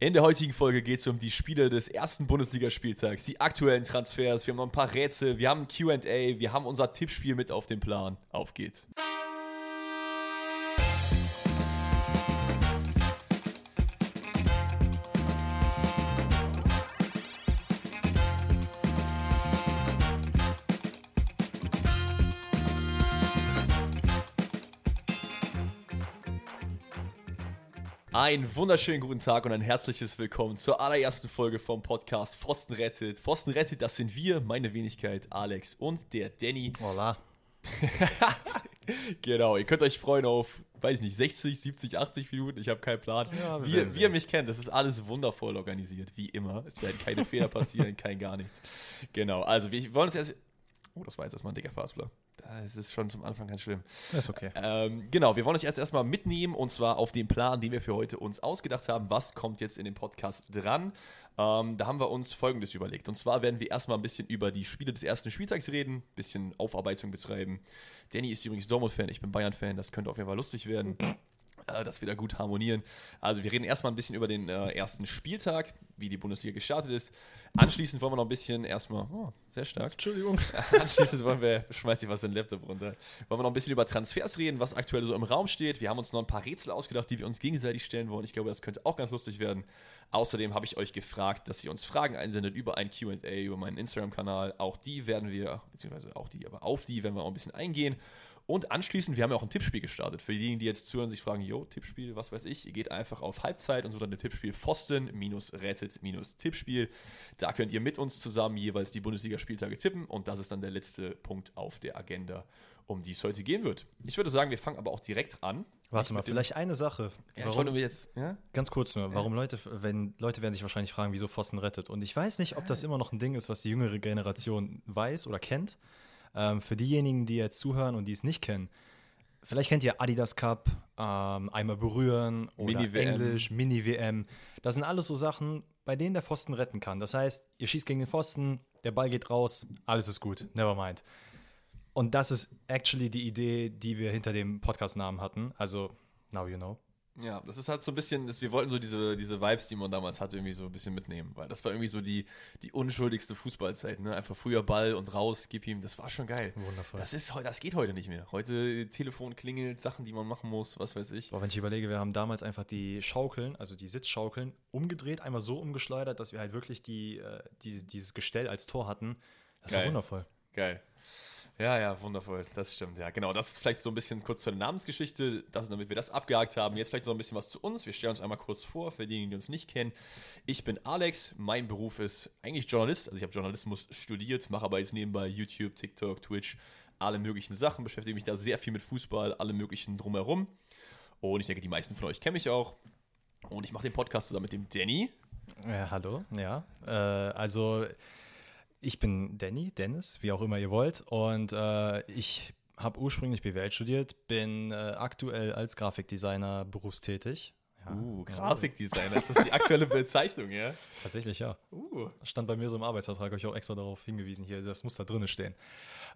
In der heutigen Folge geht es um die Spiele des ersten Bundesligaspieltags, die aktuellen Transfers. Wir haben noch ein paar Rätsel, wir haben ein QA, wir haben unser Tippspiel mit auf dem Plan. Auf geht's. Ein wunderschönen guten Tag und ein herzliches Willkommen zur allerersten Folge vom Podcast Pfosten rettet. Pfosten rettet, das sind wir, meine Wenigkeit, Alex und der Danny. Hola. genau, ihr könnt euch freuen auf, weiß ich nicht, 60, 70, 80 Minuten, ich habe keinen Plan. Ja, wie, wie ihr mich kennt, das ist alles wundervoll organisiert, wie immer. Es werden keine Fehler passieren, kein gar nichts. Genau, also wir wollen uns erst. Oh, das war jetzt erstmal ein dicker Fastball. Es ist schon zum Anfang ganz schlimm. Das ist okay. Ähm, genau, wir wollen euch jetzt erstmal mitnehmen und zwar auf den Plan, den wir für heute uns ausgedacht haben. Was kommt jetzt in den Podcast dran? Ähm, da haben wir uns Folgendes überlegt. Und zwar werden wir erstmal ein bisschen über die Spiele des ersten Spieltags reden, ein bisschen Aufarbeitung betreiben. Danny ist übrigens Dortmund-Fan, ich bin Bayern-Fan, das könnte auf jeden Fall lustig werden äh, dass wir da gut harmonieren. Also wir reden erstmal ein bisschen über den äh, ersten Spieltag, wie die Bundesliga gestartet ist. Anschließend wollen wir noch ein bisschen erstmal, oh, sehr stark. Entschuldigung. Anschließend wollen wir, schmeiß ich was in den Laptop runter, wollen wir noch ein bisschen über Transfers reden, was aktuell so im Raum steht. Wir haben uns noch ein paar Rätsel ausgedacht, die wir uns gegenseitig stellen wollen. Ich glaube, das könnte auch ganz lustig werden. Außerdem habe ich euch gefragt, dass ihr uns Fragen einsendet über ein QA, über meinen Instagram-Kanal. Auch die werden wir, beziehungsweise auch die, aber auf die werden wir auch ein bisschen eingehen. Und anschließend, wir haben ja auch ein Tippspiel gestartet. Für diejenigen, die jetzt zuhören, sich fragen, jo, Tippspiel, was weiß ich, ihr geht einfach auf Halbzeit und so dann ein Tippspiel Pfosten-rettet-Tippspiel. Da könnt ihr mit uns zusammen jeweils die Bundesliga-Spieltage tippen und das ist dann der letzte Punkt auf der Agenda, um die es heute gehen wird. Ich würde sagen, wir fangen aber auch direkt an. Warte mal, vielleicht eine Sache. Ja, warum, ich jetzt, ja? Ganz kurz nur, warum ja. Leute, wenn Leute werden sich wahrscheinlich fragen, wieso Pfosten rettet. Und ich weiß nicht, ob das immer noch ein Ding ist, was die jüngere Generation weiß oder kennt. Ähm, für diejenigen, die jetzt zuhören und die es nicht kennen, vielleicht kennt ihr Adidas Cup, ähm, einmal berühren oder Mini Englisch, Mini-WM. Das sind alles so Sachen, bei denen der Pfosten retten kann. Das heißt, ihr schießt gegen den Pfosten, der Ball geht raus, alles ist gut, never mind. Und das ist actually die Idee, die wir hinter dem Podcast-Namen hatten. Also, now you know. Ja, das ist halt so ein bisschen, das, wir wollten so diese, diese Vibes, die man damals hatte, irgendwie so ein bisschen mitnehmen, weil das war irgendwie so die, die unschuldigste Fußballzeit, ne? Einfach früher Ball und raus, gib ihm, das war schon geil. Wundervoll. Das, ist, das geht heute nicht mehr. Heute Telefon klingelt, Sachen, die man machen muss, was weiß ich. Aber wenn ich überlege, wir haben damals einfach die Schaukeln, also die Sitzschaukeln, umgedreht, einmal so umgeschleudert, dass wir halt wirklich die, äh, die dieses Gestell als Tor hatten. Das geil. war wundervoll. Geil. Ja, ja, wundervoll. Das stimmt. Ja, genau. Das ist vielleicht so ein bisschen kurz zur Namensgeschichte, das, damit wir das abgehakt haben. Jetzt vielleicht so ein bisschen was zu uns. Wir stellen uns einmal kurz vor, für diejenigen, die uns nicht kennen. Ich bin Alex. Mein Beruf ist eigentlich Journalist. Also ich habe Journalismus studiert, mache aber jetzt nebenbei YouTube, TikTok, Twitch, alle möglichen Sachen, beschäftige mich da sehr viel mit Fußball, alle möglichen drumherum. Und ich denke, die meisten von euch kennen mich auch. Und ich mache den Podcast zusammen mit dem Danny. Ja, hallo, ja. Äh, also ich bin Danny, Dennis, wie auch immer ihr wollt. Und äh, ich habe ursprünglich BWL studiert, bin äh, aktuell als Grafikdesigner berufstätig. Ja. Uh, Grafikdesigner, ist das die aktuelle Bezeichnung, ja? Tatsächlich, ja. Uh. Stand bei mir so im Arbeitsvertrag, habe ich auch extra darauf hingewiesen, hier, das muss da drin stehen.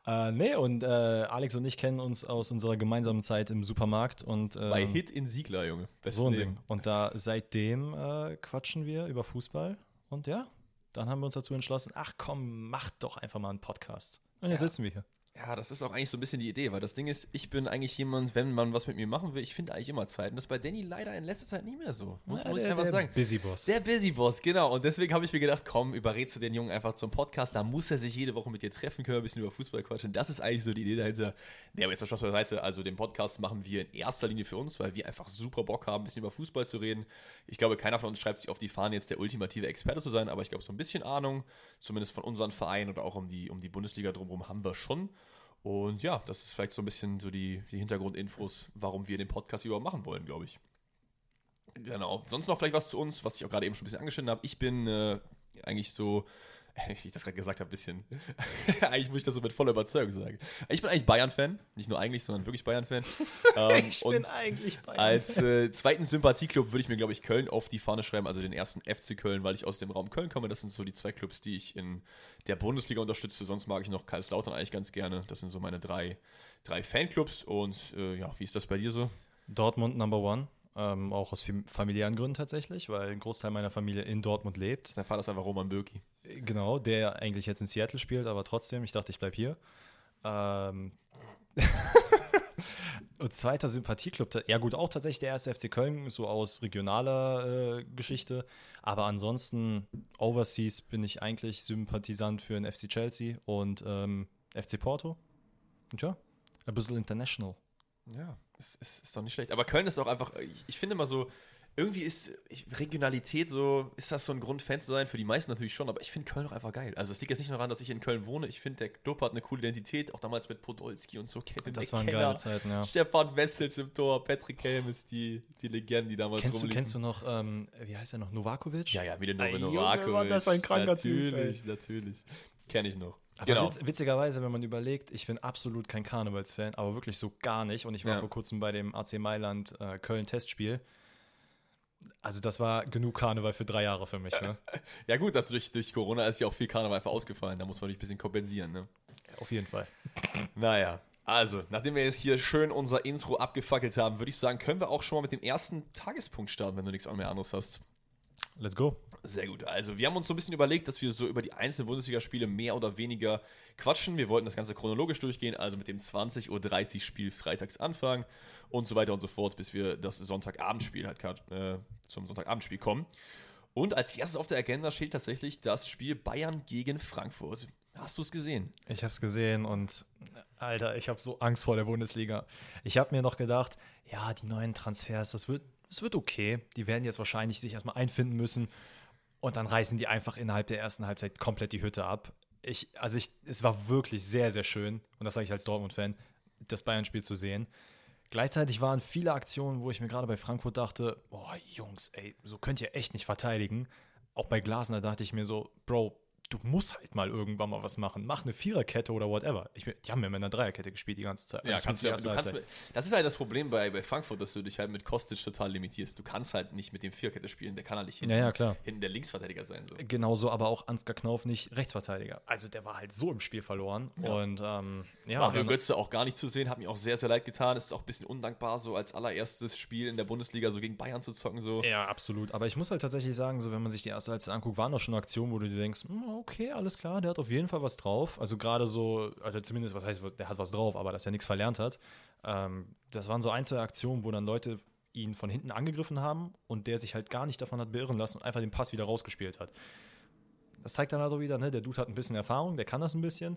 Äh, nee, und äh, Alex und ich kennen uns aus unserer gemeinsamen Zeit im Supermarkt und äh, Bei Hit in Siegler, Junge. Besten so ein Ding. Und da seitdem äh, quatschen wir über Fußball und ja, dann haben wir uns dazu entschlossen, ach komm, mach doch einfach mal einen Podcast. Und jetzt ja. sitzen wir hier. Ja, das ist auch eigentlich so ein bisschen die Idee, weil das Ding ist, ich bin eigentlich jemand, wenn man was mit mir machen will, ich finde eigentlich immer Zeit. Und das ist bei Danny leider in letzter Zeit nicht mehr so. Muss, ja, muss der, ich einfach der sagen. Busy Boss. Der Busy Boss, genau. Und deswegen habe ich mir gedacht, komm, überredst du den Jungen einfach zum Podcast. Da muss er sich jede Woche mit dir treffen können, ein bisschen über Fußball quatschen. Das ist eigentlich so die Idee dahinter. Nee, aber jetzt Spaß beiseite. Also den Podcast machen wir in erster Linie für uns, weil wir einfach super Bock haben, ein bisschen über Fußball zu reden. Ich glaube, keiner von uns schreibt sich auf die Fahne, jetzt der ultimative Experte zu sein, aber ich glaube, so ein bisschen Ahnung, zumindest von unseren Vereinen oder auch um die, um die Bundesliga drumherum, haben wir schon. Und ja, das ist vielleicht so ein bisschen so die, die Hintergrundinfos, warum wir den Podcast überhaupt machen wollen, glaube ich. Genau. Sonst noch vielleicht was zu uns, was ich auch gerade eben schon ein bisschen angeschnitten habe. Ich bin äh, eigentlich so wie ich das gerade gesagt habe, ein bisschen. eigentlich muss ich das so mit voller Überzeugung sagen. Ich bin eigentlich Bayern-Fan. Nicht nur eigentlich, sondern wirklich Bayern-Fan. Ähm, ich bin eigentlich Bayern-Fan. Als äh, zweiten Sympathieklub würde ich mir, glaube ich, Köln auf die Fahne schreiben. Also den ersten FC Köln, weil ich aus dem Raum Köln komme. Das sind so die zwei Clubs, die ich in der Bundesliga unterstütze. Sonst mag ich noch Karlslautern eigentlich ganz gerne. Das sind so meine drei, drei Fanclubs. Und äh, ja, wie ist das bei dir so? Dortmund Number One. Ähm, auch aus familiären Gründen tatsächlich, weil ein Großteil meiner Familie in Dortmund lebt. Sein Vater ist einfach Roman Bürki. Genau, der eigentlich jetzt in Seattle spielt, aber trotzdem, ich dachte, ich bleibe hier. Ähm Und zweiter Sympathieklub, ja gut, auch tatsächlich der erste FC Köln, so aus regionaler äh, Geschichte. Aber ansonsten, Overseas bin ich eigentlich Sympathisant für den FC Chelsea und ähm, FC Porto. Und ja, ein bisschen international. Ja, ist, ist, ist doch nicht schlecht. Aber Köln ist auch einfach, ich, ich finde mal so, irgendwie ist Regionalität so, ist das so ein Grund, Fan zu sein? Für die meisten natürlich schon, aber ich finde Köln auch einfach geil. Also es liegt jetzt nicht nur daran, dass ich in Köln wohne. Ich finde, der Club hat eine coole Identität, auch damals mit Podolski und so, Kevin Das waren geile Zeiten, ja. Stefan Wessels im Tor, Patrick Helmes, die, die Legenden, die damals kennst du, kennst du noch, ähm, wie heißt er noch, Novakovic? Ja, ja, wieder Nova Novakovic. das ist ein kranker Natürlich, typ, natürlich. Kenne ich noch. Aber genau. witz, witzigerweise, wenn man überlegt, ich bin absolut kein Karnevalsfan, aber wirklich so gar nicht. Und ich war ja. vor kurzem bei dem AC Mailand äh, Köln-Testspiel. Also das war genug Karneval für drei Jahre für mich. Ne? ja gut, also durch, durch Corona ist ja auch viel Karneval einfach ausgefallen. Da muss man ein bisschen kompensieren. Ne? Auf jeden Fall. Naja, also, nachdem wir jetzt hier schön unser Intro abgefackelt haben, würde ich sagen, können wir auch schon mal mit dem ersten Tagespunkt starten, wenn du nichts mehr anderes hast. Let's go. Sehr gut. Also, wir haben uns so ein bisschen überlegt, dass wir so über die einzelnen Bundesligaspiele mehr oder weniger quatschen. Wir wollten das Ganze chronologisch durchgehen, also mit dem 20.30 Uhr Spiel freitags anfangen und so weiter und so fort, bis wir das Sonntagabendspiel halt äh, zum Sonntagabendspiel kommen. Und als erstes auf der Agenda steht tatsächlich das Spiel Bayern gegen Frankfurt. Hast du es gesehen? Ich habe es gesehen und Alter, ich habe so Angst vor der Bundesliga. Ich habe mir noch gedacht, ja, die neuen Transfers, das wird, das wird okay. Die werden jetzt wahrscheinlich sich erstmal einfinden müssen und dann reißen die einfach innerhalb der ersten Halbzeit komplett die Hütte ab. Ich, also ich, es war wirklich sehr, sehr schön, und das sage ich als Dortmund-Fan, das Bayern-Spiel zu sehen. Gleichzeitig waren viele Aktionen, wo ich mir gerade bei Frankfurt dachte, boah, Jungs, ey, so könnt ihr echt nicht verteidigen. Auch bei Glasner dachte ich mir so, Bro, du musst halt mal irgendwann mal was machen. Mach eine Viererkette oder whatever. Ich, die haben ja mit einer Dreierkette gespielt die ganze Zeit. Ja, das, kannst du, ja, du kannst mit, das ist halt das Problem bei, bei Frankfurt, dass du dich halt mit Kostic total limitierst. Du kannst halt nicht mit dem Viererkette spielen, der kann halt nicht hinten, ja, ja, hinten der Linksverteidiger sein. So. Genauso aber auch Ansgar Knauf nicht Rechtsverteidiger. Also der war halt so im Spiel verloren. Und ähm, ja. Mario Götze auch gar nicht zu sehen, hat mir auch sehr, sehr leid getan. Es ist auch ein bisschen undankbar, so als allererstes Spiel in der Bundesliga so gegen Bayern zu zocken. So. Ja, absolut. Aber ich muss halt tatsächlich sagen, so wenn man sich die erste Halbzeit anguckt, waren auch schon Aktionen, wo du dir denkst, hm, okay, alles klar, der hat auf jeden Fall was drauf. Also gerade so, also zumindest, was heißt, der hat was drauf, aber dass er nichts verlernt hat. Ähm, das waren so ein, zwei Aktionen, wo dann Leute ihn von hinten angegriffen haben und der sich halt gar nicht davon hat beirren lassen und einfach den Pass wieder rausgespielt hat. Das zeigt dann halt auch wieder, ne, der Dude hat ein bisschen Erfahrung, der kann das ein bisschen.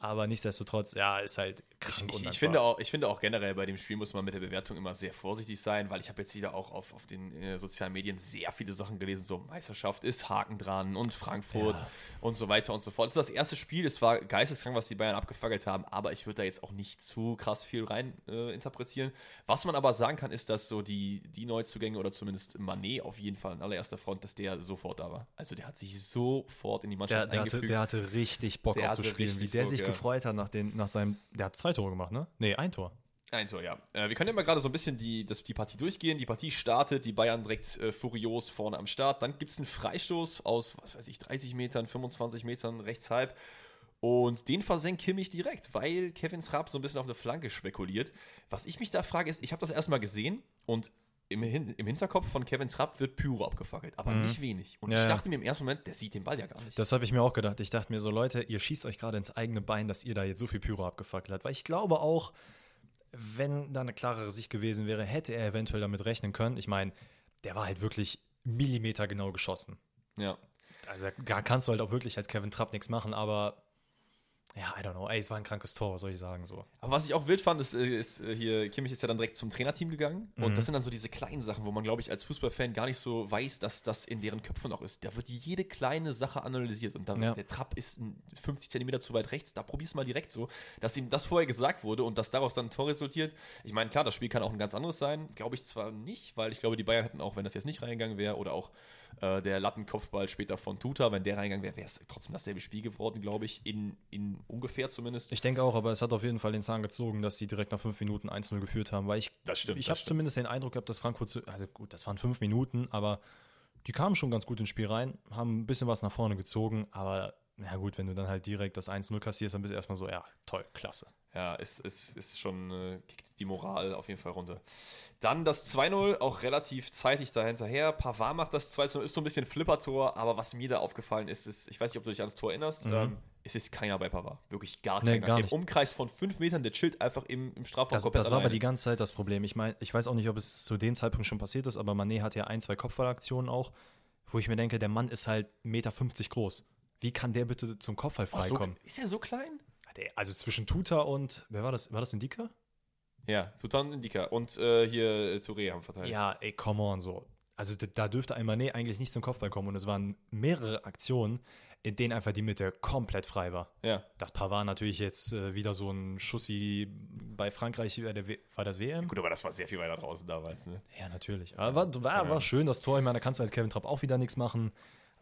Aber nichtsdestotrotz, ja, ist halt krank ich, ich, finde auch, ich finde auch generell bei dem Spiel muss man mit der Bewertung immer sehr vorsichtig sein, weil ich habe jetzt wieder auch auf, auf den äh, sozialen Medien sehr viele Sachen gelesen, so Meisterschaft ist Haken dran und Frankfurt ja. und so weiter und so fort. Das ist das erste Spiel, es war geisteskrank, was die Bayern abgefackelt haben, aber ich würde da jetzt auch nicht zu krass viel rein äh, interpretieren. Was man aber sagen kann, ist, dass so die, die Neuzugänge oder zumindest Manet auf jeden Fall an allererster Front, dass der sofort da war. Also der hat sich sofort in die Mannschaft der, der eingefügt. Hatte, der hatte richtig Bock der auf zu spielen, wie der sich gefreut hat nach, den, nach seinem. Der hat zwei Tore gemacht, ne? Nee, ein Tor. Ein Tor, ja. Äh, wir können ja mal gerade so ein bisschen die, das, die Partie durchgehen. Die Partie startet, die Bayern direkt äh, furios vorne am Start. Dann gibt es einen Freistoß aus, was weiß ich, 30 Metern, 25 Metern rechts halb. Und den versenkt Kimmich direkt, weil Kevin Trapp so ein bisschen auf eine Flanke spekuliert. Was ich mich da frage, ist, ich habe das erstmal gesehen und im, Hin im Hinterkopf von Kevin Trapp wird Pyro abgefackelt, aber mhm. nicht wenig. Und ja, ich dachte mir im ersten Moment, der sieht den Ball ja gar nicht. Das habe ich mir auch gedacht. Ich dachte mir so, Leute, ihr schießt euch gerade ins eigene Bein, dass ihr da jetzt so viel Pyro abgefackelt habt. Weil ich glaube auch, wenn da eine klarere Sicht gewesen wäre, hätte er eventuell damit rechnen können. Ich meine, der war halt wirklich Millimeter genau geschossen. Ja. Also da kannst du halt auch wirklich als Kevin Trapp nichts machen, aber ja, I don't know. Ey, es war ein krankes Tor, was soll ich sagen so. Aber was ich auch wild fand, ist, äh, ist äh, hier, Kimmich ist ja dann direkt zum Trainerteam gegangen. Mhm. Und das sind dann so diese kleinen Sachen, wo man, glaube ich, als Fußballfan gar nicht so weiß, dass das in deren Köpfen auch ist. Da wird jede kleine Sache analysiert. Und da, ja. der Trap ist 50 Zentimeter zu weit rechts. Da probier's mal direkt so, dass ihm das vorher gesagt wurde und dass daraus dann ein Tor resultiert. Ich meine, klar, das Spiel kann auch ein ganz anderes sein. Glaube ich zwar nicht, weil ich glaube, die Bayern hätten auch, wenn das jetzt nicht reingegangen wäre oder auch äh, der Lattenkopfball später von Tuta, wenn der reingegangen wäre, wäre es trotzdem dasselbe Spiel geworden, glaube ich, in, in ungefähr zumindest. Ich denke auch, aber es hat auf jeden Fall den Zahn gezogen, dass die direkt nach fünf Minuten 1-0 geführt haben, weil ich, das stimmt, ich habe zumindest den Eindruck gehabt, dass Frankfurt, zu, also gut, das waren fünf Minuten, aber die kamen schon ganz gut ins Spiel rein, haben ein bisschen was nach vorne gezogen, aber ja gut, wenn du dann halt direkt das 1-0 kassierst, dann bist du erstmal so, ja, toll, klasse. Ja, es ist, ist, ist schon äh, kickt die Moral auf jeden Fall runter. Dann das 2-0, auch relativ zeitig dahinterher. Pavard macht das 2-0, ist so ein bisschen Flipper-Tor, aber was mir da aufgefallen ist, ist, ich weiß nicht, ob du dich ans Tor erinnerst, Mhm. ähm, es ist keiner bei Pavard. Wirklich gar Nee, keiner. gar Im. Umkreis von fünf Metern, der chillt einfach im, im Strafraum Das, komplett das war aber die ganze Zeit das Problem. Ich meine, ich weiß auch nicht, ob es zu dem Zeitpunkt schon passiert ist, aber Mané hat ja ein, zwei Kopfballaktionen auch, wo ich mir denke, der Mann ist halt 1,50 Meter groß. Wie kann der bitte zum Kopfball Ach, so, freikommen? ist er so klein? Der- Also zwischen Tuta und, wer war das? War das Indika? Ja, Tutan Indika. Und äh, hier äh, Touré haben verteidigt. Ja, ey, come on, so. Also da, dürfte ein Mané eigentlich nicht zum Kopfball kommen und es waren mehrere Aktionen, in denen einfach die Mitte komplett frei war. ja. Das Pavard natürlich jetzt äh, wieder so ein Schuss wie bei Frankreich, bei der w war das WM? Gut, aber das war sehr viel weiter draußen damals, ne? Ja, natürlich. Aber war, war, war schön, das Tor. Ich meine, da kannst du als Kevin Trapp auch wieder nichts machen.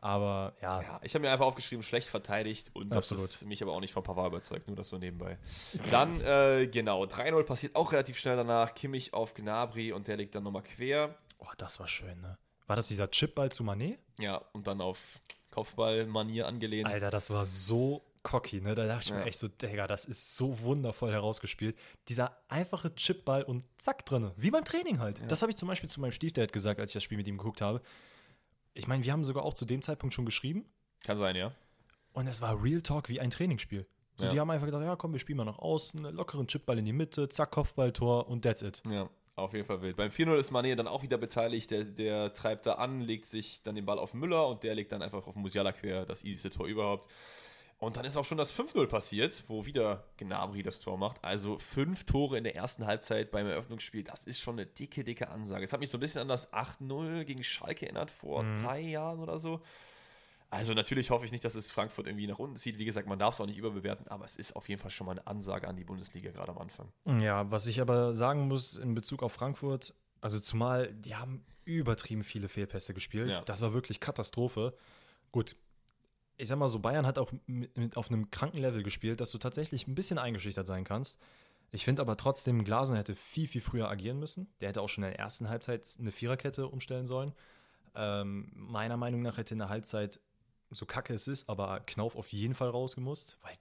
Aber ja, Ja, ich habe mir einfach aufgeschrieben, schlecht verteidigt und das Absolut. ist mich aber auch nicht von Pavard überzeugt, nur das so nebenbei. Dann, äh, genau, 3-0 passiert auch relativ schnell danach. Kimmich auf Gnabry und der liegt dann nochmal quer. oh, das war schön, ne? War das dieser Chipball zu Mané? Ja, und dann auf Kopfballmanier angelehnt. Alter, das war so cocky, ne? Da dachte ich Ja. mir echt so, Digga, das ist so wundervoll herausgespielt. Dieser einfache Chipball und zack drinne. Wie beim Training halt. Das habe ich zum Beispiel zu meinem Stiefdad gesagt, als ich das Spiel mit ihm geguckt habe. Ich meine, wir haben sogar auch zu dem Zeitpunkt schon geschrieben. Kann sein, ja. Und es war Real Talk wie ein Trainingsspiel. So, Ja. Die haben einfach gedacht, ja komm, wir spielen mal nach außen, einen lockeren Chipball in die Mitte, zack, Kopfballtor und that's it. Ja, auf jeden Fall wild. Beim 4-0 ist Mané dann auch wieder beteiligt. Der, der treibt da an, legt sich dann den Ball auf Müller und der legt dann einfach auf Musiala quer, das easyste Tor überhaupt. Und dann ist auch schon das 5-0 passiert, wo wieder Gnabry das Tor macht. Also fünf Tore in der ersten Halbzeit beim Eröffnungsspiel. Das ist schon eine dicke, dicke Ansage. Es hat mich so ein bisschen an das 8-0 gegen Schalke erinnert, vor drei Jahren oder so. Also natürlich hoffe ich nicht, dass es Frankfurt irgendwie nach unten zieht. Wie gesagt, man darf es auch nicht überbewerten, aber es ist auf jeden Fall schon mal eine Ansage an die Bundesliga gerade am Anfang. Ja, was ich aber sagen muss in Bezug auf Frankfurt, also zumal die haben übertrieben viele Fehlpässe gespielt. Ja. Das war wirklich Katastrophe. Gut, ich sag mal so, Bayern hat auch mit, mit auf einem kranken Level gespielt, dass du tatsächlich ein bisschen eingeschüchtert sein kannst. Ich finde aber trotzdem, Glasen hätte viel, viel früher agieren müssen. Der hätte auch schon in der ersten Halbzeit eine Viererkette umstellen sollen. Ähm, meiner Meinung nach hätte in der Halbzeit, so kacke es ist, aber Knauf auf jeden Fall rausgemusst, weil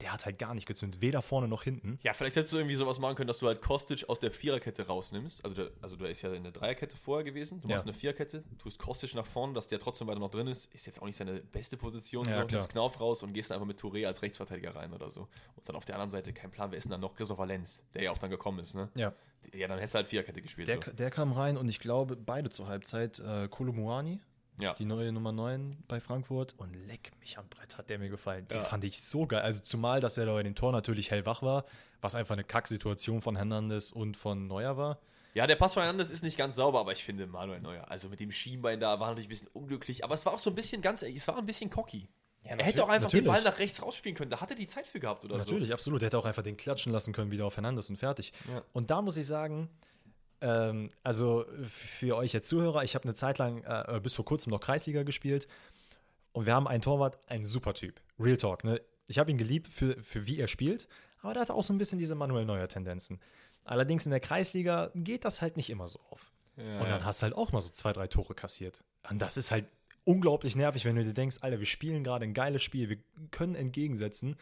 der hat halt gar nicht gezündet, weder vorne noch hinten. Ja, vielleicht hättest du irgendwie sowas machen können, dass du halt Kostic aus der Viererkette rausnimmst. Also, der, also du ist ja in der Dreierkette vorher gewesen. Du Ja. machst eine Viererkette, tust Kostic nach vorne, dass der trotzdem weiter noch drin ist. Ist jetzt auch nicht seine beste Position. Ja, so, nimmst Knauf raus und gehst dann einfach mit Touré als Rechtsverteidiger rein oder so. Und dann auf der anderen Seite kein Plan. Wer ist denn dann noch? Christopher Lenz, der ja auch dann gekommen ist, ne? Ja. Ja, dann hättest du halt Viererkette gespielt. Der, so. der kam rein und ich glaube, beide zur Halbzeit. Äh, Kolumuani, Ja. die neue Nummer 9 bei Frankfurt. Und leck mich am Brett, hat der mir gefallen. Den Ja. fand ich so geil. Also zumal, dass er da bei dem Tor natürlich hellwach war, was einfach eine Kacksituation von Hernandez und von Neuer war. Ja, der Pass von Hernandez ist nicht ganz sauber, aber ich finde Manuel Neuer, also mit dem Schienbein da, war natürlich ein bisschen unglücklich, aber es war auch so ein bisschen ganz, es war ein bisschen cocky. er hätte auch einfach den natürlich. Ball nach rechts rausspielen können, da hatte die Zeit für gehabt oder Natürlich, absolut. Der hätte auch einfach den klatschen lassen können, wieder auf Hernandez und fertig. Ja. Und da muss ich sagen, ähm, also für euch jetzt Zuhörer, ich habe eine Zeit lang äh, bis vor kurzem noch Kreisliga gespielt und wir haben einen Torwart, ein super Typ. Real Talk, ne? Ich habe ihn geliebt für, für wie er spielt, aber der hat auch so ein bisschen diese Manuel Neuer Tendenzen. Allerdings in der Kreisliga geht das halt nicht immer so auf. Ja, und dann hast du halt auch mal so zwei, drei Tore kassiert. Und das ist halt unglaublich nervig, wenn du dir denkst, Alter, wir spielen gerade ein geiles Spiel, wir können entgegensetzen.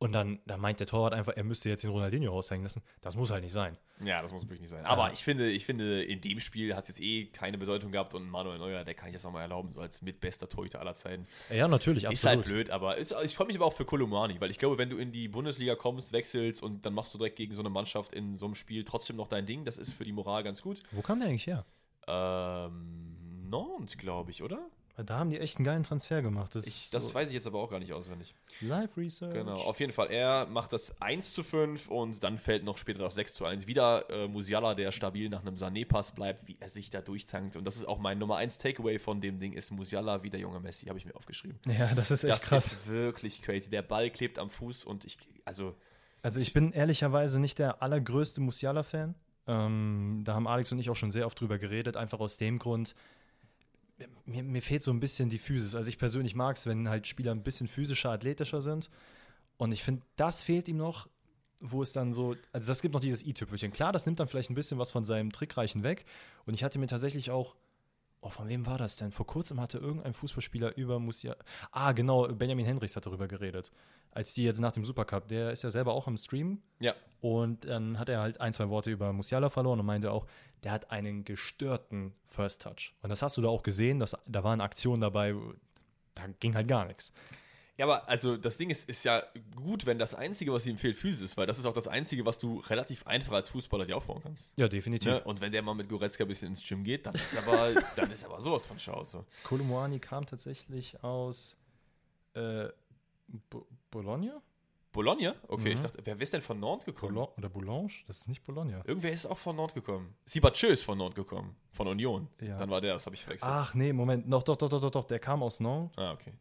Und dann, dann meint der Torwart einfach, er müsste jetzt den Ronaldinho raushängen lassen. Das muss halt nicht sein. Ja, das muss wirklich nicht sein. Aber ich finde, ich finde, in dem Spiel hat es jetzt eh keine Bedeutung gehabt und Manuel Neuer, der kann ich das auch mal erlauben, so als mitbester Torhüter aller Zeiten. Ja, natürlich, Ist halt blöd, aber ist, ich freue mich aber auch für Kolumani, weil ich glaube, wenn du in die Bundesliga kommst, wechselst und dann machst du direkt gegen so eine Mannschaft in so einem Spiel trotzdem noch dein Ding, das ist für die Moral ganz gut. Wo kam der eigentlich her? Ähm, Nantes, glaube ich, oder? Da haben die echt einen geilen Transfer gemacht. Das, Ich, das so weiß ich jetzt aber auch gar nicht auswendig. Live Research. Genau, auf jeden Fall. Er macht das 1 zu 5 und dann fällt noch später das 6 zu 1. Wieder äh, Musiala, der stabil nach einem Sané-Pass bleibt, wie er sich da durchtankt. Und das ist auch mein Nummer 1 Takeaway von dem Ding, ist Musiala wie der junge Messi, habe ich mir aufgeschrieben. Ja, das ist echt Das krass. ist wirklich crazy. Der Ball klebt am Fuß und ich, also, Also ich bin ehrlicherweise nicht der allergrößte Musiala-Fan. Ähm, da haben Alex und ich auch schon sehr oft drüber geredet, einfach aus dem Grund, mir, mir fehlt so ein bisschen die Physis. Also ich persönlich mag es, wenn halt Spieler ein bisschen physischer, athletischer sind. Und ich finde, das fehlt ihm noch, wo es dann so, also das gibt noch dieses i-Tüpfelchen. Klar, das nimmt dann vielleicht ein bisschen was von seinem Trickreichen weg. Und ich hatte mir tatsächlich auch Oh, von wem war das denn? Vor kurzem hatte irgendein Fußballspieler über Musiala. Ah, genau, Benjamin Hendricks hat darüber geredet. Als die jetzt nach dem Supercup, der ist ja selber auch am Stream. Ja. Und dann hat er halt ein, zwei Worte über Musiala verloren und meinte auch, der hat einen gestörten First Touch. Und das hast du da auch gesehen, dass, da waren Aktionen dabei, da ging halt gar nichts. Ja, aber also das Ding ist, ist ja gut, wenn das Einzige, was ihm fehlt, Physis ist, weil das ist auch das Einzige, was du relativ einfach als Fußballer dir aufbauen kannst. Ja, definitiv. Ne? Und wenn der mal mit Goretzka ein bisschen ins Gym geht, dann ist aber, dann ist aber sowas von Chance. Kolumani kam tatsächlich aus äh, Bo Bologna? Bologna? Okay, Mhm. ich dachte, wer ist denn von Nantes gekommen? Bolo oder Boulange? Das ist nicht Bologna. Irgendwer ist auch von Nantes gekommen. Sibachö ist von Nantes gekommen. Von Union. Ja. Dann war der, das habe ich verwechselt. Ach nee, Moment. Doch, doch, doch, doch, doch, doch. Der kam aus Nantes. Ah, okay.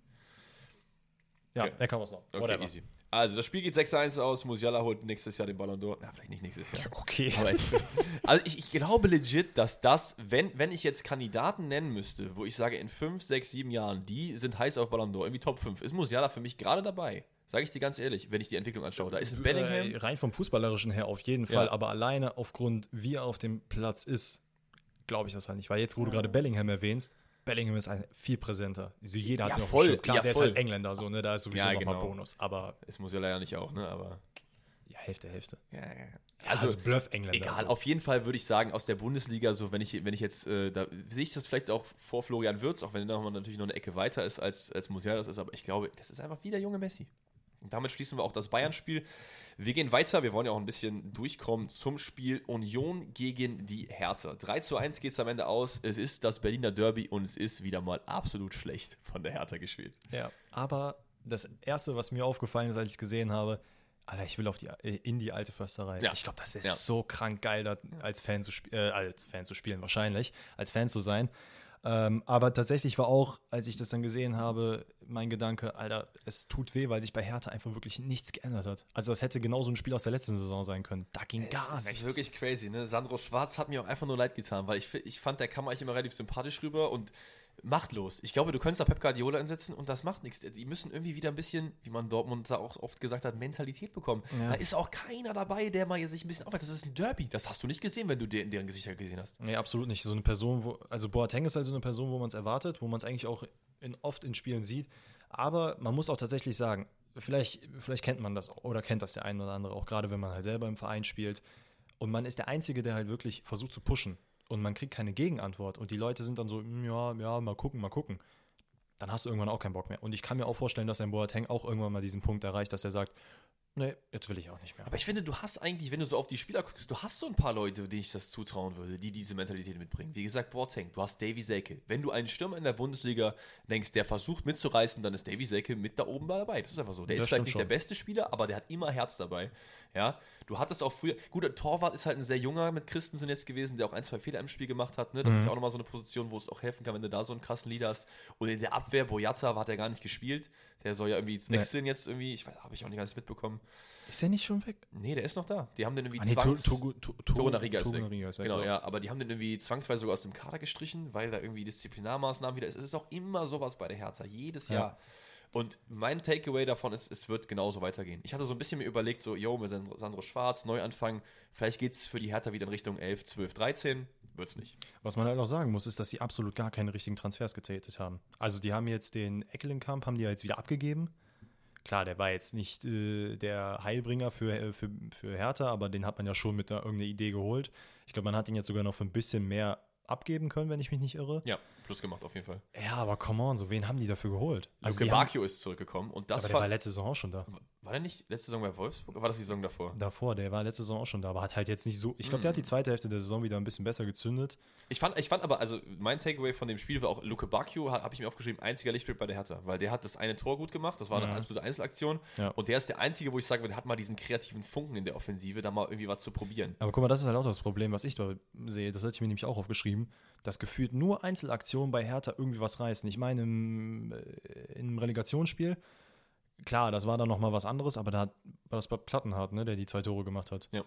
Ja, Okay. der kam aus Nantes. Okay, Whatever. easy. Also, das Spiel geht 6-1 aus. Musiala holt nächstes Jahr den Ballon d'Or. Na, vielleicht nicht nächstes Jahr. Okay. Ich, also ich, ich glaube legit, dass das, wenn, wenn ich jetzt Kandidaten nennen müsste, wo ich sage, in 5, 6, 7 Jahren, die sind heiß auf Ballon d'Or, irgendwie Top 5, ist Musiala für mich gerade dabei. Sage ich dir ganz ehrlich, wenn ich die Entwicklung anschaue. Da ist ein Bellingham. Äh, rein vom Fußballerischen her auf jeden Ja. Fall, aber alleine aufgrund, wie er auf dem Platz ist, glaube ich das halt nicht. Weil jetzt, wo du gerade Bellingham erwähnst, Bellingham ist ein, viel präsenter. Also jeder hat Ja, voll. Klar, Ja, der voll. ist halt Engländer, so, ne? Da ist sowieso Ja, nochmal genau. Bonus. Aber Ist Musiala ja nicht auch, ne? Aber. ja, Hälfte, Hälfte. Ja, ja, ja. Also, also Bluff-Engländer. Egal, so. auf jeden Fall würde ich sagen, aus der Bundesliga, so wenn ich, wenn ich jetzt, äh, da sehe ich das vielleicht auch vor Florian Würz, auch wenn er natürlich noch eine Ecke weiter ist, als, als Musiala das ist, aber ich glaube, das ist einfach wie der junge Messi. Damit schließen wir auch das Bayern-Spiel. Wir gehen weiter, wir wollen ja auch ein bisschen durchkommen zum Spiel Union gegen die Hertha. 3 zu 1 geht es am Ende aus. Es ist das Berliner Derby und es ist wieder mal absolut schlecht von der Hertha gespielt. Ja, aber das Erste, was mir aufgefallen ist, als ich es gesehen habe, Alter, ich will auf die, äh, in die alte Försterei. Ja. Ich glaube, das ist Ja. so krank geil, als Fan zu äh, als Fan zu spielen, wahrscheinlich, als Fan zu sein. Ähm, aber tatsächlich war auch, als ich das dann gesehen habe, mein Gedanke, Alter, es tut weh, weil sich bei Hertha einfach wirklich nichts geändert hat. Also das hätte genauso ein Spiel aus der letzten Saison sein können. Da ging gar das nichts. ist wirklich crazy, ne? Sandro Schwarz hat mir auch einfach nur leid getan, weil ich, ich fand, der kam eigentlich immer relativ sympathisch rüber und machtlos. Ich glaube, du könntest da Pep Guardiola einsetzen und das macht nichts. Die müssen irgendwie wieder ein bisschen, wie man Dortmund da auch oft gesagt hat, Mentalität bekommen. Ja. Da ist auch keiner dabei, der mal sich ein bisschen aufhört. Das ist ein Derby. Das hast du nicht gesehen, wenn du de- deren Gesichter gesehen hast. Nee, absolut nicht. So eine Person, wo, also Boateng ist halt so eine Person, wo man es erwartet, wo man es eigentlich auch in, oft in Spielen sieht. Aber man muss auch tatsächlich sagen, vielleicht, vielleicht kennt man das oder kennt das der eine oder andere, auch gerade wenn man halt selber im Verein spielt. Und man ist der Einzige, der halt wirklich versucht zu pushen. Und man kriegt keine Gegenantwort. Und die Leute sind dann so, "Hm, ja, ja, mal gucken, mal gucken. Dann hast du irgendwann auch keinen Bock mehr. Und ich kann mir auch vorstellen, dass ein Boateng auch irgendwann mal diesen Punkt erreicht, dass er sagt, nee, jetzt will ich auch nicht mehr. Aber ich finde, du hast eigentlich, wenn du so auf die Spieler guckst, du hast so ein paar Leute, denen ich das zutrauen würde, die diese Mentalität mitbringen. Wie gesagt, Boateng, du hast Davy Selke. Wenn du einen Stürmer in der Bundesliga denkst, der versucht mitzureißen, dann ist Davy Selke mit da oben dabei. Das ist einfach so. Der Das ist vielleicht nicht schon. der beste Spieler, aber der hat immer Herz dabei. Ja, du hattest auch früher, gut, der Torwart ist halt ein sehr junger mit Christensen jetzt gewesen, der auch ein, zwei Fehler im Spiel gemacht hat. Ne? Das ist ja auch nochmal so eine Position, wo es auch helfen kann, wenn du da so einen krassen Leader hast. Und in der Abwehr, Boyata hat er gar nicht gespielt. Der soll ja irgendwie Nee. wechseln jetzt irgendwie. Ich weiß, habe ich auch nicht ganz mitbekommen. Ist er nicht schon weg? Nee, der ist noch da. Die haben den irgendwie Ah, nee, zwangs... Togo- To- To- Torunariga ist weg. Torunariga ist weg. Genau, ja, aber die haben den irgendwie zwangsweise sogar aus dem Kader gestrichen, weil da irgendwie Disziplinarmaßnahmen wieder ist. Es ist auch immer sowas bei der Hertha, jedes Ja. Jahr. Und mein Takeaway davon ist, es wird genauso weitergehen. Ich hatte so ein bisschen mir überlegt, so, yo, mit Sandro Sandro Schwarz, Neuanfang, vielleicht geht es für die Hertha wieder in Richtung 11, 12, 13. Wird's nicht. Was man halt auch sagen muss, ist, dass sie absolut gar keine richtigen Transfers getätigt haben. Also die haben jetzt den Eckelenkamp, haben die ja jetzt wieder abgegeben. Klar, der war jetzt nicht äh, der Heilbringer für, äh, für, für Hertha, aber den hat man ja schon mit einer, irgendeiner Idee geholt. Ich glaube, man hat ihn jetzt sogar noch für ein bisschen mehr abgeben können, wenn ich mich nicht irre. Ja, plus gemacht auf jeden Fall. Ja, aber come on, so wen haben die dafür geholt? Also haben, Bakio ist zurückgekommen und das aber der war war, letzte Saison auch schon da. war der nicht letzte Saison bei Wolfsburg? Oder war das die Saison davor? Davor, der war letzte Saison auch schon da, aber hat halt jetzt nicht so. Ich glaube, der Mhm. hat die zweite Hälfte der Saison wieder ein bisschen besser gezündet. Ich fand, ich fand aber, also mein Takeaway von dem Spiel war auch, Luke Bacchio, habe ich mir aufgeschrieben, einziger Lichtblick bei der Hertha, weil der hat das eine Tor gut gemacht, das war eine Mhm. absolute Einzelaktion Ja. und der ist der einzige, wo ich sage, der hat mal diesen kreativen Funken in der Offensive, da mal irgendwie was zu probieren. Aber guck mal, das ist halt auch das Problem, was ich da sehe. Das hatte ich mir nämlich auch aufgeschrieben, dass gefühlt nur Einzelaktionen bei Hertha irgendwie was reißen. Ich meine, im, äh, im Relegationsspiel, klar, das war dann nochmal was anderes, aber da hat- war das bei Plattenhardt, ne, der die zwei Tore gemacht hat. Ja.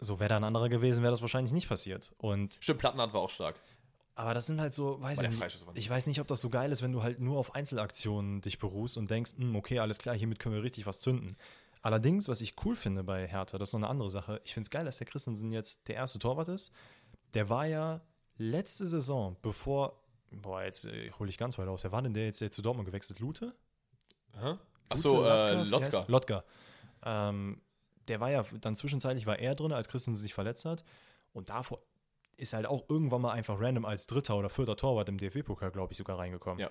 So wäre da ein anderer gewesen, wäre das wahrscheinlich nicht passiert. Und Stimmt, Plattenhardt war auch stark. aber das sind halt so, weiß ich nicht Ich weiß nicht, ob das so geil ist, wenn du halt nur auf Einzelaktionen dich beruhst und denkst, "Hm, okay, alles klar, hiermit können wir richtig was zünden. Allerdings, was ich cool finde bei Hertha, das ist noch eine andere Sache. Ich finde es geil, dass der Christensen jetzt der erste Torwart ist. Der war ja letzte Saison, bevor, boah, jetzt äh, hole ich ganz weit aus, wer war denn der jetzt, der zu Dortmund gewechselt? Lute? Hä? Achso, Lute, äh, Lotka. Lotka. Ähm, der war ja dann zwischenzeitlich war er drin, als Christensen sich verletzt hat. Und davor ist halt auch irgendwann mal einfach random als dritter oder vierter Torwart im DFB-Pokal, glaube ich, sogar reingekommen. Ja.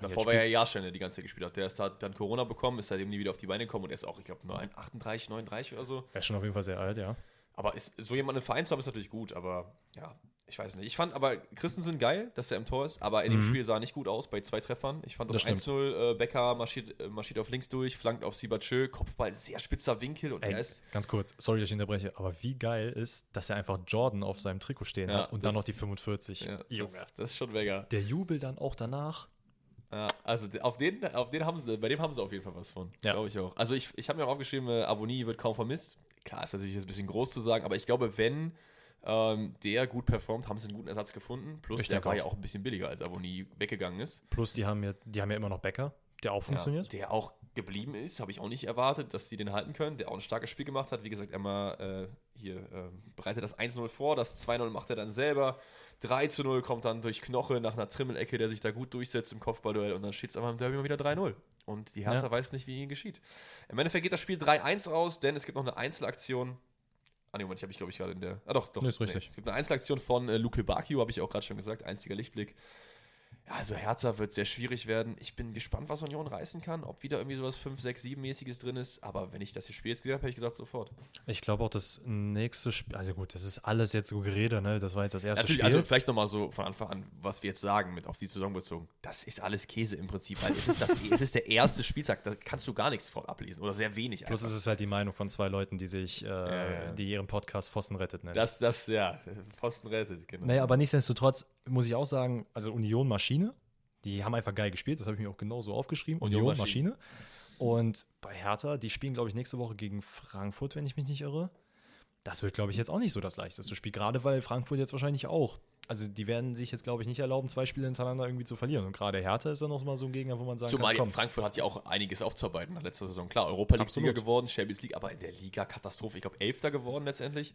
Davor war ja Jahrstein, der die ganze Zeit gespielt hat. Der ist hat dann Corona bekommen, ist seitdem nie wieder auf die Beine gekommen und er ist auch, ich glaube, 38, 39 oder so. Er ist schon auf jeden Fall sehr alt, ja. Aber ist, so jemanden im Verein zu haben, ist natürlich gut, aber ja, ich weiß nicht. Ich fand aber Christensen geil, dass er im Tor ist, aber in dem Mhm. Spiel sah er nicht gut aus bei zwei Treffern. Ich fand das, Das stimmt. 1-0, äh, Becker marschiert, äh, marschiert auf links durch, flankt auf Sibachö, Kopfball, sehr spitzer Winkel und Ey, er ist. ganz kurz, sorry, dass ich unterbreche, aber wie geil ist, dass er einfach Jordan auf seinem Trikot stehen Ja, hat und das- dann noch die 45. Ja, Junge. das, das ist schon mega. Der Jubel dann auch danach. Ja, also auf den, auf den haben sie, bei dem haben sie auf jeden Fall was von. Ja. Glaube ich auch. Also ich, ich habe mir auch aufgeschrieben, äh, Avonie wird kaum vermisst. Klar, ist natürlich jetzt ein bisschen groß zu sagen, aber ich glaube, wenn ähm, der gut performt, haben sie einen guten Ersatz gefunden. Plus Ich der war auch. ja auch ein bisschen billiger, als Avonie weggegangen ist. Plus die haben ja, die haben ja immer noch Becker, der auch funktioniert. Ja, der auch geblieben ist, habe ich auch nicht erwartet, dass sie den halten können. Der auch ein starkes Spiel gemacht hat. Wie gesagt, Emma äh, hier äh, bereitet das 1-0 vor, das 2-0 macht er dann selber. 3 zu 0 kommt dann durch Knoche nach einer Trimmelecke, der sich da gut durchsetzt im Kopfballduell und dann steht es aber im Derby mal wieder 3-0. Und die Hertha Ja. weiß nicht, wie ihnen geschieht. Im Endeffekt geht das Spiel 3-1 raus, denn es gibt noch eine Einzelaktion. Ah, nee, Moment, ich habe ich glaube ich gerade in der. Ah, doch, doch. Nee, ist richtig. Es gibt eine Einzelaktion von äh, Luke Bakio, habe ich auch gerade schon gesagt, einziger Lichtblick. Ja, also Hertha wird sehr schwierig werden. Ich bin gespannt, was Union reißen kann, ob wieder irgendwie sowas 5, 6, 7-mäßiges drin ist. Aber wenn ich das hier Spiel jetzt gesehen habe, hätte ich gesagt, sofort. Ich glaube auch das nächste Spiel, also gut, das ist alles jetzt so Gerede, ne? Das war jetzt das erste Natürlich, Spiel. also vielleicht nochmal so von Anfang an, was wir jetzt sagen, mit auf die Saison bezogen. Das ist alles Käse im Prinzip, weil es ist, das, es ist der erste Spieltag, da kannst du gar nichts von ablesen oder sehr wenig. Plus einfach. es ist halt die Meinung von zwei Leuten, die sich, äh, ja. die ihren Podcast Pfosten rettet nennen. Das, das, ja, Posten rettet, genau. Naja, aber nichtsdestotrotz muss ich auch sagen, also Union Maschine, die haben einfach geil gespielt, das habe ich mir auch genauso aufgeschrieben. Union Union Maschine. Und bei Hertha, die spielen, glaube ich, nächste Woche gegen Frankfurt, wenn ich mich nicht irre. Das wird, glaube ich, jetzt auch nicht so das leichteste Spiel, gerade weil Frankfurt jetzt wahrscheinlich auch. Also die werden sich jetzt, glaube ich, nicht erlauben, zwei Spiele hintereinander irgendwie zu verlieren. Und gerade Hertha ist dann noch mal so ein Gegner, wo man sagen Zumal kann, komm, Frankfurt hat ja auch einiges aufzuarbeiten nach letzter Saison. Klar, Europa League-Sieger Absolut. geworden, Champions League, aber in der Liga Katastrophe. Ich glaube, Elfter geworden letztendlich.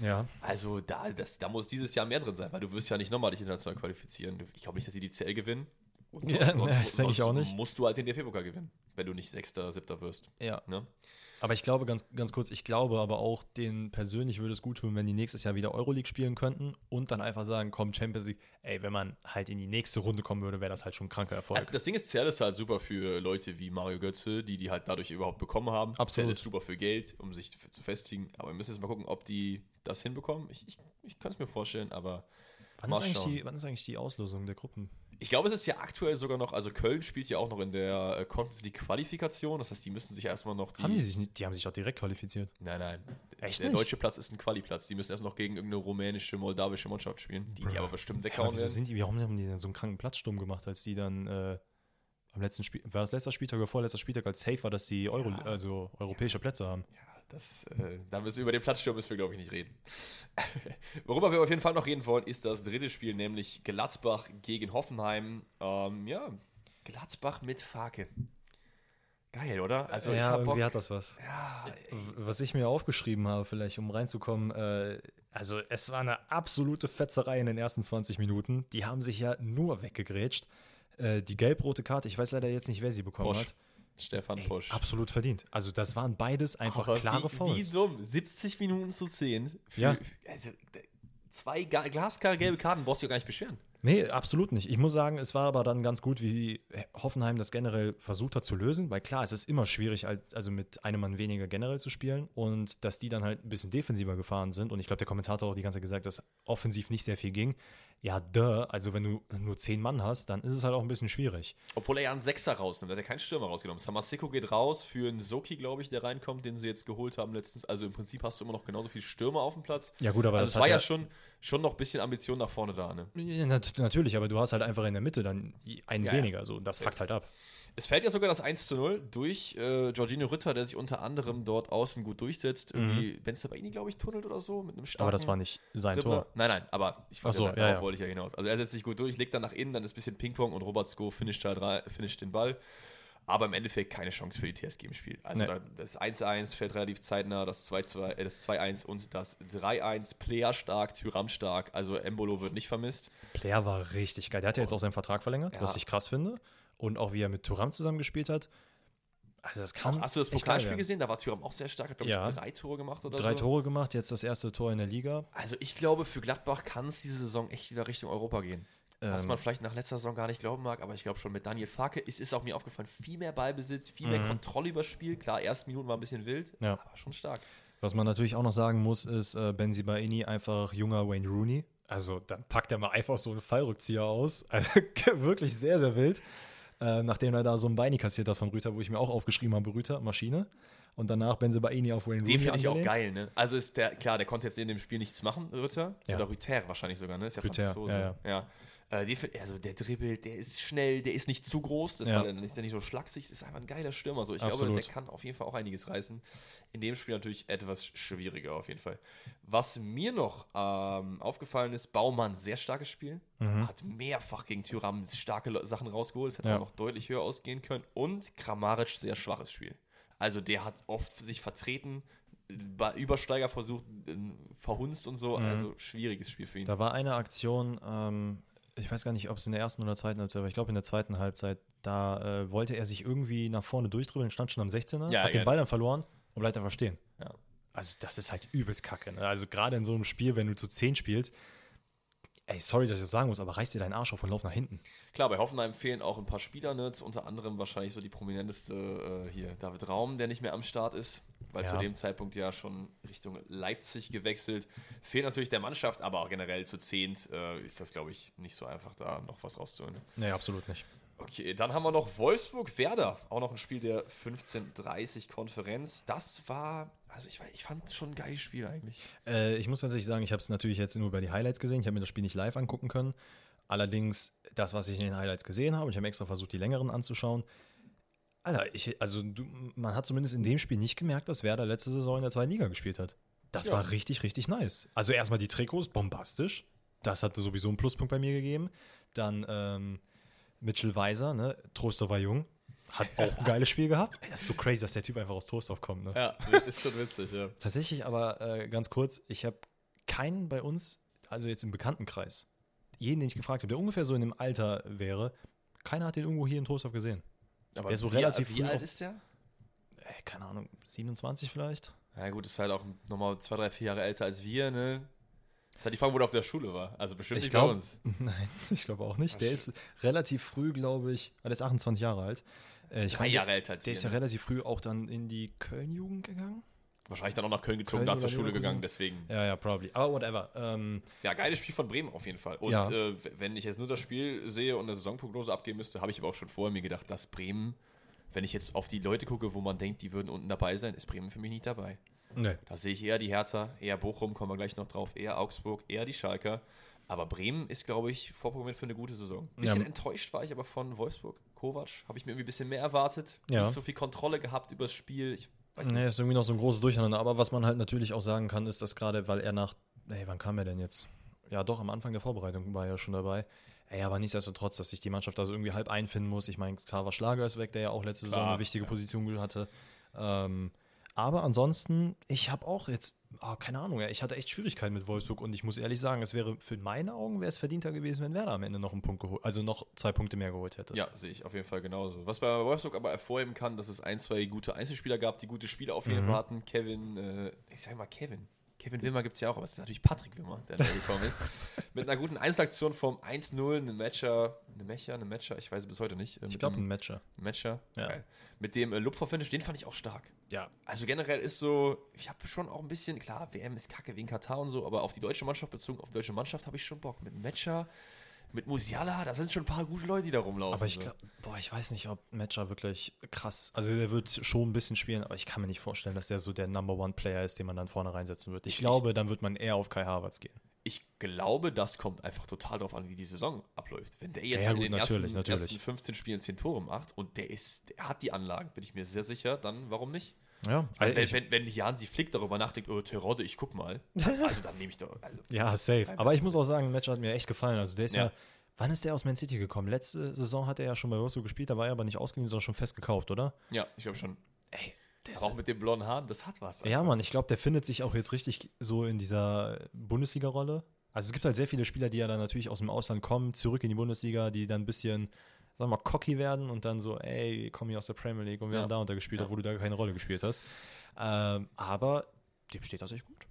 ja, Also da, das, da muss dieses Jahr mehr drin sein, weil du wirst ja nicht nochmal dich international qualifizieren. Ich glaube nicht, dass sie die CL gewinnen. Und Ja, denke ich auch nicht. musst du halt den DFB-Pokal gewinnen, wenn du nicht Sechster, Siebter wirst. ja. Ne? Aber ich glaube, ganz, ganz kurz, ich glaube aber auch, denen persönlich würde es gut tun, wenn die nächstes Jahr wieder Euroleague spielen könnten und dann einfach sagen, komm, Champions League, ey, wenn man halt in die nächste Runde kommen würde, wäre das halt schon ein kranker Erfolg. Also das Ding ist, CL ist halt super für Leute wie Mario Götze, die die halt dadurch überhaupt bekommen haben. Absolut. CL ist super für Geld, um sich zu festigen. Aber wir müssen jetzt mal gucken, ob die das hinbekommen. Ich, ich, ich kann es mir vorstellen, aber Wann ist, die, wann ist eigentlich die Auslosung der Gruppen? Ich glaube, es ist ja aktuell sogar noch, also Köln spielt ja auch noch in der äh, Conference League Qualifikation. Das heißt, die müssen sich erstmal noch die. haben die sich nicht, die haben sich doch direkt qualifiziert. Nein, nein. Echt der nicht? deutsche Platz ist ein Quali-Platz. Die müssen erst noch gegen irgendeine rumänische, moldawische Mannschaft spielen, die die aber bestimmt Aber weghauen werden. sind die, warum haben die denn so einen kranken Platzsturm gemacht, als die dann äh, am letzten Spiel, war das letzter Spieltag oder vorletzter Spieltag, als safe war, dass die Euro, also europäische Plätze haben? Ja, das, äh, da müssen wir über den Platzsturm müssen wir, glaube ich, nicht reden. Worüber wir auf jeden Fall noch reden wollen, ist das dritte Spiel, nämlich Gladbach gegen Hoffenheim. Ähm, ja, Gladbach mit Fake. Geil, oder? Also ich ja, Bock. irgendwie hat das was. Ja, Was ich mir aufgeschrieben habe, vielleicht um reinzukommen, äh, also es war eine absolute Fetzerei in den ersten 20 Minuten. Die haben sich ja nur weggegrätscht. Äh, die gelb-rote Karte, ich weiß leider jetzt nicht, wer sie bekommen Posch. hat. Stefan Ey, Posch. absolut verdient. Also das waren beides einfach Aber klare wie, Fouls. Wie dumm. 70 Minuten zu 10. Für, Ja. Also, zwei glasklare gelbe Karten brauchst du ja gar nicht beschweren. Nee, absolut nicht. Ich muss sagen, es war aber dann ganz gut, wie Hoffenheim das generell versucht hat zu lösen, weil klar, es ist immer schwierig, als- also mit einem Mann weniger generell zu spielen und dass die dann halt ein bisschen defensiver gefahren sind. Und ich glaube, der Kommentator hat auch die ganze Zeit gesagt, dass offensiv nicht sehr viel ging. Ja, duh, also wenn du nur zehn Mann hast, dann ist es halt auch ein bisschen schwierig. Obwohl er ja einen Sechser rausnimmt. Er hat ja keinen Stürmer rausgenommen. Samaseko geht raus für einen Soki, glaube ich, der reinkommt, den sie jetzt geholt haben letztens. Also im Prinzip hast du immer noch genauso viele Stürmer auf dem Platz. Ja, gut, aber also das war ja, schon, schon noch ein bisschen Ambition nach vorne da. Ne? Ja, nat natürlich, aber du hast halt einfach in der Mitte dann einen Ja, weniger. So, das fuckt halt ab. Es fällt ja sogar das 1 zu 0 durch äh, Jorginho Ritter, der sich unter anderem dort außen gut durchsetzt. Irgendwie Benzabaini, glaube ich, tunnelt oder so mit einem starken Mhm. Aber das war nicht sein Dribbler. Tor. Nein, nein, aber ich so, ja, darauf ja. wollte ich ja hinaus. Also er setzt sich gut durch, legt dann nach innen, dann ist ein bisschen Ping-Pong und Robert Sko finisht, halt finisht den Ball. Aber im Endeffekt keine Chance für die TSG im Spiel. Also Nee. da, das 1-1 fällt relativ zeitnah, das 2-2, äh, das 2-1 und das 3-1. Player stark, Tyram stark. Also Embolo wird nicht vermisst. Player war richtig geil. Der hat ja jetzt auch seinen Vertrag verlängert, Ja. was ich krass finde. Und auch wie er mit Turam zusammengespielt hat. Also das kann. Hast du das Pokalspiel gesehen? Da war Tyram auch sehr stark, hat glaube Ja. ich drei Tore gemacht oder Drei so. Tore gemacht, jetzt das erste Tor in der Liga. Also ich glaube, für Gladbach kann es diese Saison echt wieder Richtung Europa gehen. Was Ähm, man vielleicht nach letzter Saison gar nicht glauben mag, aber ich glaube schon mit Daniel Farke, es ist auch mir aufgefallen, viel mehr Ballbesitz, viel mehr Kontrolle übers Spiel. Klar, ersten Minuten war ein bisschen wild, Mhm. Ja. aber schon stark. Was man natürlich auch noch sagen muss, ist äh, Benzibaini einfach junger Wayne Rooney. Also dann packt er mal einfach so einen Fallrückzieher aus. Also wirklich sehr, sehr wild. Äh, nachdem er da so ein Beini kassiert hat von Rüther, wo ich mir auch aufgeschrieben habe, Rüther, Maschine. Und danach Benzibaini auf Wayne Den finde ich auch geil, ne? Also ist der, klar, der konnte jetzt in dem Spiel nichts machen, Rütter. Ja. Oder Rüther wahrscheinlich sogar, ne? Ist ja Rüther, Franzose. ja, ja. Äh, also der dribbelt, der ist schnell, der ist nicht zu groß, das Ja. dann ist der nicht so schlaksig, ist einfach ein geiler Stürmer. So, ich glaube, Absolut. der kann auf jeden Fall auch einiges reißen. In dem Spiel natürlich etwas schwieriger auf jeden Fall. Was mir noch ähm, aufgefallen ist, Baumann sehr starkes Spiel, hat mehrfach gegen Tyram starke Sachen rausgeholt, es hätte Ja. auch noch deutlich höher ausgehen können und Kramaric sehr schwaches Spiel. Also der hat oft sich vertreten, Übersteiger versucht, äh, verhunzt und so, also schwieriges Spiel für ihn. Da war eine Aktion, ähm, ich weiß gar nicht, ob es in der ersten oder zweiten Halbzeit war, ich glaube in der zweiten Halbzeit, da äh, wollte er sich irgendwie nach vorne durchdribbeln, stand schon am 16er, Ja, hat ja. den Ball dann verloren und bleibt einfach stehen. Ja. Also das ist halt übelst kacke. Ne? Also gerade in so einem Spiel, wenn du zu 10 spielst, ey, sorry, dass ich das sagen muss, aber reiß dir deinen Arsch auf und lauf nach hinten. Klar, bei Hoffenheim fehlen auch ein paar Spieler, ne? unter anderem wahrscheinlich so die prominenteste äh, hier, David Raum, der nicht mehr am Start ist, weil Ja. zu dem Zeitpunkt ja schon Richtung Leipzig gewechselt. Fehlt natürlich der Mannschaft, aber auch generell zu zehnt äh, ist das, glaube ich, nicht so einfach, da noch was rauszuholen. ne? Nee, absolut nicht. Okay, dann haben wir noch Wolfsburg-Werder. Auch noch ein Spiel der 15:30 Konferenz. Das war, also ich, ich fand schon ein geiles Spiel eigentlich. Äh, ich muss tatsächlich sagen, ich habe es natürlich jetzt nur über die Highlights gesehen. Ich habe mir das Spiel nicht live angucken können. Allerdings, das, was ich in den Highlights gesehen habe, ich habe extra versucht, die längeren anzuschauen. Alter, ich, also du, man hat zumindest in dem Spiel nicht gemerkt, dass Werder letzte Saison in der zweiten Liga gespielt hat. Das Ja. war richtig, richtig nice. Also erstmal die Trikots, bombastisch. Das hatte sowieso einen Pluspunkt bei mir gegeben. Dann ähm, Mitchell Weiser, ne? Trostorf war jung, hat auch ein geiles Spiel gehabt. Ey, das ist so crazy, dass der Typ einfach aus Trostorf kommt. Ne? Ja, ist schon witzig, ja. Tatsächlich aber äh, ganz kurz, ich habe keinen bei uns, also jetzt im Bekanntenkreis, jeden, den ich gefragt habe, der ungefähr so in dem Alter wäre, keiner hat den irgendwo hier in Trostorf gesehen. Aber Der ist wohl wie, relativ wie alt ist der? Ey, keine Ahnung, 27 vielleicht? Ja gut, ist halt auch nochmal zwei, drei, vier Jahre älter als wir, ne? Das ist halt die Frage, wo der auf der Schule war. Also bestimmt Ich nicht bei glaube, uns. nein, ich glaube auch nicht. Ach, Der shit. ist relativ früh, glaube ich, ah, der ist 28 Jahre alt. Äh, ich Drei Jahre älter als Der wir. ist ja ne? relativ früh auch dann in die Köln-Jugend gegangen. Wahrscheinlich dann auch nach Köln gezogen, Köln da zur Schule gegangen, deswegen. Ja, ja, probably. Aber whatever. Ähm, Ja, geiles Spiel von Bremen auf jeden Fall. Und Ja. äh, wenn ich jetzt nur das Spiel sehe und eine Saisonprognose abgeben müsste, habe ich aber auch schon vorher mir gedacht, dass Bremen, wenn ich jetzt auf die Leute gucke, wo man denkt, die würden unten dabei sein, ist Bremen für mich nicht dabei. Ne. Da sehe ich eher die Hertha, eher Bochum, kommen wir gleich noch drauf, eher Augsburg, eher die Schalker. Aber Bremen ist, glaube ich, vorprogrammiert für eine gute Saison. Ein bisschen Ja. enttäuscht war ich aber von Wolfsburg. Kovac habe ich mir irgendwie ein bisschen mehr erwartet. Ja. Nicht so viel Kontrolle gehabt über das Spiel. Ich weiß. Nee, ist irgendwie noch so ein großes Durcheinander. Aber was man halt natürlich auch sagen kann, ist, dass gerade, weil er nach, ey, wann kam er denn jetzt? Ja, doch, am Anfang der Vorbereitung war er ja schon dabei. Ey, aber nichtsdestotrotz, dass sich die Mannschaft da so irgendwie halb einfinden muss. Ich meine, Xaver Schlager ist weg, der ja auch letzte Saison Klar, eine wichtige ja. Position hatte. Ähm, aber ansonsten, ich habe auch jetzt, ah, keine Ahnung, ich hatte echt Schwierigkeiten mit Wolfsburg und ich muss ehrlich sagen, es wäre für meine Augen wäre es verdienter gewesen, wenn Werder am Ende noch einen Punkt geholt, also noch zwei Punkte mehr geholt hätte. Ja, sehe ich auf jeden Fall genauso. Was bei Wolfsburg aber hervorheben kann, dass es ein, zwei gute Einzelspieler gab, die gute Spiele auf jeden Mhm. Fall hatten. Kevin, äh, ich sag mal Kevin. Kevin Wimmer gibt es ja auch, aber es ist natürlich Patrick Wimmer, der neu gekommen ist. Mit einer guten Einzelaktion vom 1-0, eine Matcher, eine Matcher, eine Matcher, ich weiß bis heute nicht. äh, Ich glaube, ein Matcher. Matcher. Ja. Geil. Mit dem äh, Lupfer-Finish, den fand ich auch stark. Ja, Also generell ist so, ich habe schon auch ein bisschen, klar, WM ist kacke wegen Katar und so, aber auf die deutsche Mannschaft bezogen, auf die deutsche Mannschaft habe ich schon Bock. Mit Matcher, mit Musiala, da sind schon ein paar gute Leute, die da rumlaufen. Aber ich glaube, boah, ich weiß nicht, ob Matcher wirklich krass, also der wird schon ein bisschen spielen, aber ich kann mir nicht vorstellen, dass der so der Number One Player ist, den man dann vorne reinsetzen wird. Ich, Ich- glaube, dann wird man eher auf Kai Havertz gehen. Ich glaube, das kommt einfach total darauf an, wie die Saison abläuft. Wenn der jetzt Ja, in gut, den natürlich, ersten, natürlich. ersten 15 Spielen 10 Tore macht und der ist, der hat die Anlagen, bin ich mir sehr sicher, dann warum nicht? Ja, Weil, wenn, ich, wenn, wenn Hansi Flick darüber nachdenkt, oh, Terodde, ich guck mal, also dann nehme ich doch. Also, ja safe. Aber ich muss auch sagen, Matcher hat mir echt gefallen. Also der ist ja, Ja. Wann ist der aus Man City gekommen? Letzte Saison hat er ja schon bei Wolfsburg gespielt, da war er aber nicht ausgeliehen, sondern schon fest gekauft, oder? Ja, ich glaube schon. Ey, Aber auch mit den blonden Haaren, das hat was. Ja, Mann, ich glaube, der findet sich auch jetzt richtig so in dieser Bundesliga-Rolle. Also es gibt halt sehr viele Spieler, die ja dann natürlich aus dem Ausland kommen, zurück in die Bundesliga, die dann ein bisschen, wir mal, cocky werden und dann so, ey, komm hier aus der Premier League und wir Ja. haben da unter gespielt, Ja. obwohl du da keine Rolle gespielt hast. Ähm, aber dem steht das echt gut.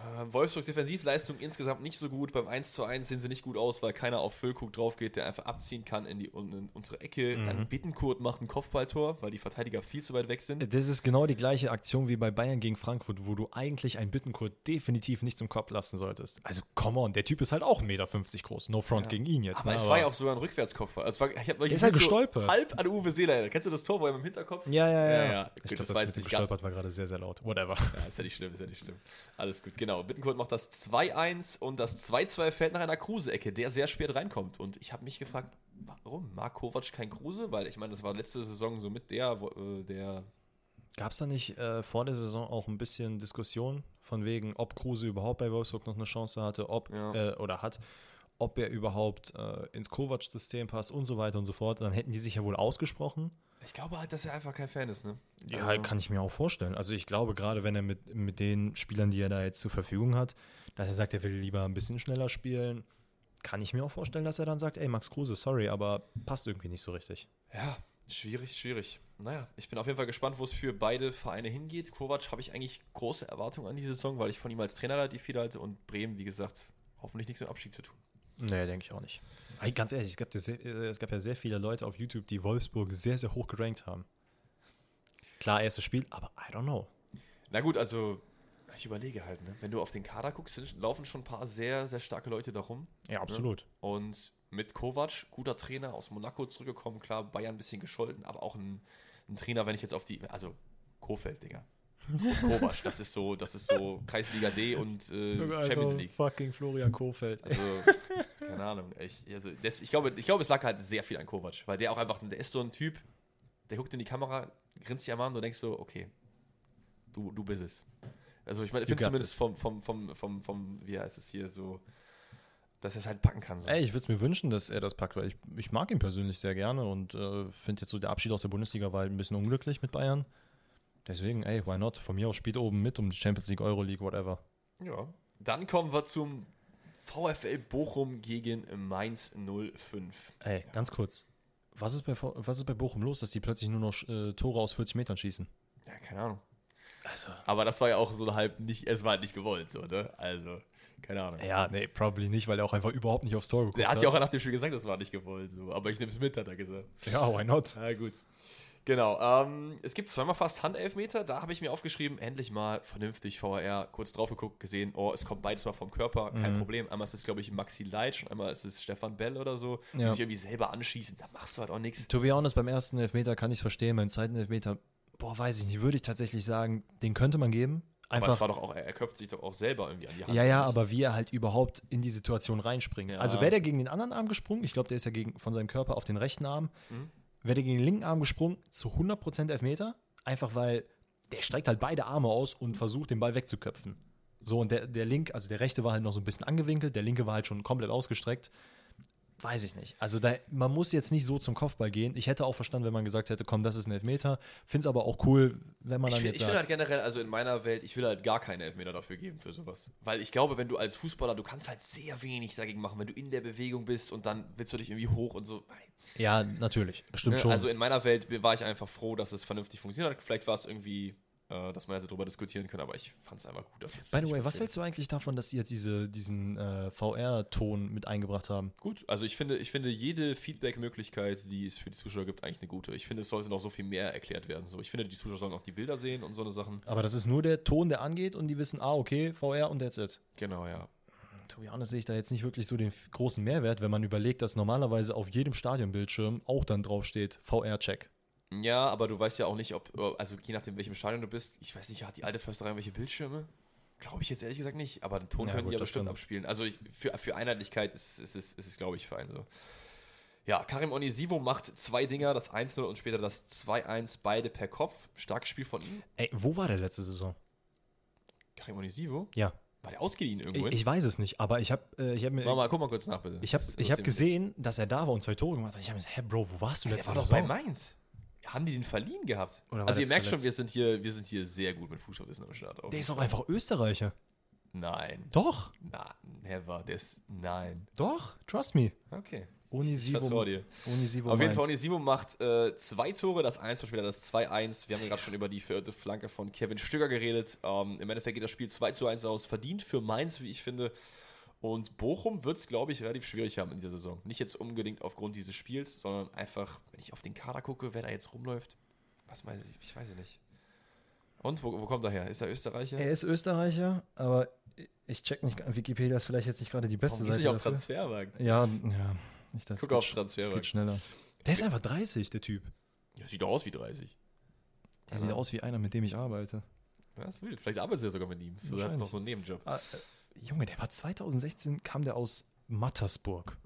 Äh, Wolfsburgs Defensivleistung insgesamt nicht so gut. Beim 1 zu 1 sehen sie nicht gut aus, weil keiner auf Füllkrug drauf geht, der einfach abziehen kann in die in untere Ecke. Mhm. Dann Bittenkurt macht ein Kopfballtor, weil die Verteidiger viel zu weit weg sind. Das ist genau die gleiche Aktion wie bei Bayern gegen Frankfurt, wo du eigentlich einen Bittenkurt definitiv nicht zum Kopf lassen solltest. Also, come on, der Typ ist halt auch 1,50 Meter groß. No front gegen ihn jetzt. Aber ne? es war ja auch sogar ein Rückwärtskopfball. Also war, ich hab, ich ist halt bin gestolpert. halb an Uwe Seeler. Kennst du das Tor, wo er im Hinterkopf? Ja, ja, ja. Ja, ja. Ich glaube, das das, war mit dem gestolpert war gerade sehr, sehr laut. Whatever. Ja, ist ja nicht schlimm, ist ja nicht schlimm. Alles gut, genau. Bittenkurt macht das 2-1 und das 2-2 fällt nach einer Kruse-Ecke, der sehr spät reinkommt. Und ich habe mich gefragt, warum? Mag Kovac kein Kruse? Weil ich meine, das war letzte Saison so mit der, äh, der Gab es da nicht äh, vor der Saison auch ein bisschen Diskussion von wegen, ob Kruse überhaupt bei Wolfsburg noch eine Chance hatte, ob Ja. äh, oder hat, ob er überhaupt äh, ins Kovac-System passt und so weiter und so fort. Dann hätten die sich ja wohl ausgesprochen. Ich glaube halt, dass er einfach kein Fan ist, ne? Ja, Also, kann ich mir auch vorstellen. Also ich glaube, gerade wenn er mit, mit den Spielern, die er da jetzt zur Verfügung hat, dass er sagt, er will lieber ein bisschen schneller spielen, kann ich mir auch vorstellen, dass er dann sagt, ey, Max Kruse, sorry, aber passt irgendwie nicht so richtig. Ja, schwierig, schwierig. Naja, ich bin auf jeden Fall gespannt, wo es für beide Vereine hingeht. Kovac habe ich eigentlich große Erwartungen an die Saison, weil ich von ihm als Trainer relativ viel halte und Bremen, wie gesagt, hoffentlich nichts mit Abstieg zu tun. Nee, denke ich auch nicht. Ey, ganz ehrlich, es gab, ja sehr, äh, es gab ja sehr viele Leute auf YouTube, die Wolfsburg sehr, sehr hoch gerankt haben. Klar, erstes Spiel, aber I don't know. Na gut, also ich überlege halt, ne? wenn du auf den Kader guckst, laufen schon ein paar sehr, sehr starke Leute da rum. Ja, absolut. Und mit Kovac, guter Trainer aus Monaco zurückgekommen, klar, Bayern ein bisschen gescholten, aber auch ein, ein Trainer, wenn ich jetzt auf die, also Kofeld, Digga. Kovac, das ist so, das ist so Kreisliga D und äh, Champions League. Fucking Florian Kofeld. Also, keine Ahnung. Ich, also das, ich, glaube, ich glaube, es lag halt sehr viel an Kovac, weil der auch einfach, der ist so ein Typ, der guckt in die Kamera, grinst dich einmal an und du denkst so, okay, du, du bist es. Also ich meine, ich finde zumindest vom, vom, vom, vom, vom, wie heißt es hier, so, dass er es halt packen kann. So. Ey, ich würde es mir wünschen, dass er das packt, weil ich, ich mag ihn persönlich sehr gerne und äh, finde jetzt so der Abschied aus der Bundesliga war halt ein bisschen unglücklich mit Bayern. Deswegen, ey, why not? Von mir aus spielt oben mit um die Champions League, Euroleague, whatever. Ja. Dann kommen wir zum VfL Bochum gegen Mainz 05. Ey, ganz kurz. Was ist, bei, was ist bei Bochum los, dass die plötzlich nur noch äh, Tore aus 40 Metern schießen? Ja, keine Ahnung. Also. Aber das war ja auch so halb nicht, es war halt nicht gewollt, so, ne? Also, keine Ahnung. Ja, nee, probably nicht, weil er auch einfach überhaupt nicht aufs Tor geguckt Der hat ja auch nach dem Spiel gesagt, das war nicht gewollt, so. Aber ich nehme es mit, hat er gesagt. Ja, why not? Na gut. Genau. Ähm, es gibt zweimal fast Handelfmeter. Da habe ich mir aufgeschrieben, endlich mal vernünftig VAR. Kurz drauf geguckt, gesehen, oh, es kommt beides mal vom Körper. Kein Mhm. Problem. Einmal ist es, glaube ich, Maxi Leitsch und einmal ist es Stefan Bell oder so, die Ja. sich irgendwie selber anschießen. Da machst du halt auch nichts. To be honest, beim ersten Elfmeter kann ich es verstehen, beim zweiten Elfmeter, boah, weiß ich nicht, würde ich tatsächlich sagen, den könnte man geben. Aber Einfach es war doch auch, er, köpft sich doch auch selber irgendwie an die Hand. Ja, ja, aber wie er halt überhaupt in die Situation reinspringt. Ja. Also wäre der gegen den anderen Arm gesprungen, ich glaube, der ist ja gegen, von seinem Körper auf den rechten Arm, Mhm. Wäre gegen den linken Arm gesprungen, zu 100% Elfmeter, einfach weil der streckt halt beide Arme aus und versucht, den Ball wegzuköpfen. So, und der, der Link, also der rechte war halt noch so ein bisschen angewinkelt, der linke war halt schon komplett ausgestreckt. Weiß ich nicht. Also da, man muss jetzt nicht so zum Kopfball gehen. Ich hätte auch verstanden, wenn man gesagt hätte, komm, das ist ein Elfmeter. Finde es aber auch cool, wenn man Ich, dann find, jetzt ich finde halt sagt, generell, also in meiner Welt, ich will halt gar keine Elfmeter dafür geben für sowas. Weil ich glaube, wenn du als Fußballer, du kannst halt sehr wenig dagegen machen, wenn du in der Bewegung bist und dann willst du dich irgendwie hoch und so. Ja, natürlich, stimmt Ne? schon. Also in meiner Welt war ich einfach froh, dass es vernünftig funktioniert hat. Vielleicht war es irgendwie, dass man hätte darüber diskutieren können, aber ich fand es einfach gut, dass es. By the way, was hältst du eigentlich davon, dass die jetzt diese, diesen äh, VR-Ton mit eingebracht haben? Gut, also ich finde, ich finde jede Feedback-Möglichkeit, die es für die Zuschauer gibt, eigentlich eine gute. Ich finde, es sollte noch so viel mehr erklärt werden. So, ich finde, die Zuschauer sollen auch die Bilder sehen und so eine Sachen. Aber das ist nur der Ton, der angeht und die wissen, ah, okay, VR und that's it. Genau, ja. To be honest sehe ich da jetzt nicht wirklich so den großen Mehrwert, wenn man überlegt, dass normalerweise auf jedem Stadionbildschirm auch dann draufsteht VR-Check. Ja, aber du weißt ja auch nicht, ob, also je nachdem, welchem Stadion du bist, ich weiß nicht, hat die alte Försterei irgendwelche Bildschirme? Glaube ich jetzt ehrlich gesagt nicht, aber den Ton Ja, können gut, die ja bestimmt stimmt. abspielen. Also ich, für, für Einheitlichkeit ist, ist, ist, ist es, glaube ich, fein so. Ja, Karim Onisivo macht zwei Dinger, das 1-0 und später das 2-1, beide per Kopf. Starkes Spiel von ihm. Ey, wo war der letzte Saison? Karim Onisivo? Ja. War der ausgeliehen irgendwo? Ich, ich weiß es nicht, aber ich habe äh, ich hab mir. Mach mal, guck mal kurz nach, bitte. Ich habe hab gesehen, dass er da war und zwei Tore gemacht hat. Ich habe mir gesagt, hä, Bro, wo warst du Der letzte war doch bei Saison? Mainz. Haben die den verliehen gehabt? Also ihr merkt schon, verletzt? wir sind hier, wir sind hier sehr gut mit Fußballwissen am Start. Der ist auch einfach Österreicher. Nein. Doch, Na, never. Der ist. Nein. doch, trust me. Okay. Dir. Unisivo Auf jeden. Fall, Onisivo macht äh, zwei Tore, das 1 später das 2-1. Wir haben gerade schon über die vierte Flanke von Kevin Stöger geredet. Ähm, Im Endeffekt geht das Spiel 2 zu 1 aus. Verdient für Mainz, wie ich finde. Und Bochum wird es, glaube ich, relativ schwierig haben in dieser Saison. Nicht jetzt unbedingt aufgrund dieses Spiels, sondern einfach, wenn ich auf den Kader gucke, wer da jetzt rumläuft. Was weiß ich? Ich weiß es nicht. Und, wo, wo kommt er her? Ist er Österreicher? Er ist Österreicher, aber ich check nicht, Wikipedia ist vielleicht jetzt nicht gerade die beste Warum Seite nicht auf dafür. Transfermarkt? Ja, ja. Ich, das Guck auf Transfermarkt. Das geht schneller. Der ist einfach 30, der Typ. Ja, sieht doch aus wie 30. Der sieht aus wie einer, mit dem ich arbeite. Ja, das ist wild. Vielleicht arbeitest du ja sogar mit ihm. Das ist Wahrscheinlich. noch so ein Nebenjob. Ah, Junge, der war 2016, kam der aus Mattersburg,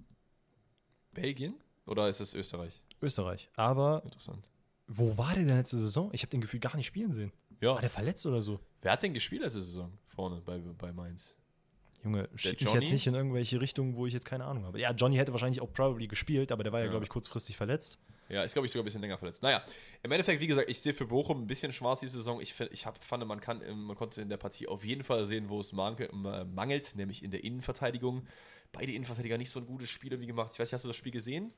Belgien? Oder ist es Österreich? Österreich. Aber Interessant. wo war der denn letzte Saison? Ich habe den Gefühl gar nicht spielen sehen. Ja. War der verletzt oder so? Wer hat denn gespielt letzte Saison vorne bei, bei Mainz? Junge, schick mich jetzt nicht in irgendwelche Richtungen, wo ich jetzt keine Ahnung habe. Ja, Johnny hätte wahrscheinlich auch probably gespielt, aber der war ja, Ja. glaube ich, kurzfristig verletzt. Ja, ist, glaube ich, sogar ein bisschen länger verletzt. Naja, im Endeffekt, wie gesagt, ich sehe für Bochum ein bisschen schwarz diese Saison. Ich, ich hab, fand, man, kann, im- man konnte in der Partie auf jeden Fall sehen, wo es äh, mangelt, nämlich in der Innenverteidigung. Beide Innenverteidiger nicht so ein gutes Spiel irgendwie gemacht. Ich weiß nicht, hast du das Spiel gesehen?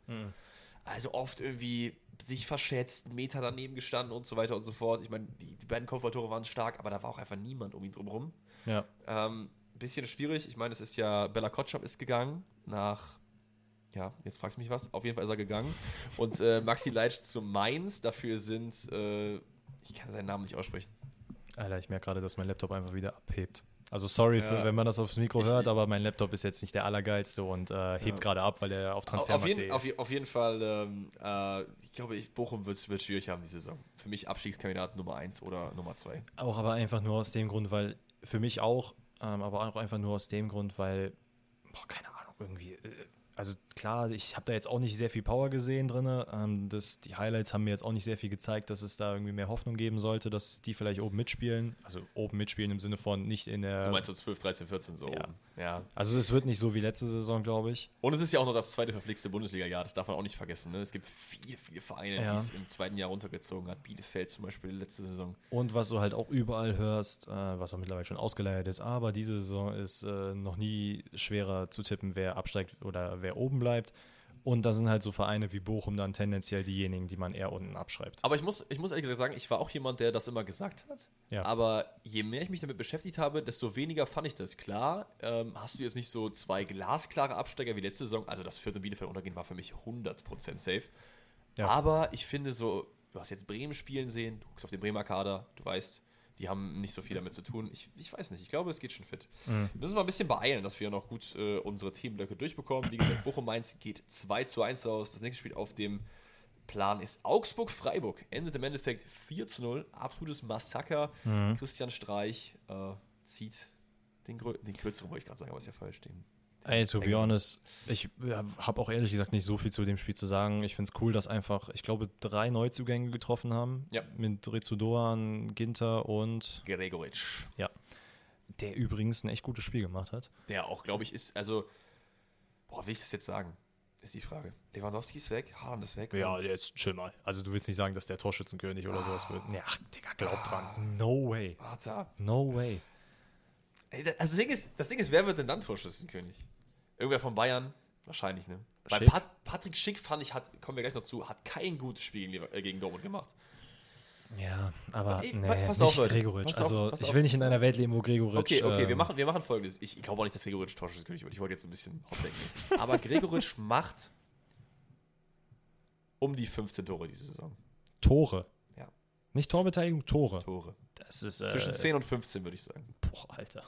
Also oft irgendwie sich verschätzt, Meter daneben gestanden und so weiter und so fort. Ich meine, die, die beiden Kopfballtore waren stark, aber da war auch einfach niemand um ihn drumherum. Ja. Ähm, bisschen schwierig. Ich meine, es ist ja, Bella Kotschap ist gegangen nach, ja, jetzt fragst du mich was. Auf jeden Fall ist er gegangen. Und äh, Maxi Leitsch zu Mainz. Dafür sind, äh, ich kann seinen Namen nicht aussprechen. Alter, ich merke gerade, dass mein Laptop einfach wieder abhebt. Also sorry, für, Ja. wenn man das aufs Mikro Ich- hört, aber mein Laptop ist jetzt nicht der allergeilste und äh, hebt Ja. gerade ab, weil er auf Auf, auf, jeden, auf, auf jeden Fall, ähm, äh, ich glaube, ich, Bochum wird es schwierig haben diese Saison. Für mich Abstiegskandidat Nummer 1 oder Nummer 2. Auch aber einfach nur aus dem Grund, weil für mich auch, ähm, aber auch einfach nur aus dem Grund, weil, boah, keine Ahnung, irgendwie, äh, also klar, ich habe da jetzt auch nicht sehr viel Power gesehen drin. Ähm, das, die Highlights haben mir jetzt auch nicht sehr viel gezeigt, dass es da irgendwie mehr Hoffnung geben sollte, dass die vielleicht oben mitspielen. Also oben mitspielen im Sinne von nicht in der. Du meinst so 12, 13, 14 so. Ja. oben. ja. Also es wird nicht so wie letzte Saison, glaube ich. Und es ist ja auch noch das zweite verflixte Bundesliga-Jahr, das darf man auch nicht vergessen. Ne? Es gibt viele, viele Vereine, Ja. die es im zweiten Jahr runtergezogen hat. Bielefeld zum Beispiel letzte Saison. Und was du halt auch überall hörst, äh, was auch mittlerweile schon ausgeleiert ist, aber diese Saison ist äh, noch nie schwerer zu tippen, wer absteigt oder wer oben bleibt. Und da sind halt so Vereine wie Bochum dann tendenziell diejenigen, die man eher unten abschreibt. Aber ich muss, ich muss ehrlich gesagt sagen, ich war auch jemand, der das immer gesagt hat. Ja. Aber je mehr ich mich damit beschäftigt habe, desto weniger fand ich das. Klar, ähm, hast du jetzt nicht so zwei glasklare Absteiger wie letzte Saison. Also das vierte Bielefeld untergehen war für mich 100% safe. Ja. Aber ich finde so, du hast jetzt Bremen spielen sehen, du guckst auf den Bremer Kader, du weißt, die haben nicht so viel damit zu tun. Ich, ich weiß nicht, ich glaube, es geht schon fit. Mhm. Wir müssen mal ein bisschen beeilen, dass wir noch gut äh, unsere Teamblöcke durchbekommen. Wie gesagt, Bochum-Mainz geht 2 zu 1 aus. Das nächste Spiel auf dem Plan ist Augsburg-Freiburg. Endet im Endeffekt 4 zu 0. Absolutes Massaker. Mhm. Christian Streich äh, zieht den, den kürzeren, wollte ich gerade sagen, aber ist ja falsch. Den, Ey, to be honest, ich habe auch ehrlich gesagt nicht so viel zu dem Spiel zu sagen. Ich finde es cool, dass einfach, ich glaube, drei Neuzugänge getroffen haben. Ja. Mit Rezu Doan, Ginter und Gregoritsch. der übrigens ein echt gutes Spiel gemacht hat. Der auch, glaube ich, ist, also, boah, will ich das jetzt sagen? Ist die Frage. Lewandowski ist weg, Haaland ist weg. und- jetzt chill mal. Also du willst nicht sagen, dass der Torschützenkönig oder sowas wird. Nee, ach, Digga, glaub Ah. dran. No way. Warte ab. No way. Ey, also das Ding, ist, das Ding ist, wer wird denn dann Torschützenkönig? Irgendwer von Bayern? Wahrscheinlich, ne? Weil Schick. Pat Patrick Schick, fand ich, hat, kommen wir gleich noch zu, hat kein gutes Spiel gegen, äh, gegen Dortmund gemacht. Ja, aber Ey, nee, pa- pass nicht auf, Leute. Gregoritsch. Pass auf, also pass ich auf. will nicht in einer Welt leben, wo Gregoritsch... Okay, okay, wir, ähm, machen, wir machen folgendes. Ich, ich glaube auch nicht, dass Gregoritsch Torschützenkönig wird. Ich wollte jetzt ein bisschen hauptsächlich. Aber Gregoritsch macht um die 15 Tore diese Saison. Tore. Ja. Nicht Torbeteiligung, Tore. Tore. Das ist... Äh, Zwischen 10 und 15, würde ich sagen. Boah, Alter.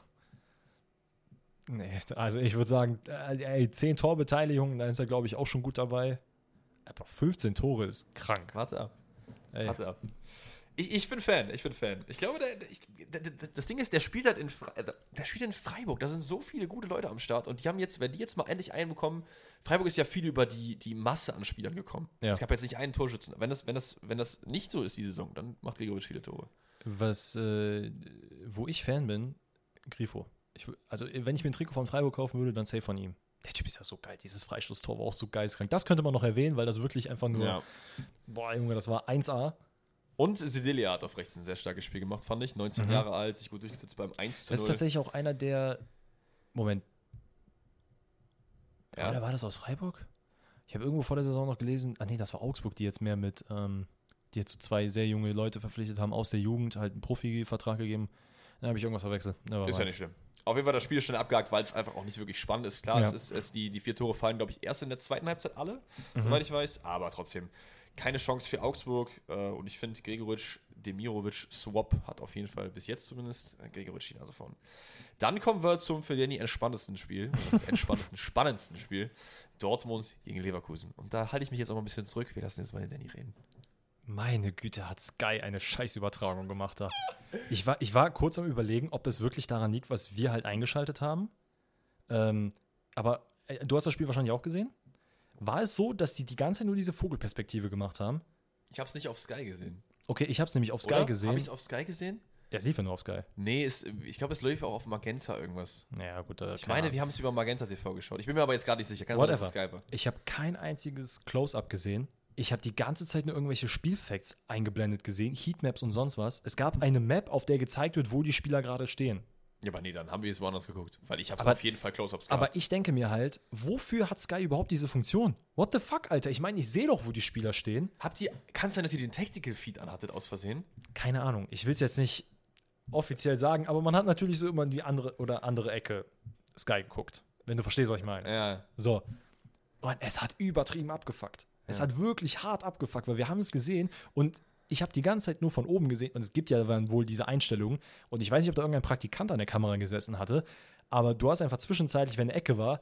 Nee, also ich würde sagen, äh, ey, 10 Torbeteiligungen, da ist er, glaube ich, auch schon gut dabei. Aber 15 Tore ist krank. Warte ab. Ey. Warte ab. Ich, ich bin Fan, ich bin Fan. Ich glaube, der, ich, der, das Ding ist, der spielt halt in, Fre äh, der spielt in Freiburg. Da sind so viele gute Leute am Start. Und die haben jetzt, wenn die jetzt mal endlich einen bekommen, Freiburg ist ja viel über die, die Masse an Spielern gekommen. Ja. Es gab jetzt nicht einen Torschützen. Wenn das, wenn, das, wenn das nicht so ist, die Saison, dann macht Gregoritsch viele Tore. Was, äh, wo ich Fan bin, Grifo. Ich, also, wenn ich mir ein Trikot von Freiburg kaufen würde, dann safe von ihm. Der Typ ist ja so geil. Dieses Freistoßtor war auch so geistkrank. Das könnte man noch erwähnen, weil das wirklich einfach nur, Ja. boah, Junge, das war 1A. Und Sedilia hat auf rechts ein sehr starkes Spiel gemacht, fand ich. 19 Mhm. Jahre alt, sich gut durchgesetzt beim 1 zu Das ist 0. tatsächlich auch einer der. Moment. Ja. Oder war das aus Freiburg? Ich habe irgendwo vor der Saison noch gelesen, ah nee, das war Augsburg, die jetzt mehr mit, ähm, die jetzt so zwei sehr junge Leute verpflichtet haben, aus der Jugend, halt einen Profivertrag gegeben. Dann habe ich irgendwas verwechselt. Never Ist ja nicht schlimm. Auf jeden Fall das Spiel schnell abgehakt, weil es einfach auch nicht wirklich spannend ist. Klar, Ja. es ist, es die, die vier Tore fallen, glaube ich, erst in der zweiten Halbzeit alle, Mhm. soweit ich weiß. Aber trotzdem keine Chance für Augsburg. Äh, und ich finde, Gregoritsch, Demirovic, Swap hat auf jeden Fall bis jetzt zumindest äh, Gregoritsch die Nase vorn. Dann kommen wir zum für Danny entspanntesten Spiel. Das entspanntesten, spannendsten Spiel. Dortmund gegen Leverkusen. Und da halte ich mich jetzt auch mal ein bisschen zurück. Wir lassen jetzt mal den Danny reden. Meine Güte, hat Sky eine Scheißübertragung gemacht da. Ich war, ich war kurz am überlegen, ob es wirklich daran liegt, was wir halt eingeschaltet haben. Ähm, aber äh, du hast das Spiel wahrscheinlich auch gesehen. War es so, dass die die ganze Zeit nur diese Vogelperspektive gemacht haben? Ich habe es nicht auf Sky gesehen. Okay, ich habe es nämlich auf Sky Oder? gesehen. Habe ich es auf Sky gesehen? Ja, es lief ja nur auf Sky. Nee, es, ich glaube, es läuft auch auf Magenta irgendwas. Naja, gut. äh, Ich meine, Ahnung. wir haben es über Magenta TV geschaut. Ich bin mir aber jetzt gar nicht sicher. Kann sein, dass es Whatever. Sky war. Ich habe kein einziges Close-Up gesehen. Ich habe die ganze Zeit nur irgendwelche Spielfacts eingeblendet gesehen, Heatmaps und sonst was. Es gab eine Map, auf der gezeigt wird, wo die Spieler gerade stehen. Ja, aber nee, dann haben wir es woanders geguckt. Weil ich habe es Aber- auf jeden Fall Close-Ups Aber gehabt. ich denke mir halt, wofür hat Sky überhaupt diese Funktion? What the fuck, Alter? Ich meine, ich sehe doch, wo die Spieler stehen. Habt ihr, kann es sein, dass ihr den Tactical Feed anhattet aus Versehen? Keine Ahnung. Ich will es jetzt nicht offiziell sagen, aber man hat natürlich so immer in die andere oder andere Ecke Sky geguckt. Wenn du verstehst, was ich meine. Ja. So. Und es hat übertrieben abgefuckt. Es hat wirklich hart abgefuckt, weil wir haben es gesehen und ich habe die ganze Zeit nur von oben gesehen und es gibt ja dann wohl diese Einstellungen und ich weiß nicht, ob da irgendein Praktikant an der Kamera gesessen hatte, aber du hast einfach zwischenzeitlich, wenn eine Ecke war,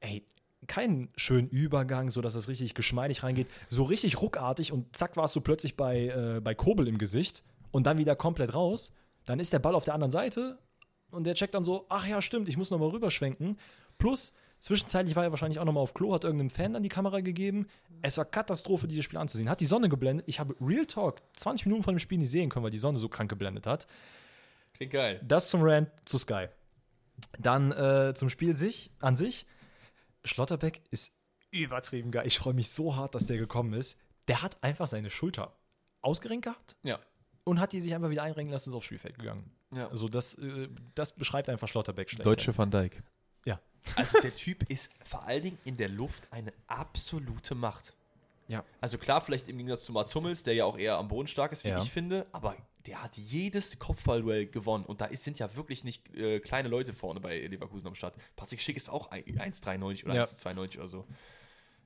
ey, keinen schönen Übergang, so dass es richtig geschmeidig reingeht, so richtig ruckartig und zack warst du plötzlich bei, äh, bei Kobel im Gesicht und dann wieder komplett raus. Dann ist der Ball auf der anderen Seite und der checkt dann so, ach ja, stimmt, ich muss nochmal rüberschwenken. Plus, zwischenzeitlich war er wahrscheinlich auch nochmal auf Klo, hat irgendeinem Fan dann die Kamera gegeben. Es war Katastrophe, dieses Spiel anzusehen. Hat die Sonne geblendet. Ich habe Real Talk 20 Minuten von dem Spiel nicht sehen können, weil die Sonne so krank geblendet hat. Klingt geil. Das zum Rant zu Sky. Dann äh, zum Spiel sich, an sich. Schlotterbeck ist übertrieben geil. Ich freue mich so hart, dass der gekommen ist. Der hat einfach seine Schulter ausgerenkt gehabt Ja. und hat die sich einfach wieder einrenken lassen, ist aufs Spielfeld gegangen. ja. Also das, äh, das beschreibt einfach Schlotterbeck schlecht. Van Dijk. Also der Typ ist vor allen Dingen in der Luft eine absolute Macht. Ja. Also klar, vielleicht im Gegensatz zu Mats Hummels, der ja auch eher am Boden stark ist, wie Ja. ich finde, aber der hat jedes Kopfballduell gewonnen und da ist, sind ja wirklich nicht äh, kleine Leute vorne bei Leverkusen am Start. Patrick Schick ist auch ein- 1,93 oder Ja. 1,92 oder so.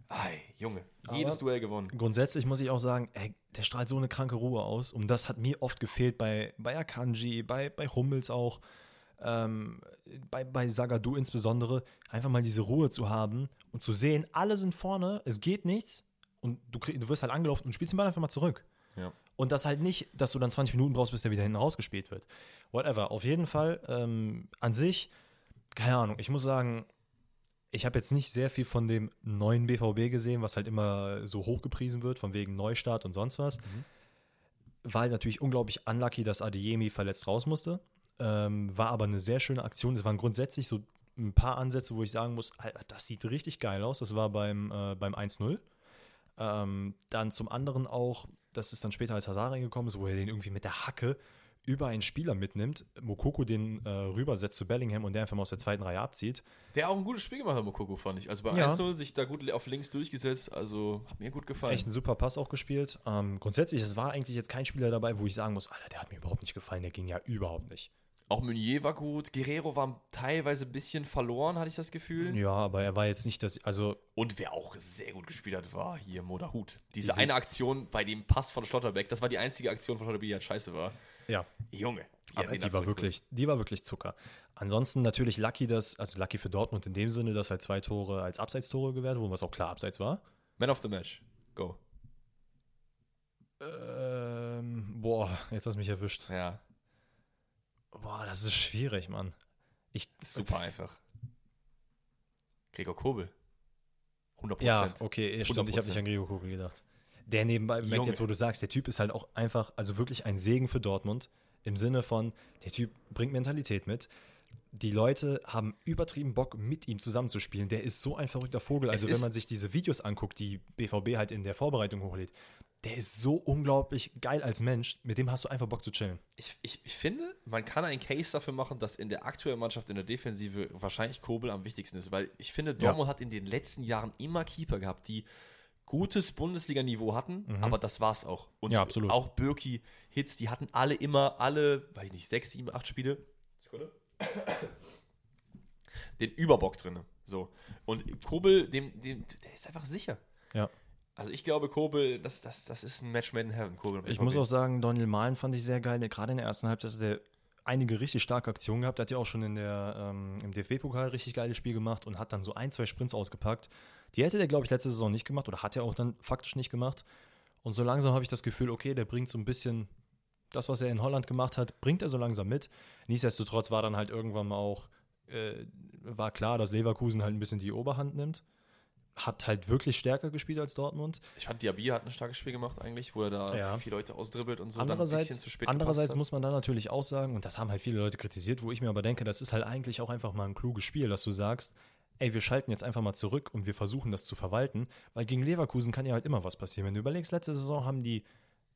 Ei, Junge, jedes Aber- Duell gewonnen. Grundsätzlich muss ich auch sagen, ey, der strahlt so eine kranke Ruhe aus. Und das hat mir oft gefehlt bei, bei Akanji, bei, bei Hummels auch, ähm, bei, bei Sagadu insbesondere. Einfach mal diese Ruhe zu haben und zu sehen, alle sind vorne, es geht nichts. Und du, krieg, du wirst halt angelaufen und spielst den Ball einfach mal zurück. Ja. Und das halt nicht, dass du dann 20 Minuten brauchst, bis der wieder hinten rausgespielt wird. Whatever. Auf jeden Fall, ähm, an sich, keine Ahnung, ich muss sagen, ich habe jetzt nicht sehr viel von dem neuen BVB gesehen, was halt immer so hochgepriesen wird, von wegen Neustart und sonst was. War halt natürlich unglaublich unlucky, dass Adeyemi verletzt raus musste. Ähm, war aber eine sehr schöne Aktion. Es waren grundsätzlich so ein paar Ansätze, wo ich sagen muss, Alter, das sieht richtig geil aus. Das war beim, äh, beim 1-0. Ähm, dann zum anderen auch, das ist dann später als Hazard reingekommen ist, wo er den irgendwie mit der Hacke über einen Spieler mitnimmt, Mokoko den äh, rübersetzt zu Bellingham und der einfach mal aus der zweiten Reihe abzieht. Der auch ein gutes Spiel gemacht hat, Mokoko, fand ich. Also bei Ja. 1-0 sich da gut auf links durchgesetzt, also hat mir gut gefallen. Echt ein super Pass auch gespielt. Ähm, grundsätzlich, es war eigentlich jetzt kein Spieler dabei, wo ich sagen muss, Alter, der hat mir überhaupt nicht gefallen, der ging ja überhaupt nicht. Auch Meunier war gut, Guerrero war teilweise ein bisschen verloren, hatte ich das Gefühl. Ja, aber er war jetzt nicht das, also Und wer auch sehr gut gespielt hat, war hier Moderhut. Diese Diese- eine Aktion bei dem Pass von Schlotterbeck, das war die einzige Aktion von Schlotterbeck, die halt scheiße war. ja, Junge, aber den die war wirklich, die war wirklich Zucker. Ansonsten natürlich lucky, dass, also lucky für Dortmund in dem Sinne, dass halt zwei Tore als Abseitstore gewertet wurden, was auch klar Abseits war. Man of the Match. Go. Ähm, boah, jetzt hast du mich erwischt. Ja, Boah, das ist schwierig, Mann. Ich, super einfach. Gregor Kobel. 100%. ja, okay, stimmt, ich habe 100%. nicht an Gregor Kogel gedacht. Der nebenbei, merkt jetzt, wo du sagst, der Typ ist halt auch einfach, also wirklich ein Segen für Dortmund. Im Sinne von, der Typ bringt Mentalität mit, die Leute haben übertrieben Bock, mit ihm zusammenzuspielen. Der ist so ein verrückter Vogel. Also, wenn man sich diese Videos anguckt, die BVB halt in der Vorbereitung hochlädt, der ist so unglaublich geil als Mensch. Mit dem hast du einfach Bock zu chillen. Ich, ich, ich finde, man kann einen Case dafür machen, dass in der aktuellen Mannschaft in der Defensive wahrscheinlich Kobel am wichtigsten ist, weil ich finde, Dortmund hat in den letzten Jahren immer Keeper gehabt, die gutes Bundesliga-Niveau hatten, aber das war's auch. Und Mhm. Ja, absolut. auch Birki, Hits, die hatten alle immer, alle, weiß ich nicht, sechs, sieben, acht Spiele. Sekunde. Den Überbock drin. So. Und Kobel, dem, dem, der ist einfach sicher. Ja. Also ich glaube, Kobel, das, das, das ist ein Match made in heaven, Kobel. Ich muss auch sagen, Daniel Mahlen fand ich sehr geil. Gerade in der ersten Halbzeit hat er einige richtig starke Aktionen gehabt. Er hat ja auch schon in der, ähm, im DFB-Pokal richtig geiles Spiel gemacht und hat dann so ein, zwei Sprints ausgepackt. Die hätte der, glaube ich, letzte Saison nicht gemacht oder hat er auch dann faktisch nicht gemacht. Und so langsam habe ich das Gefühl, okay, der bringt so ein bisschen das, was er in Holland gemacht hat, bringt er so langsam mit. Nichtsdestotrotz war dann halt irgendwann mal auch, äh, war klar, dass Leverkusen halt ein bisschen die Oberhand nimmt. Hat halt wirklich stärker gespielt als Dortmund. Ich fand, Diaby hat ein starkes Spiel gemacht eigentlich, wo er da Ja. vier Leute ausdribbelt und so Andererseits, andererseits muss man dann natürlich auch sagen, und das haben halt viele Leute kritisiert, wo ich mir aber denke, das ist halt eigentlich auch einfach mal ein kluges Spiel, dass du sagst, ey, wir schalten jetzt einfach mal zurück und wir versuchen das zu verwalten, weil gegen Leverkusen kann ja halt immer was passieren. Wenn du überlegst, letzte Saison haben die,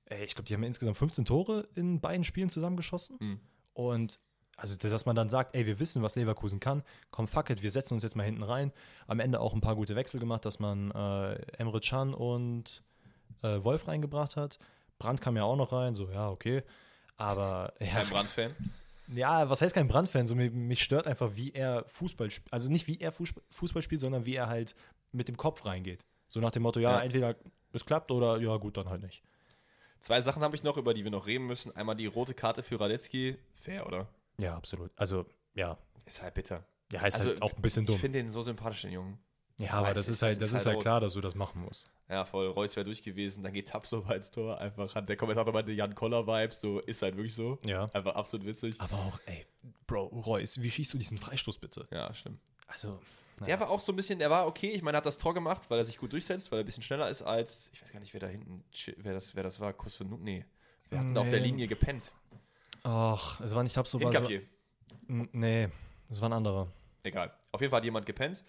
ey, ich glaube, die haben ja insgesamt 15 Tore in beiden Spielen zusammengeschossen. Mhm. Und also, dass man dann sagt, ey, wir wissen, was Leverkusen kann, komm, fuck it, wir setzen uns jetzt mal hinten rein. Am Ende auch ein paar gute Wechsel gemacht, dass man äh, Emre Can und äh, Wolf reingebracht hat. Brandt kam ja auch noch rein, so, ja, okay. Aber, ja, Kein Brandfan. ja, was heißt kein Brandfan? So, mich, mich stört einfach, wie er Fußball spielt. Also nicht wie er Fuß- Fußball spielt, sondern wie er halt mit dem Kopf reingeht. So nach dem Motto, ja, Ja. entweder es klappt oder ja, gut, dann halt nicht. Zwei Sachen habe ich noch, über die wir noch reden müssen. Einmal die rote Karte für Radetzky. Fair, oder? Ja, absolut. Also, ja, Ist halt bitter. ja, ist Also, halt auch ein bisschen Ich dumm. finde den so sympathisch, den Jungen. Ja, aber weiß, das es ist halt, ist- das es ist ist halt halt klar, dass du das machen musst. Ja, voll. Reus wäre durch gewesen. Dann geht Tapso ins Tor. Einfach hat der Kommentator meinte Jan Koller-Vibes. So ist halt wirklich so. Ja. Einfach absolut witzig. Aber auch, ey, Bro, Reus, wie schießt du diesen Freistoß bitte? Ja, stimmt. Also, Der war auch so ein bisschen, der war okay. Ich meine, er hat das Tor gemacht, weil er sich gut durchsetzt, weil er ein bisschen schneller ist als, ich weiß gar nicht, wer da hinten, wer das, wer das war, Kusunu, nee. Wir hatten auf der Nee. Linie gepennt. Ach, es war nicht Tabso, war so, Hinkapier. N- nee, es war ein anderer. Egal. Auf jeden Fall hat jemand gepennt.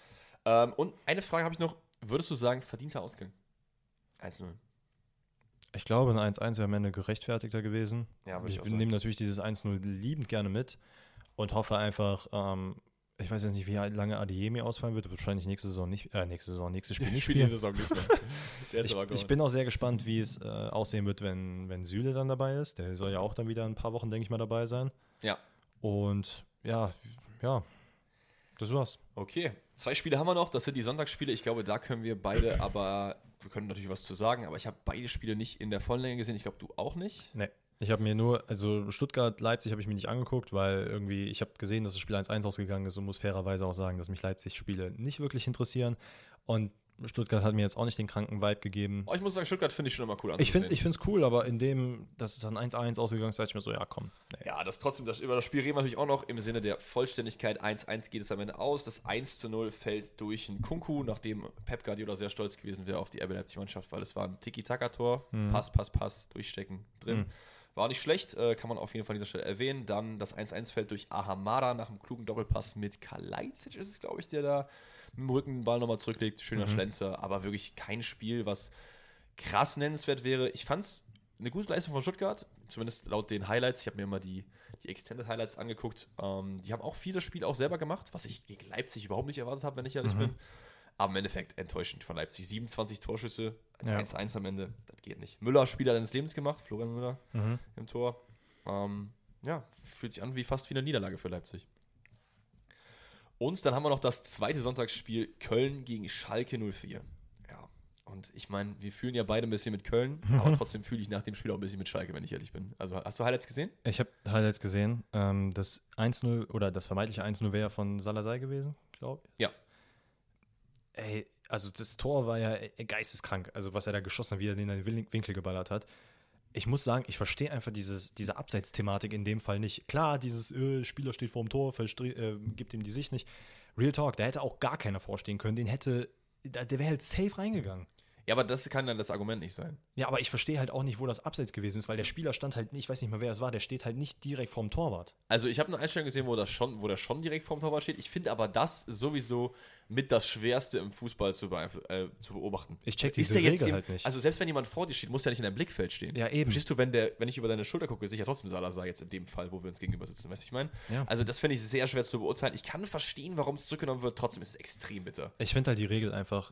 Ähm, und eine Frage habe ich noch. Würdest du sagen, verdienter Ausgang? 1-0. Ich glaube, ein 1-1 wäre am Ende gerechtfertigter gewesen. Ja, würde ich ich sagen. nehme natürlich dieses 1-0 liebend gerne mit und hoffe einfach, ähm, ich weiß jetzt nicht, wie lange Adeyemi ausfallen wird, wahrscheinlich nächste Saison nicht, äh, nächste Saison, nächstes Spiel nicht spielen. Saison nicht Ich, ich bin auch sehr gespannt, wie es äh, aussehen wird, wenn, wenn Süle dann dabei ist. Der soll ja auch dann wieder ein paar Wochen, denke ich mal, dabei sein. Ja. Und ja, ja, das war's. Okay, zwei Spiele haben wir noch. Das sind die Sonntagsspiele. Ich glaube, da können wir beide, aber wir können natürlich was zu sagen. Aber ich habe beide Spiele nicht in der vollen Länge gesehen. Ich glaube, du auch nicht. Nee. Ich habe mir nur, also Stuttgart, Leipzig habe ich mir nicht angeguckt, weil irgendwie, ich habe gesehen, dass das Spiel 1-1 ausgegangen ist und muss fairerweise auch sagen, dass mich Leipzig-Spiele nicht wirklich interessieren. Und Stuttgart hat mir jetzt auch nicht den kranken Vibe gegeben. Oh, ich muss sagen, Stuttgart finde ich schon immer cool Ich finde anzusehen. es cool, aber in dem, dass es dann 1-1 ausgegangen ist, dachte ich mir so, ja komm. Nee. Ja, das trotzdem, das, über das Spiel reden wir natürlich auch noch im Sinne der Vollständigkeit. 1-1 geht es am Ende aus. Das 1-0 fällt durch einen Kunku, nachdem Pep Guardiola sehr stolz gewesen wäre auf die RB Leipzig-Mannschaft, weil es war ein Tiki-Taka-Tor. Pass, Pass, Pass, durchstecken drin. War nicht schlecht, äh, kann man auf jeden Fall an dieser Stelle erwähnen. Dann das 1-1 fällt durch Ahamada nach einem klugen Doppelpass mit Kalajdzic, ist es, glaube ich, der da mit dem Rücken den Ball nochmal zurücklegt. Schöner Schlenzer, aber wirklich kein Spiel, was krass nennenswert wäre. Ich fand es eine gute Leistung von Stuttgart, zumindest laut den Highlights. Ich habe mir mal die, die Extended Highlights angeguct. Ähm, die haben auch vieles Spiel auch selber gemacht, was ich gegen Leipzig überhaupt nicht erwartet habe, wenn ich ehrlich bin. Aber im Endeffekt enttäuschend von Leipzig. 27 Torschüsse, Ja. 1-1 am Ende, das geht nicht. Müller, Spieler seines Lebens gemacht, Florian Müller Mhm. im Tor. Ähm, ja, fühlt sich an wie fast wie eine Niederlage für Leipzig. Und dann haben wir noch das zweite Sonntagsspiel Köln gegen Schalke 04. Ja, und ich meine, wir fühlen ja beide ein bisschen mit Köln, aber trotzdem fühle ich nach dem Spiel auch ein bisschen mit Schalke, wenn ich ehrlich bin. Also hast du Highlights gesehen? Ich habe Highlights gesehen. Ähm, das 1-0 oder das vermeintliche 1-0 wäre von Salazar gewesen, glaube ich. Ja. Ey, also das Tor war ja geisteskrank. Also was er da geschossen hat, wie er den in den Win- Winkel geballert hat. Ich muss sagen, ich verstehe einfach dieses, diese Abseitsthematik in dem Fall nicht. Klar, dieses äh, Spieler steht vorm Tor, äh, gibt ihm die Sicht nicht. Real Talk, da hätte auch gar keiner vorstehen können. Den hätte, der wäre halt safe reingegangen. Ja, aber das kann dann das Argument nicht sein. Ja, aber ich verstehe halt auch nicht, wo das Abseits gewesen ist, weil der Spieler stand halt nicht, ich weiß nicht mal, wer es war, der steht halt nicht direkt vorm Torwart. Also ich habe eine Einstellung gesehen, wo das schon, wo das schon direkt vorm Torwart steht. Ich finde aber das sowieso mit das Schwerste im Fußball zu, äh, zu beobachten. Ich check Ist diese jetzt Regel im, halt nicht. Also selbst wenn jemand vor dir steht, muss der nicht in deinem Blickfeld stehen. Ja, eben. Verstehst du, wenn, der, wenn ich über deine Schulter gucke, sicher trotzdem Salazar jetzt in dem Fall, wo wir uns gegenüber sitzen, weißt du, ich meine? Ja. Also das finde ich sehr schwer zu beurteilen. Ich kann verstehen, warum es zurückgenommen wird, trotzdem ist es extrem bitter. Ich finde halt die Regel einfach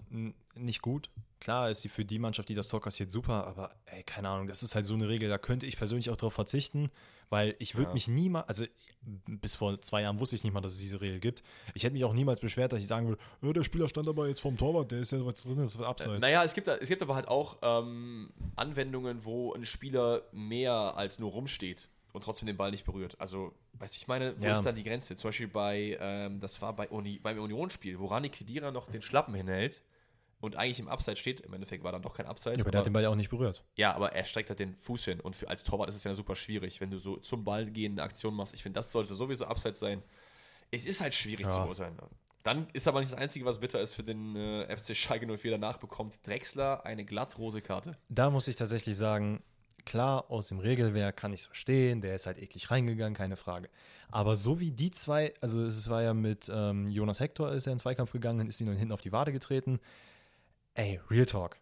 nicht gut. Klar ist sie für die Mannschaft, die das Tor kassiert, super, aber ey, keine Ahnung, das ist halt so eine Regel, da könnte ich persönlich auch darauf verzichten, weil ich würde Ja. mich niemals, also bis vor zwei Jahren wusste ich nicht mal, dass es diese Regel gibt. Ich hätte mich auch niemals beschwert, dass ich sagen würde, "Ja, der Spieler stand aber jetzt vorm Torwart, der ist ja was drin, das wird abseits. Naja, es gibt, es gibt aber halt auch ähm, Anwendungen, wo ein Spieler mehr als nur rumsteht und trotzdem den Ball nicht berührt. Also, weißt du, ich meine, wo Ja. ist dann die Grenze? Zum Beispiel bei, ähm, das war bei Uni, beim Unionsspiel, wo Rani Kedira noch den Schlappen hinhält und eigentlich im Abseits steht. Im Endeffekt war dann doch kein Abseits. ja, aber der hat den Ball ja auch nicht berührt. Ja, aber er streckt halt den Fuß hin und für, als Torwart ist es ja super schwierig, wenn du so zum Ball gehende Aktion machst. Ich finde, das sollte sowieso abseits sein. Es ist halt schwierig Ja. zu beurteilen. Dann ist aber nicht das Einzige, was bitter ist für den äh, FC Schalke 04. Danach bekommt Drexler eine glattrote Karte. Da muss ich tatsächlich sagen, klar, aus dem Regelwerk kann ich es verstehen, der ist halt eklig reingegangen, keine Frage. Aber so wie die zwei, also es war ja mit ähm, Jonas Hector, ist er in den Zweikampf gegangen, dann ist ihn dann hinten auf die Wade getreten. Ey, Real Talk.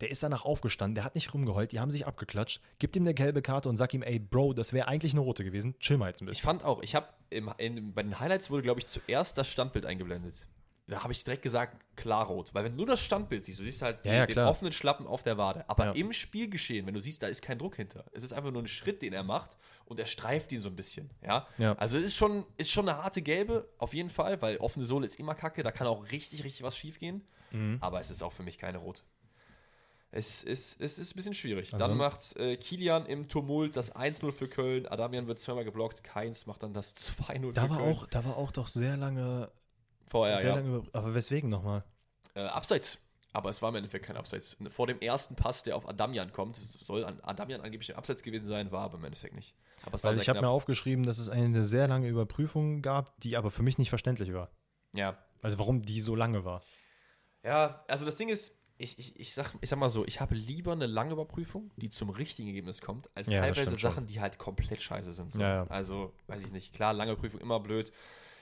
Der ist danach aufgestanden, der hat nicht rumgeheult, die haben sich abgeklatscht, gibt ihm eine gelbe Karte und sag ihm, ey, Bro, das wäre eigentlich eine rote gewesen, chill mal jetzt ein Ich bisschen. fand auch, ich habe bei den Highlights wurde, glaube ich, zuerst das Standbild eingeblendet. Da habe ich direkt gesagt, klar rot. Weil wenn du nur das Standbild siehst, du siehst halt Ja, ja, den klar. offenen Schlappen auf der Wade. Aber Ja. im Spielgeschehen, wenn du siehst, da ist kein Druck hinter. Es ist einfach nur ein Schritt, den er macht und er streift ihn so ein bisschen. Ja. Ja. Also es ist schon, ist schon eine harte Gelbe, auf jeden Fall, weil offene Sohle ist immer kacke, da kann auch richtig, richtig was schief gehen. Mhm. Aber es ist auch für mich keine rot. Es ist, es ist ein bisschen schwierig. Also- Dann macht äh, Kilian im Tumult das 1-0 für Köln. Adamian wird zweimal geblockt. Keins macht dann das 2-0 Da für war Köln. auch, da war auch doch sehr lange, Vorher, sehr ja. lange, aber weswegen nochmal? Äh, abseits. Aber es war im Endeffekt kein Abseits. Vor dem ersten Pass, der auf Adamian kommt, soll an Adamian angeblich ein Abseits gewesen sein, war aber im Endeffekt nicht. Aber es war sehr ich habe mir aufgeschrieben, dass es eine sehr lange Überprüfung gab, die aber für mich nicht verständlich war. Ja. Also warum die so lange war. Ja, also das Ding ist, ich, ich, ich, sag, ich sag mal so, ich habe lieber eine lange Überprüfung, die zum richtigen Ergebnis kommt, als Ja, teilweise schon. Sachen, die halt komplett scheiße sind. So. Ja, ja. Also, weiß ich nicht, klar, lange Prüfung immer blöd.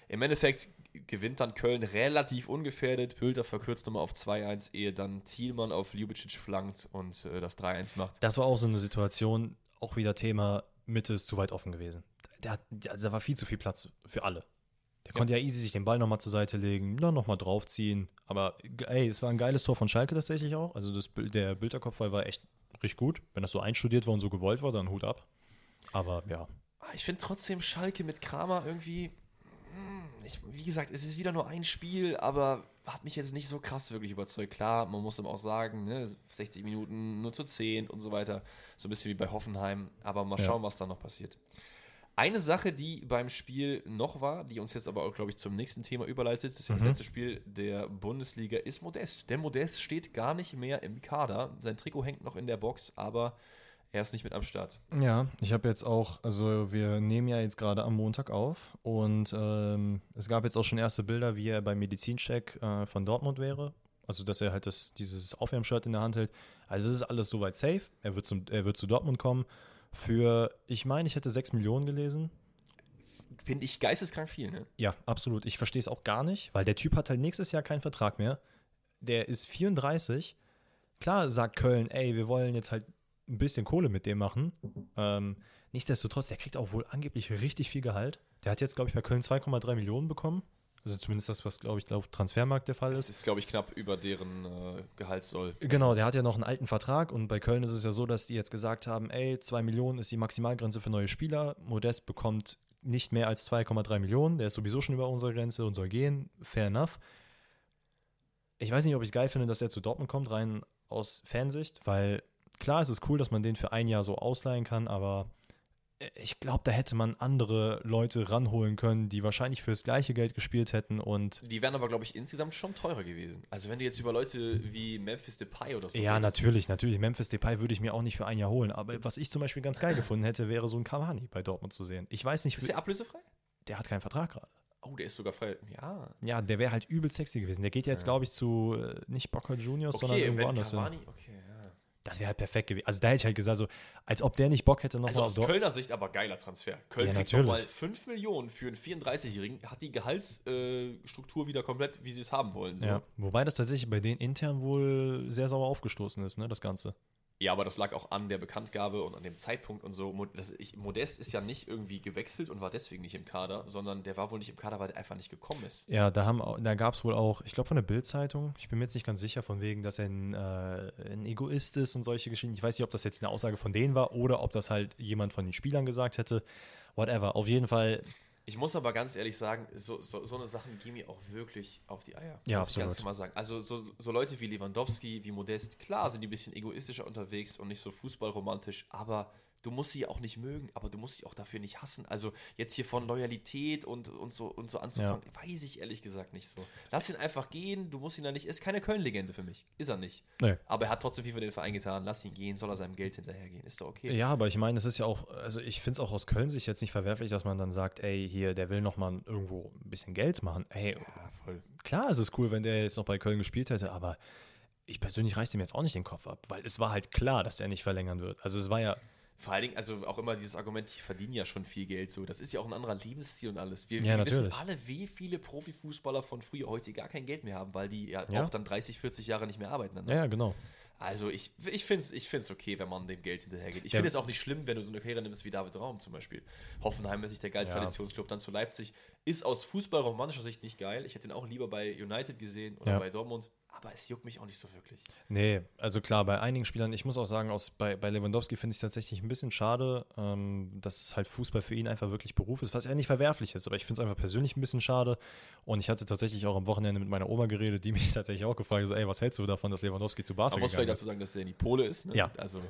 Im Endeffekt gewinnt dann Köln relativ ungefährdet. Bülter verkürzt nochmal auf 2-1, ehe dann Thielmann auf Ljubicic flankt und äh, das 3-1 macht. Das war auch so eine Situation, auch wieder Thema, Mitte ist zu weit offen gewesen. Der, also da war viel zu viel Platz für alle. Der Ja. konnte ja easy sich den Ball nochmal zur Seite legen, dann nochmal draufziehen. Aber ey, es war ein geiles Tor von Schalke tatsächlich auch. Also das, der Bilderkopfball war echt richtig gut. Wenn das so einstudiert war und so gewollt war, dann Hut ab. Aber ja, Ah, Ich finde trotzdem Schalke mit Kramer irgendwie. hm, Ich, wie gesagt, es ist wieder nur ein Spiel, aber hat mich jetzt nicht so krass wirklich überzeugt. Klar, man muss aber auch sagen, ne, 60 Minuten nur zu 10 und so weiter. So ein bisschen wie bei Hoffenheim. Aber mal Ja. schauen, was da noch passiert. Eine Sache, die beim Spiel noch war, die uns jetzt aber auch, glaube ich, zum nächsten Thema überleitet, das ist ja das Mhm. letzte Spiel der Bundesliga, ist Modest. Der Modest steht gar nicht mehr im Kader. Sein Trikot hängt noch in der Box, aber er ist nicht mit am Start. Ja, ich habe jetzt auch, also wir nehmen ja jetzt gerade am Montag auf und ähm, es gab jetzt auch schon erste Bilder, wie er beim Medizincheck äh, von Dortmund wäre. Also, dass er halt das, dieses Aufwärmshirt in der Hand hält. Also, es ist alles soweit safe. Er wird, zum, er wird zu Dortmund kommen. Für, ich meine, ich hätte 6 Millionen gelesen. Finde ich geisteskrank viel, ne? Ja, absolut. Ich verstehe es auch gar nicht, weil der Typ hat halt nächstes Jahr keinen Vertrag mehr. Der ist 34. Klar sagt Köln, ey, wir wollen jetzt halt ein bisschen Kohle mit dem machen. Ähm, nichtsdestotrotz, der kriegt auch wohl angeblich richtig viel Gehalt. Der hat jetzt, glaube ich, bei Köln 2,3 Millionen bekommen. Also zumindest das, was, glaube ich, auf Transfermarkt der Fall Das ist. ist, glaube ich, knapp über deren äh, Gehaltssoll. Genau, der hat ja noch einen alten Vertrag und bei Köln ist es ja so, dass die jetzt gesagt haben, ey, 2 Millionen ist die Maximalgrenze für neue Spieler. Modest bekommt nicht mehr als 2,3 Millionen. Der ist sowieso schon über unsere Grenze und soll gehen. Fair enough. Ich weiß nicht, ob ich es geil finde, dass er zu Dortmund kommt, rein aus Fansicht, weil klar, es ist cool, dass man den für ein Jahr so ausleihen kann, aber ich glaube, da hätte man andere Leute ranholen können, die wahrscheinlich fürs gleiche Geld gespielt hätten und Die wären aber, glaube ich, insgesamt schon teurer gewesen. Also wenn du jetzt über Leute wie Memphis Depay oder so Ja, redest, natürlich, natürlich. Memphis Depay würde ich mir auch nicht für ein Jahr holen. Aber was ich zum Beispiel ganz geil gefunden hätte, wäre so ein Cavani bei Dortmund zu sehen. Ich weiß nicht, Ist der ablösefrei? der hat keinen Vertrag gerade. Oh, der ist sogar frei. Ja. Ja, der wäre halt übel sexy gewesen. Der geht ja jetzt, glaube ich, zu äh, nicht Boca Juniors, sondern Okay, irgendwo wenn anders hin. Okay. Das wäre halt perfekt gewesen. Also da hätte ich halt gesagt, so, als ob der nicht Bock hätte, Also nochmal aus Kölner Sicht aber geiler Transfer. Köln Ja, kriegt nochmal 5 Millionen für einen 34-Jährigen, hat die Gehaltsstruktur wieder komplett, wie sie es haben wollen. So. Ja, wobei das tatsächlich bei denen intern wohl sehr sauer aufgestoßen ist, ne, das Ganze. Ja, aber das lag auch an der Bekanntgabe und an dem Zeitpunkt und so. Modest ist ja nicht irgendwie gewechselt und war deswegen nicht im Kader, sondern der war wohl nicht im Kader, weil der einfach nicht gekommen ist. Ja, da, da gab es wohl auch, ich glaube von der Bild-Zeitung, ich bin mir jetzt nicht ganz sicher, von wegen, dass er ein, äh, ein Egoist ist und solche Geschichten. Ich weiß nicht, ob das jetzt eine Aussage von denen war oder ob das halt jemand von den Spielern gesagt hätte. Whatever. Auf jeden Fall, Ich muss aber ganz ehrlich sagen, so, so, so eine Sachen gehen mir auch wirklich auf die Eier. Ja, muss ich ganz absolut. mal sagen. Also so, so Leute wie Lewandowski, wie Modest, klar sind die ein bisschen egoistischer unterwegs und nicht so fußballromantisch, aber du musst sie auch nicht mögen, aber du musst sie auch dafür nicht hassen. Also jetzt hier von Loyalität und, und, so, und so anzufangen, weiß ich ehrlich gesagt nicht so. Lass ihn einfach gehen, du musst ihn da nicht, ist keine Köln-Legende für mich, ist er nicht. nee. Aber er hat trotzdem viel für den Verein getan, lass ihn gehen, soll er seinem Geld hinterhergehen, ist doch okay. Ja, aber ich meine, es ist ja auch, also ich finde es auch aus Köln sich jetzt nicht verwerflich, dass man dann sagt, ey, hier, der will nochmal irgendwo ein bisschen Geld machen. Ey, Ja, voll. klar ist es cool, wenn der jetzt noch bei Köln gespielt hätte, aber ich persönlich reiß dem jetzt auch nicht den Kopf ab, weil es war halt klar, dass er nicht verlängern wird. Also es war ja, Vor allen Dingen, also auch immer dieses Argument, die verdienen ja schon viel Geld so. Das ist ja auch ein anderer Lebensstil und alles. Wir, Ja, wir wissen alle, wie viele Profifußballer von früher heute gar kein Geld mehr haben, weil die ja, Ja. auch dann 30, 40 Jahre nicht mehr arbeiten. Dann. ja, ja, genau. Also ich, ich finde es ich find's okay, wenn man dem Geld hinterhergeht. Ich Ja. finde es auch nicht schlimm, wenn du so eine Karriere nimmst wie David Raum zum Beispiel. Hoffenheim ist nicht der geilste Ja. Traditionsclub, dann zu Leipzig. Ist aus fußballromantischer Sicht nicht geil. Ich hätte ihn auch lieber bei United gesehen oder Ja. bei Dortmund. Aber es juckt mich auch nicht so wirklich. Nee, also klar, bei einigen Spielern, ich muss auch sagen, aus, bei, bei Lewandowski finde ich es tatsächlich ein bisschen schade, ähm, dass halt Fußball für ihn einfach wirklich Beruf ist, was ja nicht verwerflich ist, aber ich finde es einfach persönlich ein bisschen schade. Und ich hatte tatsächlich auch am Wochenende mit meiner Oma geredet, die mich tatsächlich auch gefragt hat, so, ey, was hältst du davon, dass Lewandowski zu Barca Man muss vielleicht dazu sagen, dass der in die Pole ist. Ne? Ja. Also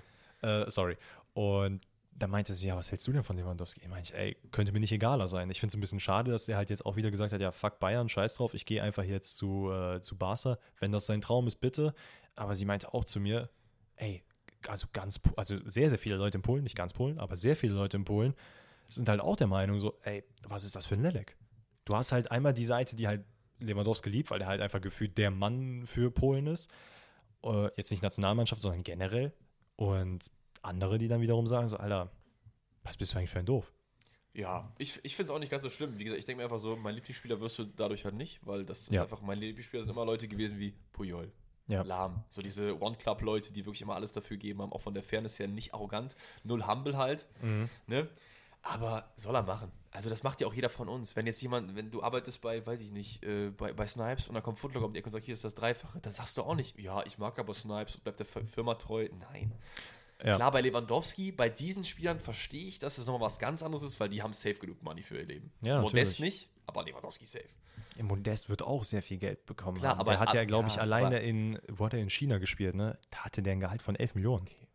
Äh, sorry. Und da meinte sie, ja, was hältst du denn von Lewandowski? Ich meinte, ey, könnte mir nicht egaler sein. Ich finde es ein bisschen schade, dass der halt jetzt auch wieder gesagt hat, ja, fuck Bayern, scheiß drauf, ich gehe einfach jetzt zu, äh, zu Barca. Wenn das sein Traum ist, bitte. Aber sie meinte auch zu mir, ey, also ganz, also sehr, sehr viele Leute in Polen, nicht ganz Polen, aber sehr viele Leute in Polen sind halt auch der Meinung so, ey, was ist das für ein Lelek? Du hast halt einmal die Seite, die halt Lewandowski liebt, weil er halt einfach gefühlt der Mann für Polen ist. Äh, jetzt nicht Nationalmannschaft, sondern generell. Und andere, die dann wiederum sagen so, Alter, was bist du eigentlich für ein Doof? Ja, ich, ich finde es auch nicht ganz so schlimm. Wie gesagt, ich denke mir einfach so, mein Lieblingsspieler wirst du dadurch halt nicht, weil das ist Ja. einfach, mein Lieblingsspieler sind immer Leute gewesen wie Puyol, Ja. Lahm. So diese One-Club-Leute, die wirklich immer alles dafür geben haben, auch von der Fairness her nicht arrogant, null humble halt. Mhm. Ne? Aber soll er machen. Also das macht ja auch jeder von uns. Wenn jetzt jemand, wenn du arbeitest bei, weiß ich nicht, äh, bei, bei Snipes und dann kommt Footlocker um die Ecke und sagt, hier ist das Dreifache, dann sagst du auch nicht, ja, ich mag aber Snipes und bleibt der Firma treu. Nein. Ja. Klar, bei Lewandowski, bei diesen Spielern verstehe ich, dass es nochmal was ganz anderes ist, weil die haben safe genug Money für ihr Leben. Ja, Modest nicht, aber Lewandowski safe. Modest wird auch sehr viel Geld bekommen. Klar, haben. aber der hat ja, glaube ich, ja, alleine aber- in, wo hat er in China gespielt, ne? Da hatte der ein Gehalt von 11 Millionen. Okay.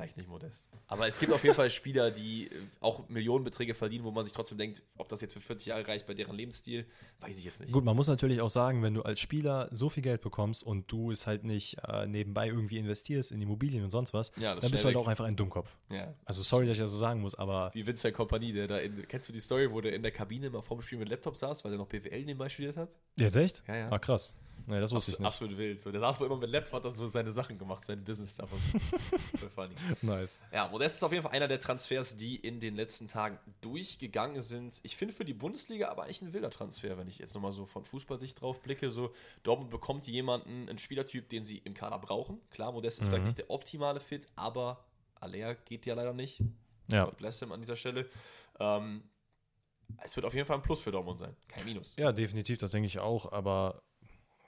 Vielleicht nicht Modest. Aber es gibt auf jeden Fall Spieler, die äh, auch Millionenbeträge verdienen, wo man sich trotzdem denkt, ob das jetzt für 40 Jahre reicht bei deren Lebensstil, weiß ich jetzt nicht. Gut, man muss natürlich auch sagen, wenn du als Spieler so viel Geld bekommst und du es halt nicht äh, nebenbei irgendwie investierst in Immobilien und sonst was, Ja, dann bist du halt weg. auch einfach ein Dummkopf. Ja. Also sorry, dass ich das so sagen muss, aber Wie Vincent Kompanie, der da in, kennst du die Story, wo der in der Kabine mal vorm Spiel mit Laptop saß, weil er noch BWL nebenbei studiert hat? jetzt echt? Ja, ja. Ah, krass. Nee, das wusste ich Absolut, nicht. absolut wild. So, der saß wohl immer mit Laptop, hat dann so seine Sachen gemacht, sein Business-Stuff und so. Voll funny. Nice. Ja, Modest ist auf jeden Fall einer der Transfers, die in den letzten Tagen durchgegangen sind. Ich finde für die Bundesliga aber eigentlich ein wilder Transfer, wenn ich jetzt nochmal so von Fußballsicht drauf blicke. So, Dortmund bekommt jemanden, einen Spielertyp, den sie im Kader brauchen. Klar, Modest ist vielleicht nicht der optimale Fit, aber Alea geht ja leider nicht. Ja. God bless him an dieser Stelle. Ähm, es wird auf jeden Fall ein Plus für Dortmund sein, kein Minus. Ja, definitiv, das denke ich auch, aber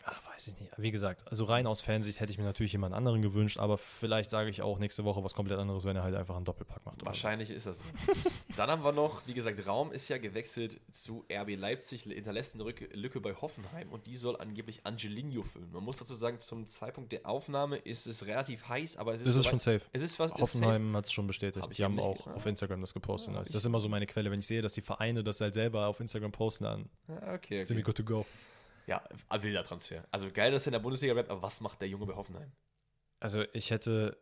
ah, weiß ich nicht. Wie gesagt, also rein aus Fansicht hätte ich mir natürlich jemand anderen gewünscht, aber vielleicht sage ich auch nächste Woche was komplett anderes, wenn er halt einfach einen Doppelpack macht. so. Wahrscheinlich ist das so. Dann haben wir noch, wie gesagt, Raum ist ja gewechselt zu RB Leipzig, hinterlässt eine Lücke bei Hoffenheim und die soll angeblich Angelino füllen. Man muss dazu sagen, zum Zeitpunkt der Aufnahme ist es relativ heiß, aber es ist, Das ist schon safe. Es ist was. Hoffenheim hat es schon bestätigt. Hab ich die haben auch auf Instagram das gepostet. Ah, Also das ist immer so meine Quelle. Wenn ich sehe, dass die Vereine das halt selber auf Instagram posten, dann. Ah, okay, sind wir okay. good to go. Ja, wilder Transfer. Also geil, dass er in der Bundesliga bleibt, aber was macht der Junge bei Hoffenheim? Also ich hätte,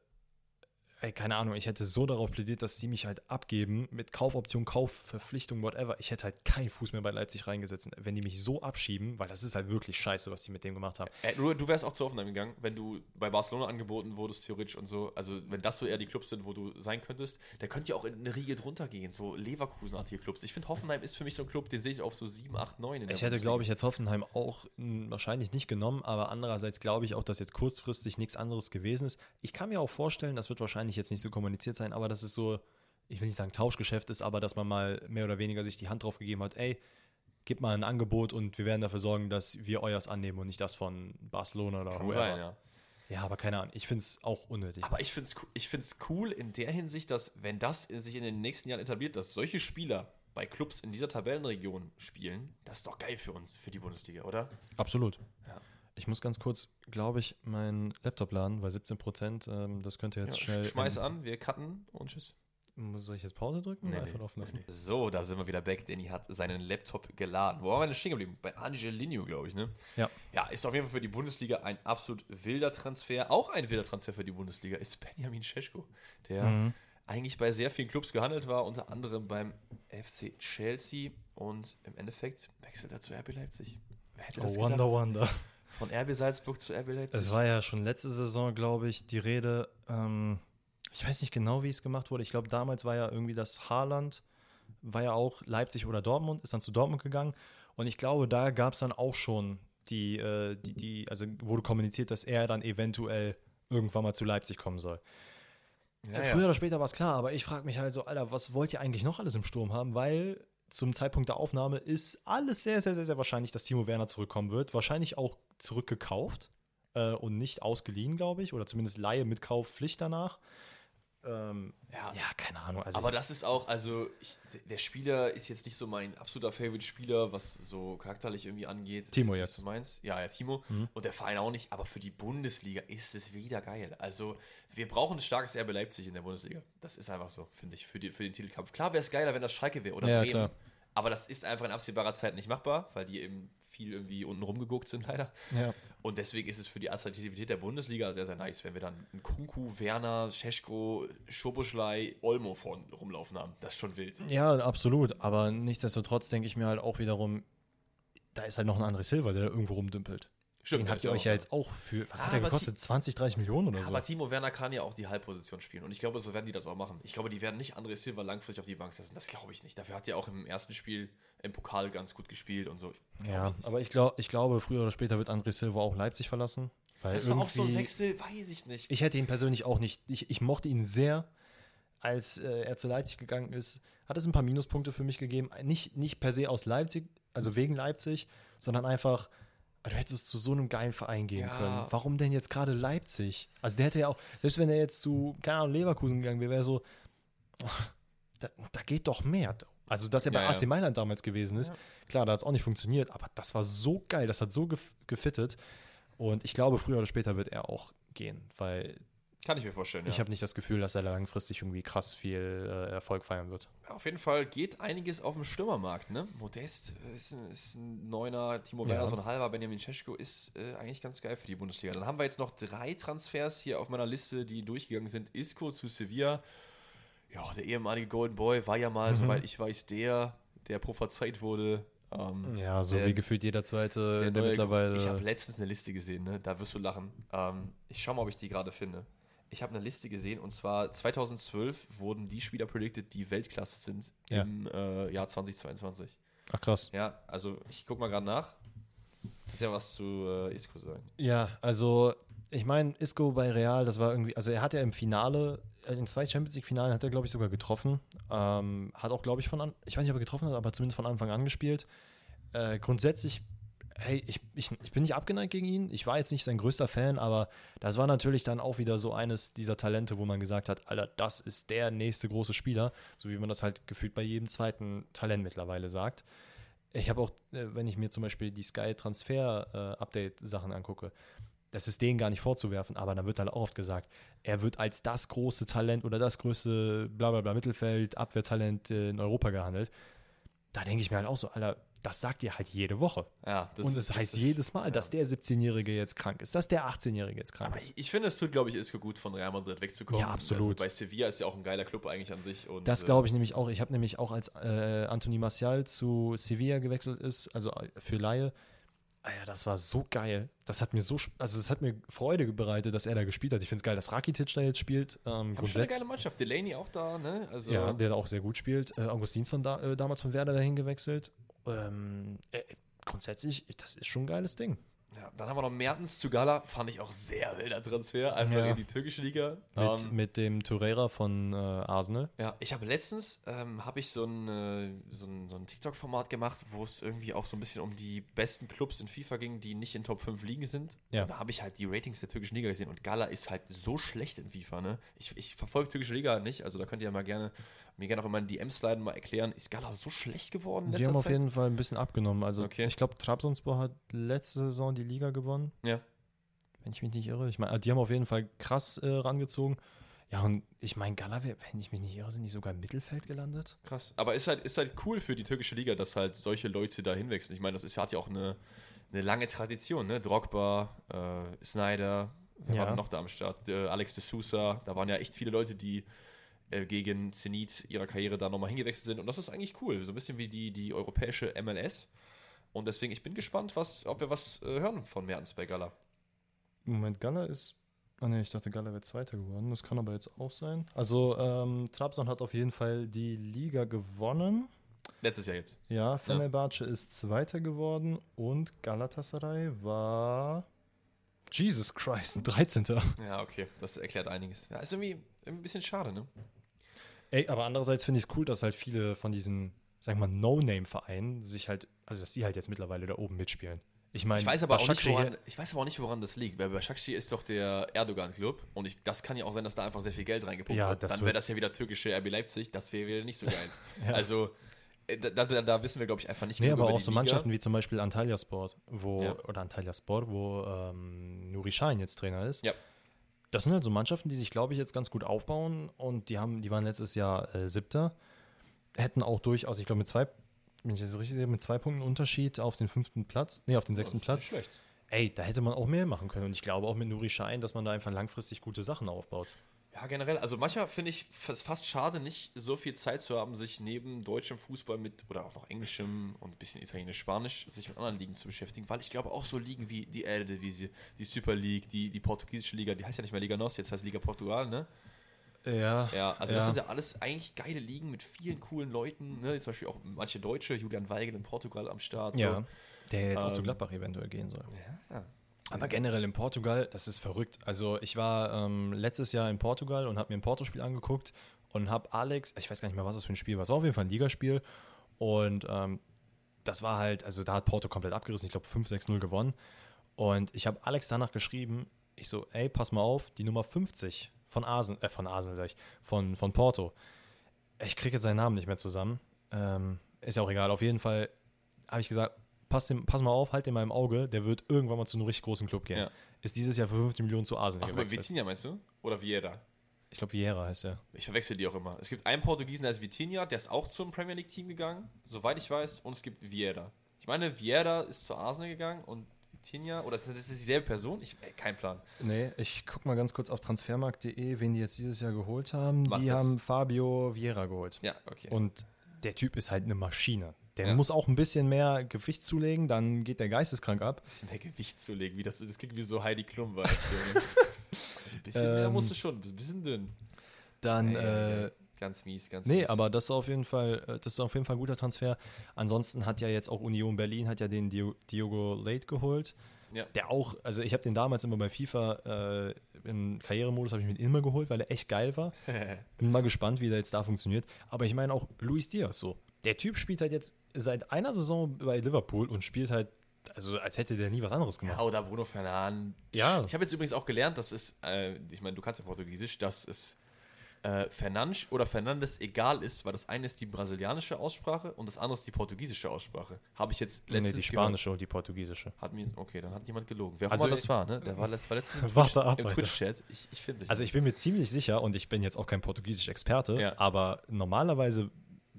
ey, keine Ahnung, ich hätte so darauf plädiert, dass sie mich halt abgeben mit Kaufoption, Kaufverpflichtung, whatever. Ich hätte halt keinen Fuß mehr bei Leipzig reingesetzt. Wenn die mich so abschieben, weil das ist halt wirklich scheiße, was die mit dem gemacht haben. Äh, du, du wärst auch zu Hoffenheim gegangen, wenn du bei Barcelona angeboten wurdest, theoretisch und so. Also, wenn das so eher die Clubs sind, wo du sein könntest, der könnte ja auch in eine Riege drunter gehen, so Leverkusen-artige Clubs. Ich finde, Hoffenheim ist für mich so ein Club, den sehe ich auf so 7, 8, 9 in der Ich hätte, glaube ich, jetzt Hoffenheim auch mh, wahrscheinlich nicht genommen, aber andererseits glaube ich auch, dass jetzt kurzfristig nichts anderes gewesen ist. Ich kann mir auch vorstellen, das wird wahrscheinlich jetzt nicht so kommuniziert sein, aber dass es so, ich will nicht sagen Tauschgeschäft ist, aber dass man mal mehr oder weniger sich die Hand drauf gegeben hat, ey, gib mal ein Angebot und wir werden dafür sorgen, dass wir euers annehmen und nicht das von Barcelona oder Kann sein, ja. Ja, aber keine Ahnung, ich finde es auch unnötig. Aber ich finde es ich find's cool in der Hinsicht, dass, wenn das sich in den nächsten Jahren etabliert, dass solche Spieler bei Clubs in dieser Tabellenregion spielen, das ist doch geil für uns, für die Bundesliga, oder? Absolut. Ja. Ich muss ganz kurz, glaube ich, meinen Laptop laden, weil 17 Prozent, ähm, das könnte jetzt Ja, schnell. schmeiß an, wir cutten und tschüss. Soll ich jetzt Pause drücken oder einfach laufen lassen? So, da sind wir wieder back. Danny hat seinen Laptop geladen. Wo waren wir denn stehen geblieben? Bei Angelino, glaube ich, ne? Ja. Ja, ist auf jeden Fall für die Bundesliga ein absolut wilder Transfer. Auch ein wilder Transfer für die Bundesliga ist Benjamin Scheschko, der Mhm. eigentlich bei sehr vielen Clubs gehandelt war, unter anderem beim FC Chelsea und im Endeffekt wechselt er zu RB Leipzig. Wer hätte das Oh, Wonder, gedacht? Wonder. Von RB Salzburg zu RB Leipzig. Es war ja schon letzte Saison, glaube ich, die Rede. Ähm, ich weiß nicht genau, wie es gemacht wurde. Ich glaube, damals war ja irgendwie das Haaland, war ja auch Leipzig oder Dortmund, ist dann zu Dortmund gegangen. Und ich glaube, da gab es dann auch schon die, äh, die, die, also wurde kommuniziert, dass er dann eventuell irgendwann mal zu Leipzig kommen soll. ja, Früher oder später war es klar, aber ich frage mich halt so, Alter, was wollt ihr eigentlich noch alles im Sturm haben? Weil zum Zeitpunkt der Aufnahme ist alles sehr, sehr, sehr, sehr wahrscheinlich, dass Timo Werner zurückkommen wird. Wahrscheinlich auch zurückgekauft äh, und nicht ausgeliehen, glaube ich, oder zumindest Laie mit Kaufpflicht danach. Ähm, Ja. ja, keine Ahnung. Also Aber das ist auch, also ich, der Spieler ist jetzt nicht so mein absoluter Favorite-Spieler, was so charakterlich irgendwie angeht. Timo Ist das jetzt. Du meinst? Ja, ja, Timo. Und der Verein auch nicht. Aber für die Bundesliga ist es wieder geil. Also wir brauchen ein starkes RB Leipzig in der Bundesliga. Das ist einfach so, finde ich, für, die, für den Titelkampf. Klar wäre es geiler, wenn das Schalke wäre oder Ja, Bremen. klar. Aber das ist einfach in absehbarer Zeit nicht machbar, weil die eben viel irgendwie unten rumgeguckt sind leider. ja. Und deswegen ist es für die Attraktivität der Bundesliga sehr, sehr nice, wenn wir dann einen Kunku, Werner, Scheschko, Schoboschlei, Olmo vorn rumlaufen haben. Das ist schon wild. ja, absolut. Aber nichtsdestotrotz denke ich mir halt auch wiederum, da ist halt noch ein André Silva, der da irgendwo rumdümpelt. Stimmt, Den habt ihr euch ja jetzt auch für, was Ah, hat der gekostet? 20, 30 Millionen oder Ja, so? aber Timo Werner kann ja auch die Halbposition spielen. Und ich glaube, so werden die das auch machen. Ich glaube, die werden nicht André Silva langfristig auf die Bank setzen. Das glaube ich nicht. Dafür hat er auch im ersten Spiel im Pokal ganz gut gespielt und so. Ja, aber ich, glaub, ich glaube, früher oder später wird André Silva auch Leipzig verlassen. Weil Das war auch so ein Wechsel, weiß ich nicht. Ich hätte ihn persönlich auch nicht. Ich, ich mochte ihn sehr, als äh, er zu Leipzig gegangen ist. Hat es ein paar Minuspunkte für mich gegeben. Nicht, nicht per se aus Leipzig, also wegen Leipzig, sondern einfach, du hättest zu so einem geilen Verein gehen Ja. können. Warum denn jetzt gerade Leipzig? Also der hätte ja auch, selbst wenn er jetzt zu, keine Ahnung, Leverkusen gegangen wäre, wäre so, ach, da, da geht doch mehr. Also, dass er bei Ja. AC Mailand damals gewesen ist, klar, da hat es auch nicht funktioniert, aber das war so geil, das hat so gef gefittet. Und ich glaube, früher oder später wird er auch gehen, weil Kann ich mir vorstellen. ich ja. habe nicht das Gefühl, dass er langfristig irgendwie krass viel äh, Erfolg feiern wird. Auf jeden Fall geht einiges auf dem Stürmermarkt. Ne? Modest ist ein, ist ein Neuner, Timo Werner Ja. so ein halber, Benjamin Cesko ist äh, eigentlich ganz geil für die Bundesliga. Dann haben wir jetzt noch drei Transfers hier auf meiner Liste, die durchgegangen sind. Isco zu Sevilla. Ja, der ehemalige Golden Boy war ja Mhm. mal, soweit ich weiß, der, der prophezeit wurde. Ähm, Ja, so der- wie gefühlt jeder zweite, der, neue- mittlerweile. Ich habe letztens eine Liste gesehen, ne? da wirst du lachen. Ähm, ich schau mal, ob ich die gerade finde. Ich habe eine Liste gesehen und zwar 2012 wurden die Spieler predicted, die Weltklasse sind Ja. im äh, Jahr 2022. Ach krass. Ja, also ich guck mal gerade nach. Kannst ja was zu äh, Isco sagen. Ja, also ich meine, Isco bei Real, das war irgendwie, also er hat ja im Finale, in zwei Champions League-Finalen hat er, glaube ich, sogar getroffen. Ähm, hat auch, glaube ich, von an, ich weiß nicht, ob er getroffen hat, aber zumindest von Anfang an gespielt. Äh, grundsätzlich, hey, ich, ich, ich bin nicht abgeneigt gegen ihn. Ich war jetzt nicht sein größter Fan, aber das war natürlich dann auch wieder so eines dieser Talente, wo man gesagt hat, Alter, das ist der nächste große Spieler, so wie man das halt gefühlt bei jedem zweiten Talent mittlerweile sagt. Ich habe auch, äh, wenn ich mir zum Beispiel die Sky Transfer äh, angucke, das ist denen gar nicht vorzuwerfen, aber da wird halt auch oft gesagt, er wird als das große Talent oder das größte bla bla bla Mittelfeld, Abwehrtalent äh, in Europa gehandelt. Da denke ich mir halt auch so, Alter, das sagt ihr halt jede Woche. Ja, das und es das heißt ist- jedes Mal, ja. dass der 17-Jährige jetzt krank ist, dass der 18-Jährige jetzt krank Aber ist. ich, finde, es tut, glaube ich, Isco gut, von Real Madrid wegzukommen. Ja, absolut. Also bei Sevilla ist ja auch ein geiler Club eigentlich an sich. Und, Das äh, glaube ich nämlich auch. Ich habe nämlich auch, als äh, Anthony Martial zu Sevilla gewechselt ist, also äh, für Laie, ah ja, das war so geil. Das hat mir so, also es hat mir Freude bereitet, dass er da gespielt hat. Ich finde es geil, dass Rakitic da jetzt spielt. Ähm, Haben schon eine geile Mannschaft. Delaney auch da, ne? Also, Ja, der da auch sehr gut spielt. Äh, Augustinsson da, äh, damals von Werder dahin gewechselt. Ähm, äh, grundsätzlich, das ist schon ein geiles Ding. Ja, dann haben wir noch Mertens zu Gala. Fand ich auch sehr wilder Transfer. Einfach Ja. in die türkische Liga. Mit, Ähm, mit dem Torreira von äh, Arsenal. ja, ich habe letztens ähm, habe ich so ein, äh, so ein, so ein TikTok-Format gemacht, wo es irgendwie auch so ein bisschen um die besten Clubs in FIFA ging, die nicht in Top 5 Ligen sind. Ja. Und da habe ich halt die Ratings der türkischen Liga gesehen und Gala ist halt so schlecht in FIFA, ne? Ich, ich verfolge türkische Liga nicht, also da könnt ihr ja mal gerne mir gerne auch in meinen DMs leiten, mal erklären, ist Gala so schlecht geworden in Die haben auf Zeit? jeden Fall ein bisschen abgenommen. Also Okay. ich glaube, Trabzonspor hat letzte Saison die Liga gewonnen. Ja. Wenn ich mich nicht irre. Ich meine, die haben auf jeden Fall krass äh, rangezogen. Ja, und ich meine, Gala, wenn ich mich nicht irre, sind die sogar im Mittelfeld gelandet? Krass. Aber ist halt, ist halt cool für die türkische Liga, dass halt solche Leute da hinwechseln. Ich meine, das ist, hat ja auch eine, eine lange Tradition, ne? Drogba, äh, Snyder, wer Ja. war noch da am Start? Äh, Alex de Sousa, da waren ja echt viele Leute, die äh, gegen Zenit ihrer Karriere da nochmal hingewechselt sind. Und das ist eigentlich cool. So ein bisschen wie die, die europäische MLS. Und deswegen, ich bin gespannt, was, ob wir was äh, hören von Mertens bei Gala. Moment, Gala ist. Ah ne, ich dachte, Gala wäre Zweiter geworden. Das kann aber jetzt auch sein. Also, ähm, Trabzon hat auf jeden Fall die Liga gewonnen. Letztes Jahr jetzt. Ja, Fenerbahce ist Zweiter geworden und Galatasaray war. Jesus Christ, ein 13. Ja, okay. Das erklärt einiges. Ja, ist irgendwie, irgendwie ein bisschen schade, ne? Ey, aber andererseits finde ich es cool, dass halt viele von diesen, sagen wir mal, No-Name-Vereinen sich halt, also dass die halt jetzt mittlerweile da oben mitspielen. Ich meine, Ich weiß, aber auch nicht, woran, ich weiß aber auch nicht, woran das liegt, weil bei Başakşehir ist doch der Erdogan-Club und ich, das kann ja auch sein, dass da einfach sehr viel Geld reingepumpt Ja, wird. Dann wäre das ja wieder türkische RB Leipzig, das wäre wieder nicht so geil. Ja. Also, äh, da, da, da wissen wir, glaube ich, einfach nicht Nee, genug aber auch so Liga. Mannschaften wie zum Beispiel Antalya Sport, wo, Ja. oder Antalya Sport, wo ähm, Nuri Sahin jetzt Trainer ist. Ja. Das sind halt so Mannschaften, die sich, glaube ich, jetzt ganz gut aufbauen und die haben, die waren letztes Jahr äh, Siebter, hätten auch durchaus, ich glaube, mit zwei, wenn ich das richtig sehe, mit zwei Punkten Unterschied auf den fünften Platz, nee, auf den sechsten Platz. schlecht. Ey, da hätte man auch mehr machen können und ich glaube auch mit Nuri Sahin, dass man da einfach langfristig gute Sachen aufbaut. Ja, generell, also manchmal finde ich es fast schade, nicht so viel Zeit zu haben, sich neben deutschem Fußball mit, oder auch noch englischem und ein bisschen italienisch, spanisch, sich mit anderen Ligen zu beschäftigen, weil ich glaube auch so Ligen wie die Eredivisie, die Super League, die, die portugiesische Liga, die heißt ja nicht mehr Liga NOS, jetzt heißt Liga Portugal, ne? Ja, Ja, also Ja. das sind ja alles eigentlich geile Ligen mit vielen coolen Leuten, ne? Zum Beispiel auch manche Deutsche, Julian Weigel in Portugal am Start. so. ja. Der jetzt auch zu Ähm, Gladbach eventuell gehen soll. Ja. Aber generell in Portugal, das ist verrückt. Also ich war ähm, letztes Jahr in Portugal und habe mir ein Porto-Spiel angeguckt und habe Alex, ich weiß gar nicht mehr, was das für ein Spiel war, es war auf jeden Fall ein Ligaspiel und ähm, das war halt, also da hat Porto komplett abgerissen, ich glaube 5-6-0 gewonnen und ich habe Alex danach geschrieben, ich so, ey, pass mal auf, die Nummer 50 von Arsenal, äh, von Arsenal sag ich, von, von Porto, ich kriege jetzt seinen Namen nicht mehr zusammen, ähm, ist ja auch egal, auf jeden Fall habe ich gesagt, pass, dem, pass mal auf, halt den mal im Auge, der wird irgendwann mal zu einem richtig großen Club gehen. Ja. Ist dieses Jahr für 50 Millionen zu Arsenal Ach, aber gewechselt. Vitinha meinst du? Oder Vieira? Ich glaube, Vieira heißt er. Ich verwechsel die auch immer. Es gibt einen Portugiesen, der ist Vitinha, der ist auch zum Premier League Team gegangen, soweit ich weiß, und es gibt Vieira. Ich meine, Vieira ist zu Arsenal gegangen und Vitinha, oder ist das, ist das dieselbe Person? Ich, ey, kein Plan. Nee, ich guck mal ganz kurz auf transfermarkt.de, wen die jetzt dieses Jahr geholt haben. Mach die das. haben Fabio Vieira geholt. Ja, okay. Und der Typ ist halt eine Maschine. Der Ja. muss auch ein bisschen mehr Gewicht zulegen, dann geht der geisteskrank ab. ein bisschen mehr Gewicht zu legen, wie das, das klingt wie so Heidi Klum war. also ein bisschen mehr Ähm, musst du schon, ein bisschen dünn. Dann, äh, ey. ganz mies, ganz nee, mies. aber das ist auf jeden Fall, äh, das ist auf jeden Fall ein guter Transfer. Ansonsten hat ja jetzt auch Union Berlin, hat ja den Dio- Diogo Late geholt. Ja. Der auch, also ich habe den damals immer bei FIFA äh, im Karrieremodus habe ich mir immer geholt, weil er echt geil war. Bin mal gespannt, wie der jetzt da funktioniert. Aber ich meine auch Luis Diaz so. Der Typ spielt halt jetzt seit einer Saison bei Liverpool und spielt halt, also als hätte der nie was anderes Ja, gemacht. oder Bruno Fernandes. Ja. Ich habe jetzt übrigens auch gelernt, dass es, äh, ich meine, du kannst ja Portugiesisch, dass es äh, Fernandes oder Fernandes egal ist, weil das eine ist die brasilianische Aussprache und das andere ist die portugiesische Aussprache. Habe ich jetzt nee, letztens die spanische und die portugiesische. Gehört. Hat mir, okay, dann hat jemand gelogen. Wer auch Also immer das war, ne? Der war, letzt, war letztens im Warte Twitch- ab, im. Twitch-Chat. Ich, ich finde Also ich bin mir ziemlich sicher, und ich bin jetzt auch kein Portugiesisch-Experte, Ja. aber normalerweise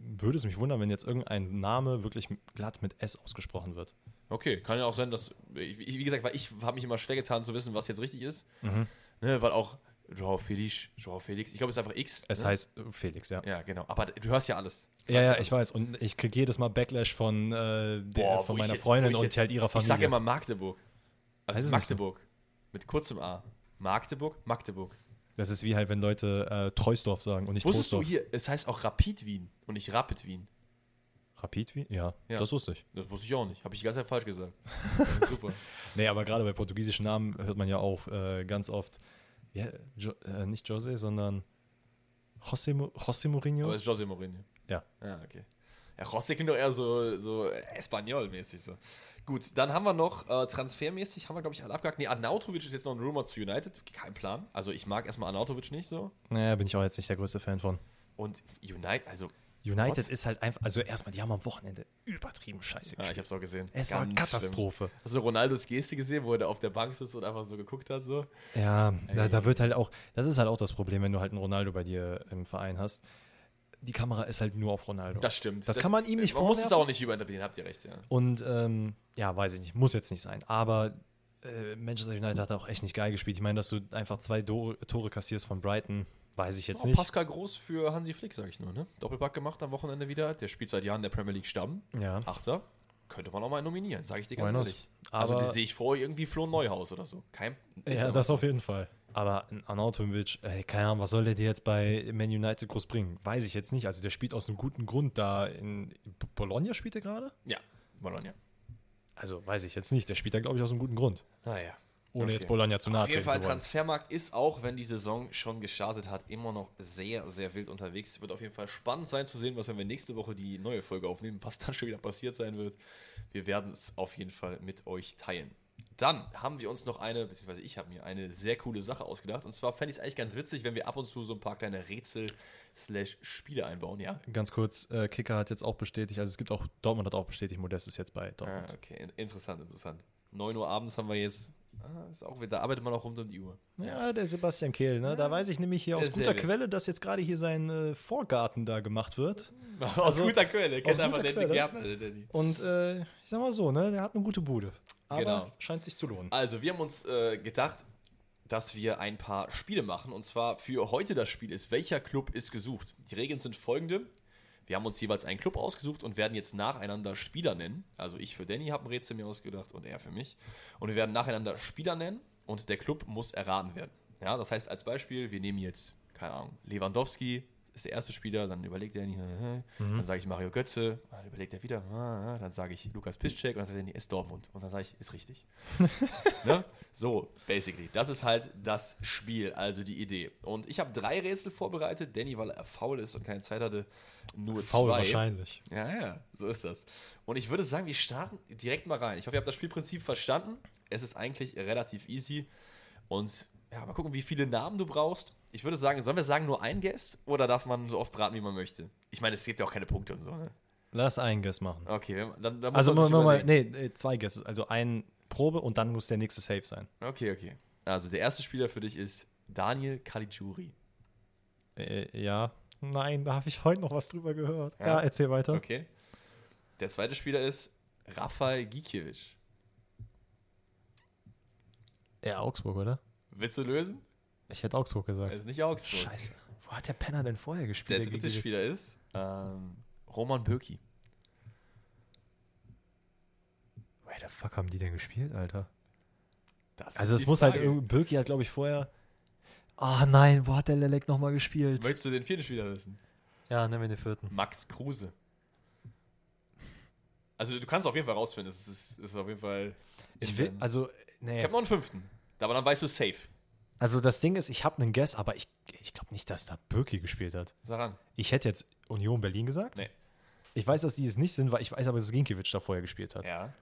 würde es mich wundern, wenn jetzt irgendein Name wirklich glatt mit S ausgesprochen wird. Okay, kann ja auch sein, dass, ich, wie gesagt, weil ich habe mich immer schwer getan zu wissen, was jetzt richtig ist. Mhm. Ne, weil auch Joao Felix, Joao Felix, ich glaube, es ist einfach X. Es ne? heißt Felix, ja. Ja, genau. Aber du hörst ja alles. Ja, ja, alles. ich weiß. Und ich kriege jedes Mal Backlash von, äh, der, Boah, von ich meiner jetzt- Freundin ich und jetzt- halt ihrer Ich Familie. sage immer Magdeburg. Also nicht so? Magdeburg. Mit kurzem A. Magdeburg, Magdeburg. Das ist wie halt, wenn Leute äh, Treusdorf sagen und nicht Wusstest du Troisdorf. hier, es heißt auch Rapid Wien und nicht Rapid Wien. Rapid wie? Ja, Ja. das wusste ich. Das wusste ich auch nicht. Habe ich die ganze Zeit falsch gesagt. Super. Nee, aber gerade bei portugiesischen Namen hört man ja auch äh, ganz oft, ja, jo, äh, nicht Jose, sondern José, José Mourinho. Aber es ist José Mourinho. Ja. Ja, okay. Ja, José klingt doch eher so, so Espanol-mäßig so. Gut, dann haben wir noch äh, transfermäßig, haben wir glaube ich alle abgehakt. Nee, Arnautovic ist jetzt noch ein Rumor zu United. Kein Plan. Also ich mag erstmal Arnautovic nicht so. Naja, bin ich auch jetzt nicht der größte Fan von. Und United, also, United What? ist halt einfach, also erstmal, die haben am Wochenende übertrieben scheiße ja, gespielt. ich habe es auch gesehen. es war Ganz Katastrophe. schlimm. Hast du Ronaldos Geste gesehen, wo er da auf der Bank sitzt und einfach so geguckt hat? So? Ja, da, da wird halt auch, das ist halt auch das Problem, wenn du halt einen Ronaldo bei dir im Verein hast. Die Kamera ist halt nur auf Ronaldo. Das stimmt. Das kann man ihm nicht Man muss es vorwerfen. auch nicht überinterpretieren, habt ihr recht, ja. Und ähm, ja, weiß ich nicht, muss jetzt nicht sein. Aber äh, Manchester United hat auch echt nicht geil gespielt. Ich meine, dass du einfach zwei Do Tore kassierst von Brighton, weiß ich jetzt Oh, nicht. Pascal Groß für Hansi Flick, sage ich nur. Ne? Doppelpack gemacht am Wochenende wieder. Der spielt seit Jahren in der Premier League Stamm. Ja, Achter. Könnte man auch mal nominieren, sage ich dir ganz ehrlich. Also Aber- die sehe ich vor irgendwie Flo Neuhaus oder so. Kein, ja das auf jeden Fall. Aber ein Arnautovic, ey, keine Ahnung, was soll der dir jetzt bei Man United groß bringen? Weiß ich jetzt nicht. Also der spielt aus einem guten Grund da in Bologna spielt er gerade? Ja, Bologna. Also weiß ich jetzt nicht. Der spielt da, glaube ich, aus einem guten Grund. Naja. Ohne Okay. jetzt Bologna zu nahe Auf jeden Fall, zu. Transfermarkt ist auch, wenn die Saison schon gestartet hat, immer noch sehr, sehr wild unterwegs. Wird auf jeden Fall spannend sein zu sehen, was, wenn wir nächste Woche die neue Folge aufnehmen, was dann schon wieder passiert sein wird. Wir werden es auf jeden Fall mit euch teilen. Dann haben wir uns noch eine, beziehungsweise ich habe mir eine sehr coole Sache ausgedacht. Und zwar fände ich es eigentlich ganz witzig, wenn wir ab und zu so ein paar kleine Rätsel-Spiele einbauen, ja? Ganz kurz, äh, Kicker hat jetzt auch bestätigt, also es gibt auch, Dortmund hat auch bestätigt, Modest ist jetzt bei Ah, Dortmund. okay, in- interessant, interessant. 9 Uhr abends haben wir jetzt, ah, ist auch wieder, da arbeitet man auch rund um die Uhr. Ja, der Sebastian Kehl, ne? Da weiß ich nämlich hier Der aus guter. Quelle, dass jetzt gerade hier sein äh, Vorgarten da gemacht wird. Aus Also, guter Quelle, kennt einfach den. Gärtner, der Danny. Und äh, ich sag mal so, ne? Der hat eine gute Bude. Aber Genau. scheint sich zu lohnen. Also, wir haben uns äh, gedacht, dass wir ein paar Spiele machen. Und zwar für heute das Spiel ist, welcher Club ist gesucht? Die Regeln sind folgende. Wir haben uns jeweils einen Club ausgesucht und werden jetzt nacheinander Spieler nennen. Also ich für Danny habe ein Rätsel mir ausgedacht und er für mich. Und wir werden nacheinander Spieler nennen und der Club muss erraten werden. Ja, das heißt als Beispiel, wir nehmen jetzt, keine Ahnung, Lewandowski ist der erste Spieler, dann überlegt Danny, äh, dann sage ich Mario Götze, dann überlegt er wieder, ah, dann sage ich Lukas Piszczek und dann sagt Danny, ist Dortmund. Und dann sage ich, ist richtig. Ne? So, basically. Das ist halt das Spiel, also die Idee. Und ich habe drei Rätsel vorbereitet. Danny, weil er faul ist und keine Zeit hatte, nur Faul zwei. wahrscheinlich. Ja, ja, so ist das. Und ich würde sagen, wir starten direkt mal rein. Ich hoffe, ihr habt das Spielprinzip verstanden. Es ist eigentlich relativ easy. Und ja, mal gucken, wie viele Namen du brauchst. Ich würde sagen, sollen wir sagen nur ein Guess oder darf man so oft raten, wie man möchte? Ich meine, es gibt ja auch keine Punkte und so, ne? Lass einen Guess machen. Okay, dann, dann muss Also man sich mal, nee, zwei Guesses. Also ein Probe und dann muss der nächste Safe sein. Okay, okay. Also der erste Spieler für dich ist Daniel Caligiuri. Äh, ja. Nein, da habe ich heute noch was drüber gehört. Ja? Ja, erzähl weiter. Okay. Der zweite Spieler ist Rafael Gikiewicz. Ja, Augsburg, oder? Willst du lösen? Ich hätte Augsburg gesagt. Es ist nicht Augsburg. Scheiße. Wo hat der Penner denn vorher gespielt? Der dritte Spieler ist ähm, Roman Bürki. Where the fuck haben die denn gespielt, Alter? Das Also es muss halt Frage. irgendwie, Birki hat glaube ich vorher, ah nein, wo hat der Lelek nochmal gespielt? Möchtest du den vierten Spieler wissen? Ja, nehmen wir den vierten. Max Kruse. Also du kannst auf jeden Fall rausfinden. Es ist, ist auf jeden Fall. Ich will, also, nee. ich habe noch einen fünften. Aber dann weißt du safe. Also das Ding ist, ich habe einen Guess, aber ich, ich glaube nicht, dass da Birki gespielt hat. Sag an. Ich hätte jetzt Union Berlin gesagt. Nee. Ich weiß, dass die es nicht sind, weil ich weiß aber, dass Ginkiewicz da vorher gespielt hat. Ja.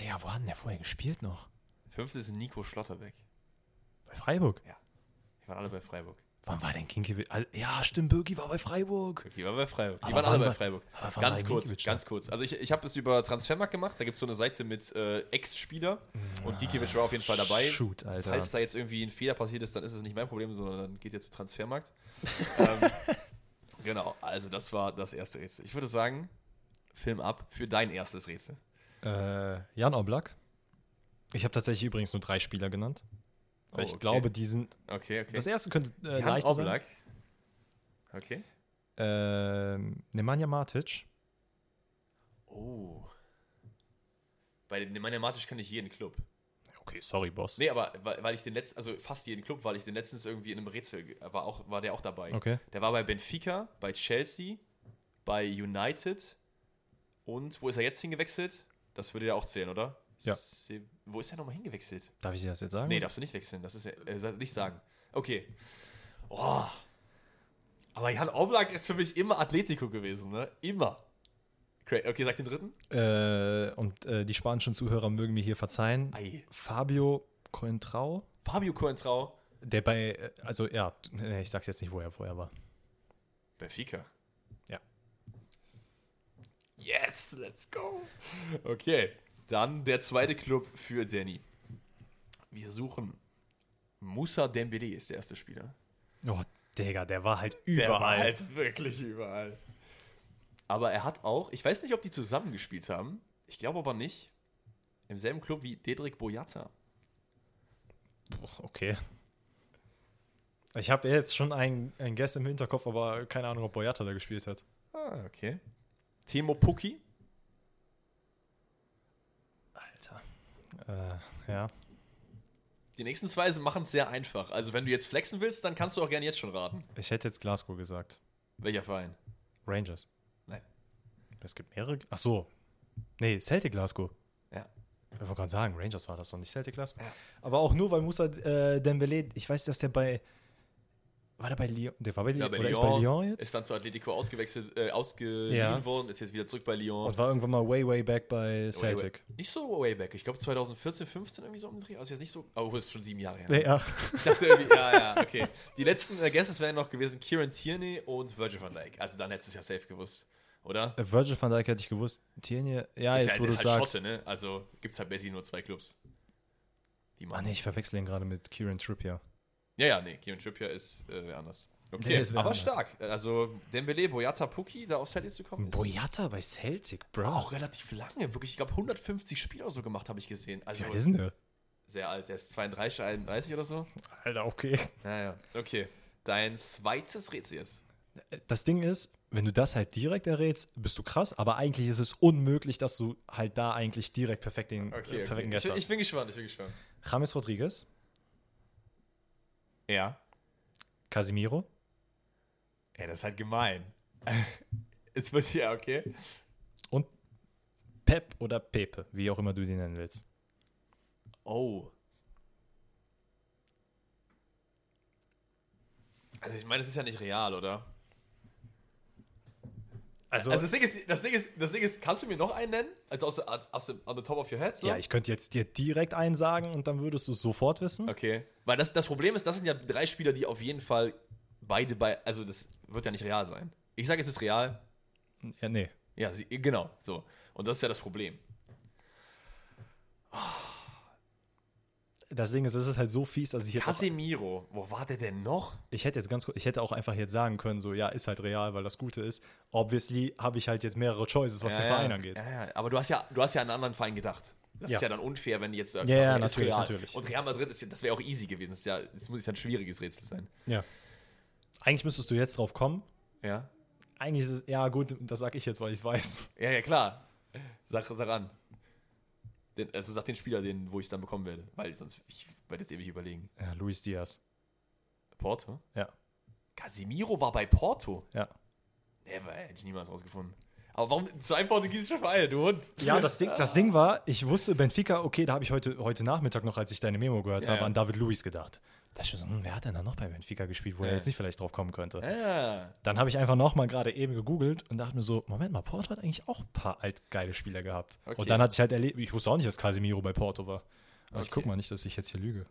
Der, wo hat denn der vorher gespielt noch? Fünfte ist Nico Schlotterbeck. Bei Freiburg. Die waren alle bei Freiburg. Wann war denn Ginkiewicz? Ja, stimmt, Birki war bei Freiburg. Okay, war bei Freiburg. Die Aber waren alle bei Freiburg. Ganz kurz, ganz kurz. Also ich, ich habe es über Transfermarkt gemacht. Da gibt es so eine Seite mit äh, Ex-Spieler. Und Gikiewicz war auf jeden Fall dabei. Shoot, Alter. Falls da jetzt irgendwie ein Fehler passiert ist, dann ist es nicht mein Problem, sondern dann geht ihr zu Transfermarkt. ähm, Genau, also das war das erste Rätsel. Ich würde sagen, Film ab für dein erstes Rätsel. Äh, Jan Oblak. Ich habe tatsächlich übrigens nur drei Spieler genannt. Oh, ich okay. glaube, die sind. Okay, okay. Das erste könnte äh, Jan leichter Oblak. Okay. sein. Ähm, Nemanja Matic. Oh. Bei Nemanja Matic kann ich jeden Club. Okay, sorry, Boss. Nee, aber weil, weil ich den letzten, also fast jeden Club, weil ich den letztens irgendwie in einem Rätsel, war, auch, war der auch dabei. Okay. Der war bei Benfica, bei Chelsea, bei United und wo ist er jetzt hingewechselt? Das würde ja auch zählen, oder? Ja. Se wo ist er nochmal hingewechselt? Darf ich dir das jetzt sagen? Nee, darfst du nicht wechseln. Das ist ja- äh, nicht sagen. Okay. Oh. Aber Jan Oblak ist für mich immer Atletico gewesen, ne? Immer. Okay, sag den dritten. Äh, und äh, die spanischen Zuhörer mögen mir hier verzeihen. Ei. Fabio Coentrao, Fabio Coentrao. der bei, äh, also ja, ich sag's jetzt nicht, wo er vorher war. Benfica. Ja. Yes, let's go. Okay, dann der zweite Club für Danny. Wir suchen Musa Dembele ist der erste Spieler. Oh, Digga, der war halt Der war überall. halt wirklich überall. Aber er hat auch, ich weiß nicht, ob die zusammen gespielt haben. Ich glaube aber nicht. Im selben Club wie Dedrick Boyata. Okay. Ich habe jetzt schon ein, ein Guess im Hinterkopf, aber keine Ahnung, ob Boyata da gespielt hat. Ah, okay. Timo Pukki. Alter. Äh, ja. Die nächsten zwei machen es sehr einfach. Also, wenn du jetzt flexen willst, dann kannst du auch gerne jetzt schon raten. Ich hätte jetzt Glasgow gesagt. Welcher Verein? Rangers. Nein. Es gibt mehrere. Ach so. Nee, Celtic Glasgow. Ja. Ich wollte gerade sagen, Rangers war das doch nicht Celtic Glasgow. Ja. Aber auch nur, weil Musa äh, Dembele, ich weiß, dass der bei. War der bei Lyon? Der war bei, Ja, Lyon, bei Lyon, ist bei Lyon jetzt? Ist dann zu Atletico ausgewechselt, äh, ausgeliehen Ja. worden, ist jetzt wieder zurück bei Lyon. Und war irgendwann mal way, way back bei Way, way- Celtic. Nicht so way back. Ich glaube 2014, 15 irgendwie so umdrehen. Also jetzt nicht so. Oh, das ist schon sieben Jahre her. Nee, ja. Ich dachte irgendwie, ja, ja, okay. Die letzten äh, Guesses wären noch gewesen Kieran Tierney und Virgil van Dijk. Also dann hättest du es ja safe gewusst, oder? Äh, Virgil van Dijk hätte ich gewusst. Tierney, ja, ist jetzt ja, wo du ist halt sagst. Schotte, ne? Also gibt es halt basically nur zwei Clubs. Die Ah, machen. nee, ich verwechsel ihn gerade mit Kieran Trippier. Ja, ja, nee, Kieran Trippier ist äh, wer anders. Okay, wer aber anders. stark. Also Dembele, Boyata, Puki, da auf Celtics zu kommen, Boyata bei Celtic, Bro. auch relativ lange. Wirklich, ich glaube 150 Spiele oder so gemacht, habe ich gesehen. Also Wie alt ist denn der? sehr alt. Der ist 32, 31 oder so. Alter, okay. Ja, ja. Okay. Dein zweites Rätsel jetzt. Das Ding ist, wenn du das halt direkt errätst, bist du krass, aber eigentlich ist es unmöglich, dass du halt da eigentlich direkt perfekt den äh, Okay, perfekten okay. Ich, hast. ich bin gespannt, ich bin gespannt. James Rodriguez, Ja. Casimiro, Ja, das ist halt gemein. es wird ja, okay. und Pep oder Pepe, wie auch immer du den nennen willst. Oh. Also ich meine, das ist ja nicht real, oder? Also, Also das Ding ist, das Ding ist, das Ding ist, kannst du mir noch einen nennen? Also aus, aus dem, on the top of your head? So? ja, ich könnte jetzt dir direkt einen sagen und dann würdest du es sofort wissen. Okay. Weil das, das Problem ist, das sind ja drei Spieler, die auf jeden Fall beide bei, also das wird ja nicht real sein. Ich sage, es ist real. Ja, nee. Ja, genau, so. Und das ist ja das Problem. Das Ding ist, es ist halt so fies, dass ich jetzt. Casemiro, wo war der denn noch? ich hätte jetzt ganz kurz, ich hätte auch einfach jetzt sagen können, so, ja, ist halt real, weil das Gute ist. Obviously habe ich halt jetzt mehrere Choices, was ja, den ja. Verein angeht. Ja, ja. Aber du hast ja, du hast ja an einen anderen Verein gedacht. Das ist ja dann unfair, wenn die jetzt sagen, Ja, ja, natürlich, real. natürlich. Und Real Madrid ist ja, das wäre auch easy gewesen. Das, ist ja, das muss ja ein schwieriges Rätsel sein. Ja. Eigentlich müsstest du jetzt drauf kommen. Ja. Eigentlich ist es, ja gut, das sag ich jetzt, weil ich es weiß. Ja, ja, klar. Sag, sag an. Den, also sag den Spieler, den, wo ich es dann bekommen werde. Weil sonst, ich werde jetzt ewig überlegen. Ja, Luis Diaz. Porto? Ja. Casimiro war bei Porto? Ja. Never, hätte ich niemals rausgefunden. Aber warum zwei portugiesische Vereine, du Hund? Ja, das Ding, das Ding war, ich wusste Benfica, okay, da habe ich heute, heute Nachmittag noch, als ich deine Memo gehört Ja, habe, ja. an David Luiz gedacht. Da ist mir so, hm, wer hat denn da noch bei Benfica gespielt, wo Ja. er jetzt nicht vielleicht drauf kommen könnte? Ja. Dann habe ich einfach nochmal gerade eben gegoogelt und dachte mir so, Moment mal, Porto hat eigentlich auch ein paar altgeile Spieler gehabt. Okay. Und dann hat sich halt erlebt, ich wusste auch nicht, dass Casemiro bei Porto war. Aber ich Okay. guck mal nicht, dass ich jetzt hier lüge.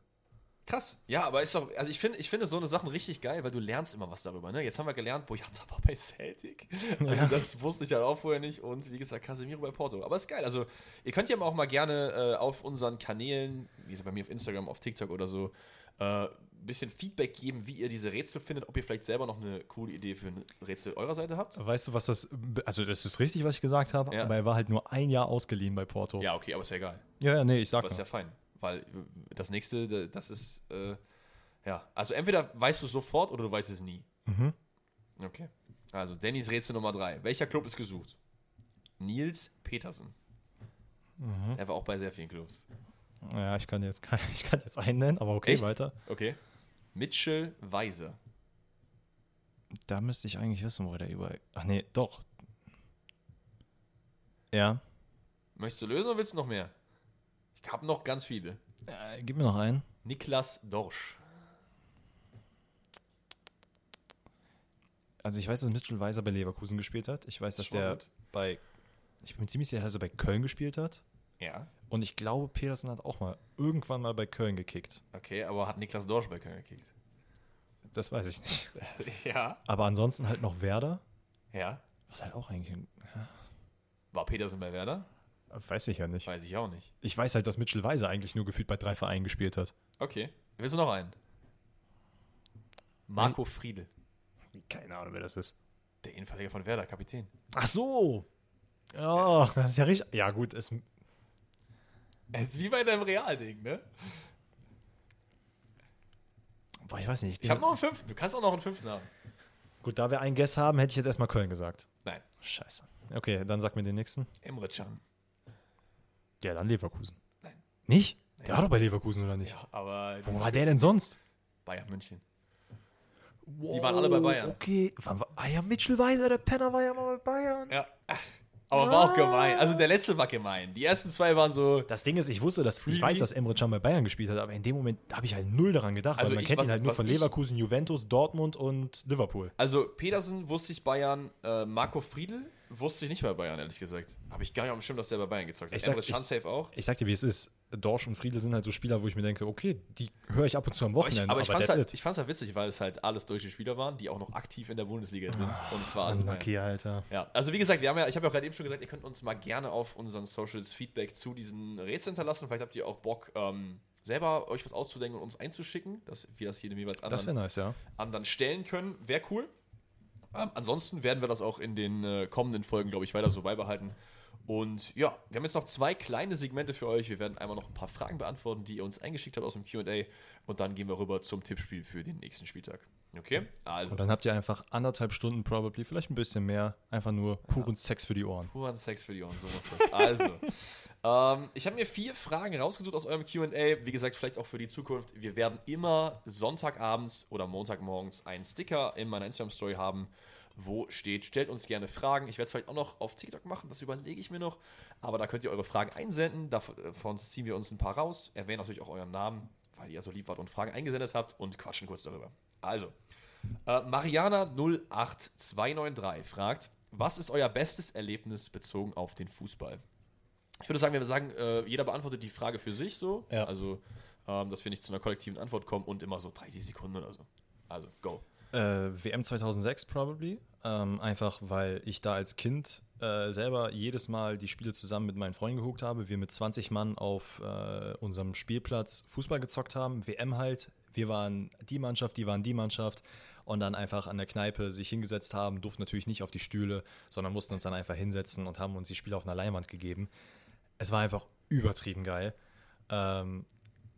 Krass. Ja, aber ist doch, also ich finde ich finde so eine Sachen richtig geil, weil du lernst immer was darüber. Ne? Jetzt haben wir gelernt, Boyata war bei Celtic. Also Ja. das wusste ich halt auch vorher nicht. Und wie gesagt, Casemiro bei Porto. Aber ist geil. Also ihr könnt ja auch mal gerne äh, auf unseren Kanälen, wie gesagt, bei mir auf Instagram, auf TikTok oder so, äh, ein bisschen Feedback geben, wie ihr diese Rätsel findet, ob ihr vielleicht selber noch eine coole Idee für ein Rätsel eurer Seite habt. Weißt du, was das. Also, das ist richtig, was ich gesagt habe, Ja. aber er war halt nur ein Jahr ausgeliehen bei Porto. Ja, okay, aber ist ja egal. ja, ja, nee, ich sag Aber ist ja fein. Weil äh, das nächste, da- das ist, äh, ja. Also entweder weißt du es sofort oder du weißt es nie. Mhm. Okay. Also, Dannys Rätsel Nummer drei. Welcher Club ist gesucht? Nils Petersen. Mhm. Er war auch bei sehr vielen Clubs. Ja, ich kann jetzt, kein- ich kann jetzt einen nennen, aber okay, Echt? weiter. Okay. Mitchell Weiser. Da müsste ich eigentlich wissen, wo der überall. Ach nee, doch. Ja. Möchtest du lösen oder willst du noch mehr? Ich habe noch ganz viele. Äh, gib mir noch einen. Niklas Dorsch. Also ich weiß, dass Mitchell Weiser bei Leverkusen gespielt hat. Ich weiß, dass mal der bei, ich bin ziemlich sicher, dass er bei Köln gespielt hat. Ja. Und ich glaube, Petersen hat auch mal irgendwann mal bei Köln gekickt. Okay, aber hat Niklas Dorsch bei Köln gekickt? Das weiß ich nicht. ja. Aber ansonsten halt noch Werder. Ja. Was halt auch eigentlich. ein- War Petersen bei Werder? Weiß ich ja nicht. Weiß ich auch nicht. Ich weiß halt, dass Mitchell Weiser eigentlich nur gefühlt bei drei Vereinen gespielt hat. Okay. Willst du noch einen? Marco Friedel. Keine Ahnung, wer das ist. Der Innenverteidiger von Werder, Kapitän. Ach so. Ja, das ist ja richtig. Ja, gut, es, Es ist wie bei deinem Real-Ding, ne? boah, ich weiß nicht. Ich habe noch einen fünften. Du kannst auch noch einen fünften haben. Gut, da wir einen Guess haben, hätte ich jetzt erstmal Köln gesagt. Nein. Scheiße. Okay, dann sag mir den nächsten. Emre Can. Ja, dann Leverkusen. Nein. Nicht? Der war doch bei Leverkusen, oder nicht? Ja, aber Wo war der denn sonst? Bayern München. Die waren alle bei Bayern. Okay. Ah ja, Mitchell Weiser, der Penner war ja mal bei Bayern. Ja. Aber war auch gemein. Also der letzte war gemein. Die ersten zwei waren so. Das Ding ist, ich wusste, dass ich weiß, dass Emre Can bei Bayern gespielt hat, aber in dem Moment habe ich halt null daran gedacht, Also weil man kennt was- ihn halt nur von Leverkusen, Juventus, Dortmund und Liverpool. Also Petersen wusste ich Bayern, äh, Marco Friedl wusste ich nicht bei Bayern, ehrlich gesagt. Habe ich gar nicht auf dem Schirm, dass der bei Bayern gezockt hat. Ich sag- Emre Can safe auch. Ich sag dir, wie es ist. Dorsch und Friedel sind halt so Spieler, wo ich mir denke, okay, die höre ich ab und zu am Aber ich, Wochenende, aber ich aber, fand es halt, ich halt witzig, weil es halt alles deutsche Spieler waren, die auch noch aktiv in der Bundesliga sind. Und es war alles Bayern. Unlucky, Alter. Ja, also wie gesagt, wir haben ja, ich habe ja auch gerade eben schon gesagt, ihr könnt uns mal gerne auf unseren Socials Feedback zu diesen Rätseln hinterlassen. Vielleicht habt ihr auch Bock, ähm, selber euch was auszudenken und uns einzuschicken, dass wir das jedem jeweils anderen, nice, ja. anderen stellen können. Wäre cool. Ähm, ansonsten werden wir das auch in den äh, kommenden Folgen, glaube ich, weiter so beibehalten. Und ja, wir haben jetzt noch zwei kleine Segmente für euch. Wir werden einmal noch ein paar Fragen beantworten, die ihr uns eingeschickt habt aus dem QA. Und dann gehen wir rüber zum Tippspiel für den nächsten Spieltag. Okay? Also, Und dann habt ihr einfach anderthalb Stunden probably, vielleicht ein bisschen mehr, einfach nur puren Sex für die Ohren. Puren Sex für die Ohren, so muss das. Also, ähm, ich habe mir vier Fragen rausgesucht aus eurem QA. Wie gesagt, vielleicht auch für die Zukunft. Wir werden immer Sonntagabends oder Montagmorgens einen Sticker in meiner Instagram-Story haben, wo steht, stellt uns gerne Fragen. Ich werde es vielleicht auch noch auf TikTok machen, das überlege ich mir noch. Aber da könnt ihr eure Fragen einsenden. Davon ziehen wir uns ein paar raus. Erwähnen natürlich auch euren Namen, weil ihr so lieb wart und Fragen eingesendet habt und quatschen kurz darüber. Also, äh, Mariana08293 fragt, was ist euer bestes Erlebnis bezogen auf den Fußball? Ich würde sagen, wir sagen, äh, jeder beantwortet die Frage für sich so. Ja. Also, ähm, dass wir nicht zu einer kollektiven Antwort kommen und immer so 30 Sekunden oder so. Also, go. Äh, WM 2006 probably. Ähm, einfach, weil ich da als Kind äh, selber jedes Mal die Spiele zusammen mit meinen Freunden gehuckt habe. Wir mit 20 Mann auf äh, unserem Spielplatz Fußball gezockt haben. WM halt. Wir waren die Mannschaft, die waren die Mannschaft. Und dann einfach an der Kneipe sich hingesetzt haben, durften natürlich nicht auf die Stühle, sondern mussten uns dann einfach hinsetzen und haben uns die Spiele auf einer Leinwand gegeben. Es war einfach übertrieben geil. Ähm,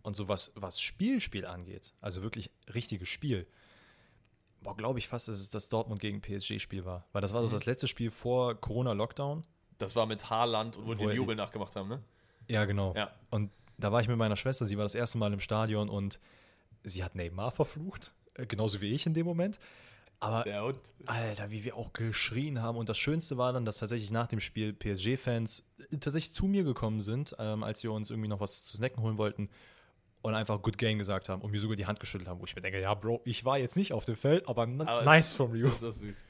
und so was, was Spielspiel angeht, also wirklich richtiges Spiel, boah, glaube ich fast, dass es das Dortmund gegen PSG-Spiel war. Weil das war Mhm. so das letzte Spiel vor Corona-Lockdown. Das war mit Haaland und wo Wo wir den die- Jubel nachgemacht haben, ne? Ja, genau. Ja. Und da war ich mit meiner Schwester, sie war das erste Mal im Stadion und sie hat Neymar verflucht, äh, genauso wie ich in dem Moment. Aber Hund. Alter, wie wir auch geschrien haben. Und das Schönste war dann, dass tatsächlich nach dem Spiel PSG-Fans tatsächlich zu mir gekommen sind, ähm, als wir uns irgendwie noch was zu snacken holen wollten und einfach Good Game gesagt haben und mir sogar die Hand geschüttelt haben, wo ich mir denke, ja, Bro, ich war jetzt nicht auf dem Feld, aber, Aber nice from you. Das ist süß.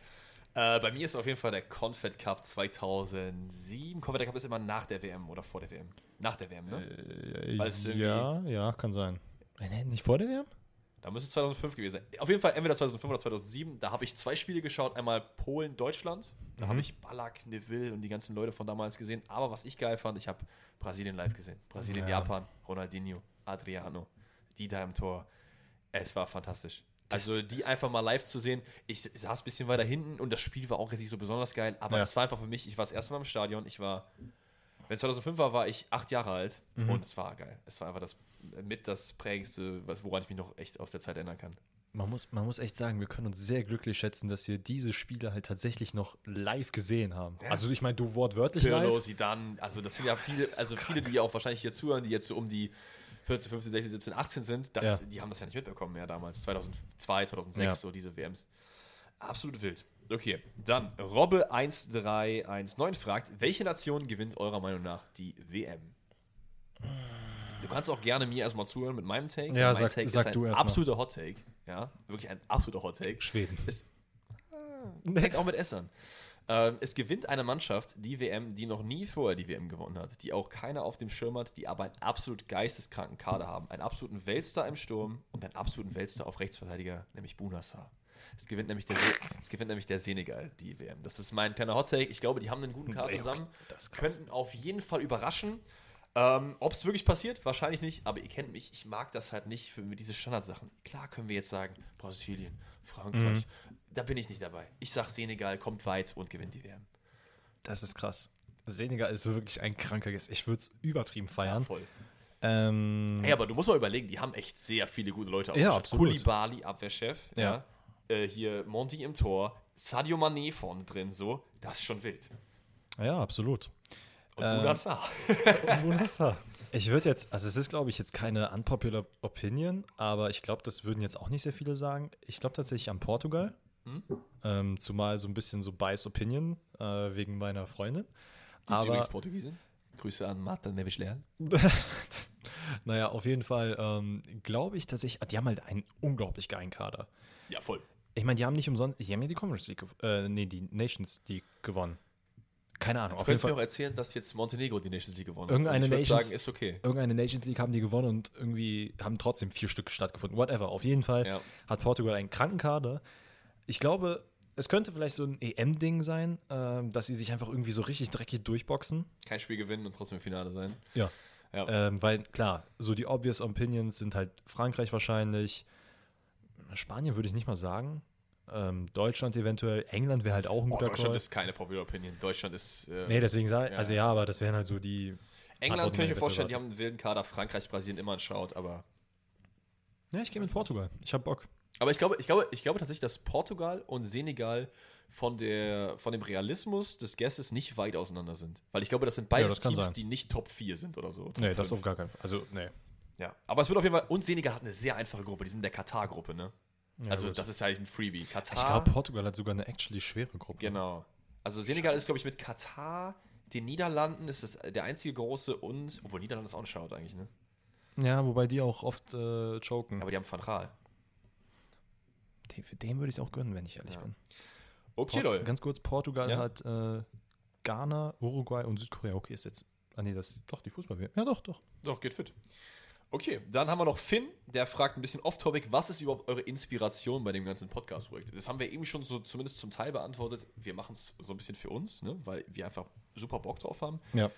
Äh, bei mir ist auf jeden Fall der Confed Cup 2007. Confed Cup ist immer nach der WM oder vor der WM. Nach der WM, ne? Irgendwie- ja, ja, kann sein. Äh, Nicht vor der WM? Da müsste es 2005 gewesen sein. Auf jeden Fall entweder 2005 oder 2007. Da habe ich zwei Spiele geschaut. Einmal Polen, Deutschland. Da Mhm. habe ich Ballack, Neville und die ganzen Leute von damals gesehen. Aber was ich geil fand, ich habe Brasilien live gesehen. Brasilien, Ja. Japan, Ronaldinho, Adriano, Dieter im Tor. Es war fantastisch. Also die einfach mal live zu sehen. Ich saß ein bisschen weiter hinten und das Spiel war auch jetzt nicht so besonders geil, aber Ja. es war einfach für mich, ich war das erste Mal im Stadion, ich war, wenn es 2005 war, war ich acht Jahre alt Mhm. und es war geil. Es war einfach das mit das prägendste, was, woran ich mich noch echt aus der Zeit erinnern kann. Man muss, man muss echt sagen, wir können uns sehr glücklich schätzen, dass wir diese Spiele halt tatsächlich noch live gesehen haben. Ja. Also ich meine, du wortwörtlich Pirlo, live. Zidane, also das sind ja viele, ist so also viele, die auch wahrscheinlich hier zuhören, die jetzt so um die 14, 15, 16, 17, 18 sind, das, Ja. die haben das ja nicht mitbekommen mehr damals, 2002, 2006, Ja. so diese WMs. Absolut wild. Okay, dann Robbe 1319 fragt, welche Nation gewinnt eurer Meinung nach die WM? Du kannst auch gerne mir erstmal zuhören mit meinem Take. Ja, mein sag- Take sag ist du ein erst mal. absoluter Hot Take. Ja, wirklich ein absoluter Hot Take. Schweden. Es fängt auch mit an. Ähm, es gewinnt eine Mannschaft die WM, die noch nie vorher die WM gewonnen hat, die auch keiner auf dem Schirm hat, die aber einen absolut geisteskranken Kader haben. Einen absoluten Weltstar im Sturm und einen absoluten Weltstar auf Rechtsverteidiger, nämlich Bunassar. Es gewinnt nämlich der, Se es gewinnt nämlich der Senegal die WM. Das ist mein kleiner Hot Take. Ich glaube, die haben einen guten Kader Okay, zusammen. das. Könnten auf jeden Fall überraschen. Ähm, Ob es wirklich passiert, wahrscheinlich nicht, aber ihr kennt mich, ich mag das halt nicht für diese Standardsachen. Klar können wir jetzt sagen, Brasilien, Frankreich, Mhm. da bin ich nicht dabei. Ich sag Senegal kommt weit und gewinnt die WM. Das ist krass. Senegal ist wirklich ein kranker Gast. Ich würde es übertrieben feiern. Voll. Ähm, Hey, aber du musst mal überlegen, die haben echt sehr viele gute Leute. Ja, aufgestellt. absolut. Koulibaly, Abwehrchef. Ja. Ja. Äh, hier Monty im Tor, Sadio Mané vorne drin, so. Das ist schon wild. ja, absolut. Und Ähm, Bunassar. Wunderbar. Ich würde jetzt, also es ist, glaube ich, jetzt keine unpopular Opinion, aber ich glaube, das würden jetzt auch nicht sehr viele sagen. Ich glaube tatsächlich an Portugal. Hm? Ähm, zumal so ein bisschen so Bias Opinion äh, wegen meiner Freundin. Die ist aber übrigens Portugiesin. Grüße an Marta Neves Leal. naja, auf jeden Fall ähm, glaube ich tatsächlich, die haben halt einen unglaublich geilen Kader. Ja, voll. Ich meine, die haben nicht umsonst, die haben ja die Conference League, äh, nee, die Nations League gewonnen. Keine Ahnung, Du auf jeden könntest mir auch erzählen, dass jetzt Montenegro die Nations League gewonnen Irgendeine hat. Ich würde Nations- sagen, ist okay. Irgendeine Nations League haben die gewonnen und irgendwie haben trotzdem vier Stück stattgefunden. Whatever. Auf jeden Fall Ja. hat Portugal einen kranken Kader. Ich glaube, es könnte vielleicht so ein EM-Ding sein, ähm, dass sie sich einfach irgendwie so richtig dreckig durchboxen. Kein Spiel gewinnen und trotzdem im Finale sein. Ja. Ja. Ähm, weil, klar, so die obvious Opinions sind halt Frankreich wahrscheinlich. Spanien würde ich nicht mal sagen. Ähm, Deutschland eventuell. England wäre halt auch ein Oh, guter Deutschland Call. ist keine Popular Opinion. Deutschland ist. Äh, Nee, deswegen sage Ja. also ja, aber das wären halt so die. England kann ich mir vorstellen, die haben einen wilden Kader. Frankreich, Brasilien immer ein Schaut, aber. Ja, ich gehe mit Portugal. Ich habe Bock. Aber ich glaube, ich glaube, ich glaube tatsächlich, dass Portugal und Senegal von, der, von dem Realismus des Guesses nicht weit auseinander sind. Weil ich glaube, das sind das kann Teams, sein. die nicht Top 4 sind oder so. Top Nee, das 5. auf gar keinen Fall. Also, nee. Ja. Aber es wird auf jeden Fall. Und Senegal hat eine sehr einfache Gruppe. Die sind in der Katar-Gruppe, ne? Ja, also, gut. das ist halt ein Freebie. Katar. Ich glaube, Portugal hat sogar eine actually schwere Gruppe. Genau. Also Senegal ist, glaube ich, mit Katar, den Niederlanden ist das der einzige große und, obwohl Niederlande ist auch ein Schaut eigentlich, ne? Ja, wobei die auch oft äh, choken. Aber die haben Van Raal. Den, für den würde ich es auch gönnen, wenn ich ehrlich Ja. bin. Okay, Leute. Ganz kurz, Portugal Ja. hat äh, Ghana, Uruguay und Südkorea. Okay, ist jetzt. Ah nee, das ist doch die fußball Ja, doch, doch. Doch, geht fit. Okay, dann haben wir noch Finn, der fragt ein bisschen off-topic, was ist überhaupt eure Inspiration bei dem ganzen Podcast-Projekt? Das haben wir eben schon so zumindest zum Teil beantwortet. Wir machen es so ein bisschen für uns, ne? weil wir einfach super Bock drauf haben. Ja.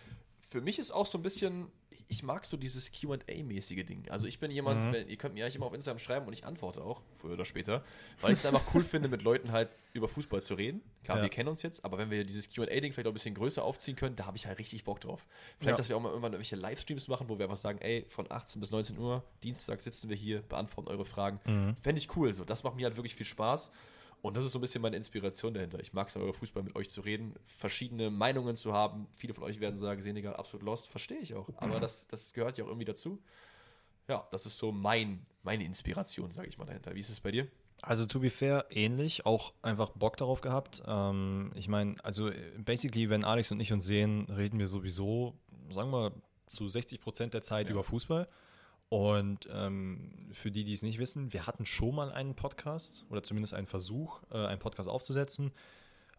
Für mich ist auch so ein bisschen, ich mag so dieses QA-mäßige Ding. Also ich bin jemand, Mhm. wenn, ihr könnt mir eigentlich immer auf Instagram schreiben und ich antworte auch, früher oder später, weil ich es einfach cool finde, mit Leuten halt über Fußball zu reden. Klar, Ja. wir kennen uns jetzt, aber wenn wir dieses QA-Ding vielleicht auch ein bisschen größer aufziehen können, da habe ich halt richtig Bock drauf. Vielleicht, Ja. dass wir auch mal irgendwann irgendwelche Livestreams machen, wo wir einfach sagen, ey, von 18 bis 19 Uhr, Dienstag sitzen wir hier, beantworten eure Fragen. Mhm. Fände ich cool. So, das macht mir halt wirklich viel Spaß. Und das ist so ein bisschen meine Inspiration dahinter. Ich mag es über Fußball mit euch zu reden, verschiedene Meinungen zu haben. Viele von euch werden sagen, Senegal absolut lost. Verstehe ich auch. Aber das, das gehört ja auch irgendwie dazu. Ja, das ist so mein, meine Inspiration, sage ich mal dahinter. Wie ist es bei dir? Also, to be fair, ähnlich. Auch einfach Bock darauf gehabt. Ähm, ich meine, also, basically, wenn Alex und ich uns sehen, reden wir sowieso, sagen wir, zu 60 Prozent der Zeit Ja. über Fußball. Und ähm, für die, die es nicht wissen, wir hatten schon mal einen Podcast oder zumindest einen Versuch, äh, einen Podcast aufzusetzen,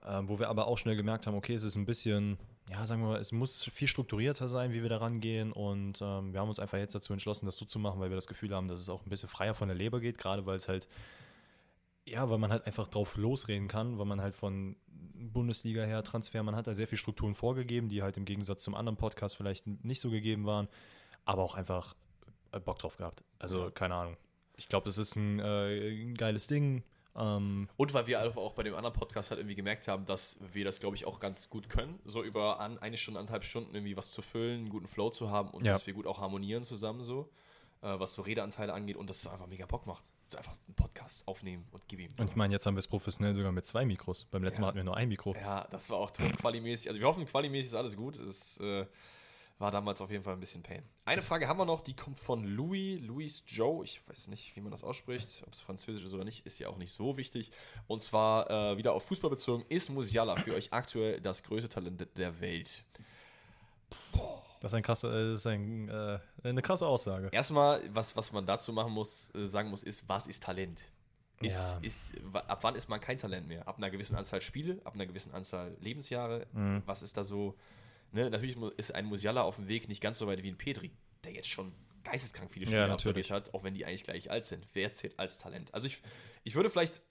ähm, wo wir aber auch schnell gemerkt haben, okay, es ist ein bisschen, ja, sagen wir mal, es muss viel strukturierter sein, wie wir da rangehen. Und ähm, wir haben uns einfach jetzt dazu entschlossen, das so zu machen, weil wir das Gefühl haben, dass es auch ein bisschen freier von der Leber geht, gerade weil es halt, ja, weil man halt einfach drauf losreden kann, weil man halt von Bundesliga her Transfer, man hat halt sehr viel Strukturen vorgegeben, die halt im Gegensatz zum anderen Podcast vielleicht nicht so gegeben waren, aber auch einfach äh, Bock drauf gehabt. Also, keine Ahnung. Ich glaube, das ist ein, äh, ein geiles Ding. Ähm, Und weil wir auch bei dem anderen Podcast halt irgendwie gemerkt haben, dass wir das, glaube ich, auch ganz gut können, so über an, eine Stunde, anderthalb Stunden irgendwie was zu füllen, einen guten Flow zu haben und Ja. dass wir gut auch harmonieren zusammen so, äh, was so Redeanteile angeht und dass es einfach mega Bock macht. So einfach einen Podcast aufnehmen und gib ihm. und ich meine, jetzt haben wir es professionell sogar mit zwei Mikros. Beim letzten Ja. Mal hatten wir nur ein Mikro. Ja, das war auch qualimäßig. Also wir hoffen, qualimäßig ist alles gut. Es äh, war damals auf jeden Fall ein bisschen Pain. Eine Frage haben wir noch, die kommt von Louis, Louis Joe. Ich weiß nicht, wie man das ausspricht, ob es französisch ist oder nicht, ist ja auch nicht so wichtig. Und zwar äh, wieder auf Fußball bezogen. Ist Musiala für euch aktuell das größte Talent der Welt? Das ist, ein krasser, äh, das ist ein, äh, eine krasse Aussage. Erstmal, was, was man dazu machen muss, äh, sagen muss, ist, was ist Talent? Ist, Ja. ist, ab wann ist man kein Talent mehr? Ab einer gewissen Anzahl Spiele, ab einer gewissen Anzahl Lebensjahre? Mhm. Was ist da so? Ne? Natürlich ist ein Musiala auf dem Weg nicht ganz so weit wie ein Petri, der jetzt schon geisteskrank viele Spiele Ja, absolviert hat, auch wenn die eigentlich gleich alt sind. Wer zählt als Talent? Also ich, ich würde vielleicht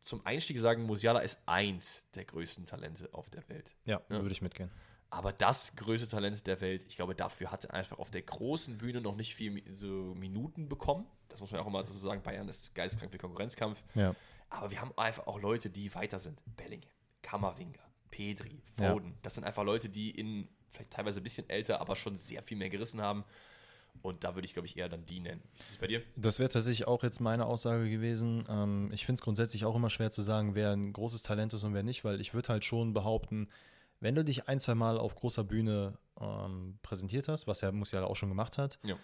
zum Einstieg sagen, Musiala ist eins der größten Talente auf der Welt. Ja, Ja. würde ich mitgehen. Aber das größte Talent der Welt, ich glaube, dafür hat er einfach auf der großen Bühne noch nicht viel so Minuten bekommen. Das muss man auch immer dazu sagen. Bayern ist geistkrank für Konkurrenzkampf. Ja. Aber wir haben einfach auch Leute, die weiter sind. Bellingham, Kammerwinger, Pedri, Ja. Foden. Das sind einfach Leute, die in vielleicht teilweise ein bisschen älter, aber schon sehr viel mehr gerissen haben. Und da würde ich, glaube ich, eher dann die nennen. Ist es bei dir? Das wäre tatsächlich auch jetzt meine Aussage gewesen. Ähm, ich finde es grundsätzlich auch immer schwer zu sagen, wer ein großes Talent ist und wer nicht, weil ich würde halt schon behaupten, wenn du dich ein, zwei Mal auf großer Bühne ähm, präsentiert hast, was er Musiala auch schon gemacht hat, Ja.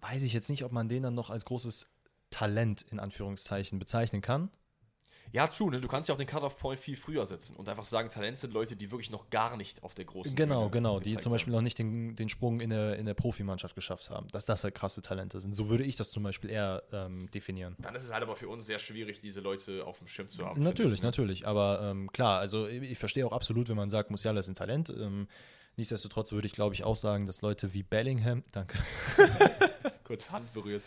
weiß ich jetzt nicht, ob man den dann noch als großes Talent in Anführungszeichen bezeichnen kann. Ja, true, ne? Du kannst ja auch den Cut-Off-Point viel früher setzen und einfach sagen, Talent sind Leute, die wirklich noch gar nicht auf der großen Genau, Bühne genau, die zum haben. Beispiel noch nicht den, den Sprung in der, in der Profimannschaft geschafft haben. Dass das halt krasse Talente sind. So würde ich das zum Beispiel eher ähm, definieren. Dann ist es halt aber für uns sehr schwierig, diese Leute auf dem Schirm zu haben. Natürlich, ich, ne? natürlich. Aber ähm, klar, also ich, ich verstehe auch absolut, wenn man sagt, Musiala ist ein Talent. Ähm, nichtsdestotrotz würde ich, glaube ich, auch sagen, dass Leute wie Bellingham, danke, Kurz Hand berührt.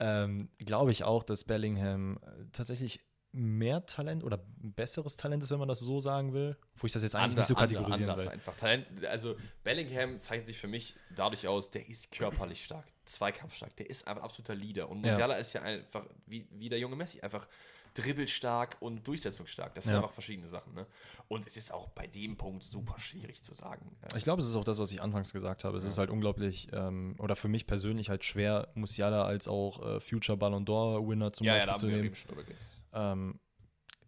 ähm, glaube ich auch, dass Bellingham äh, tatsächlich mehr Talent oder besseres Talent ist, wenn man das so sagen will. Wo ich das jetzt eigentlich Ander- nicht so kategorisieren anders will. einfach. Talent, also Bellingham zeichnet sich für mich dadurch aus, der ist körperlich stark, zweikampfstark, der ist einfach ein absoluter Leader. Und Ja. Musiala ist ja einfach wie, wie der junge Messi, einfach dribbelstark und durchsetzungsstark. Das sind Ja. einfach verschiedene Sachen. Ne? Und es ist auch bei dem Punkt super schwierig zu sagen. Ich glaube, es ist auch das, was ich anfangs gesagt habe. Es ist halt unglaublich, ähm, oder für mich persönlich halt schwer, Musiala als auch äh, Future Ballon d'Or-Winner zum ja, ja, Beispiel zu nehmen. Ähm,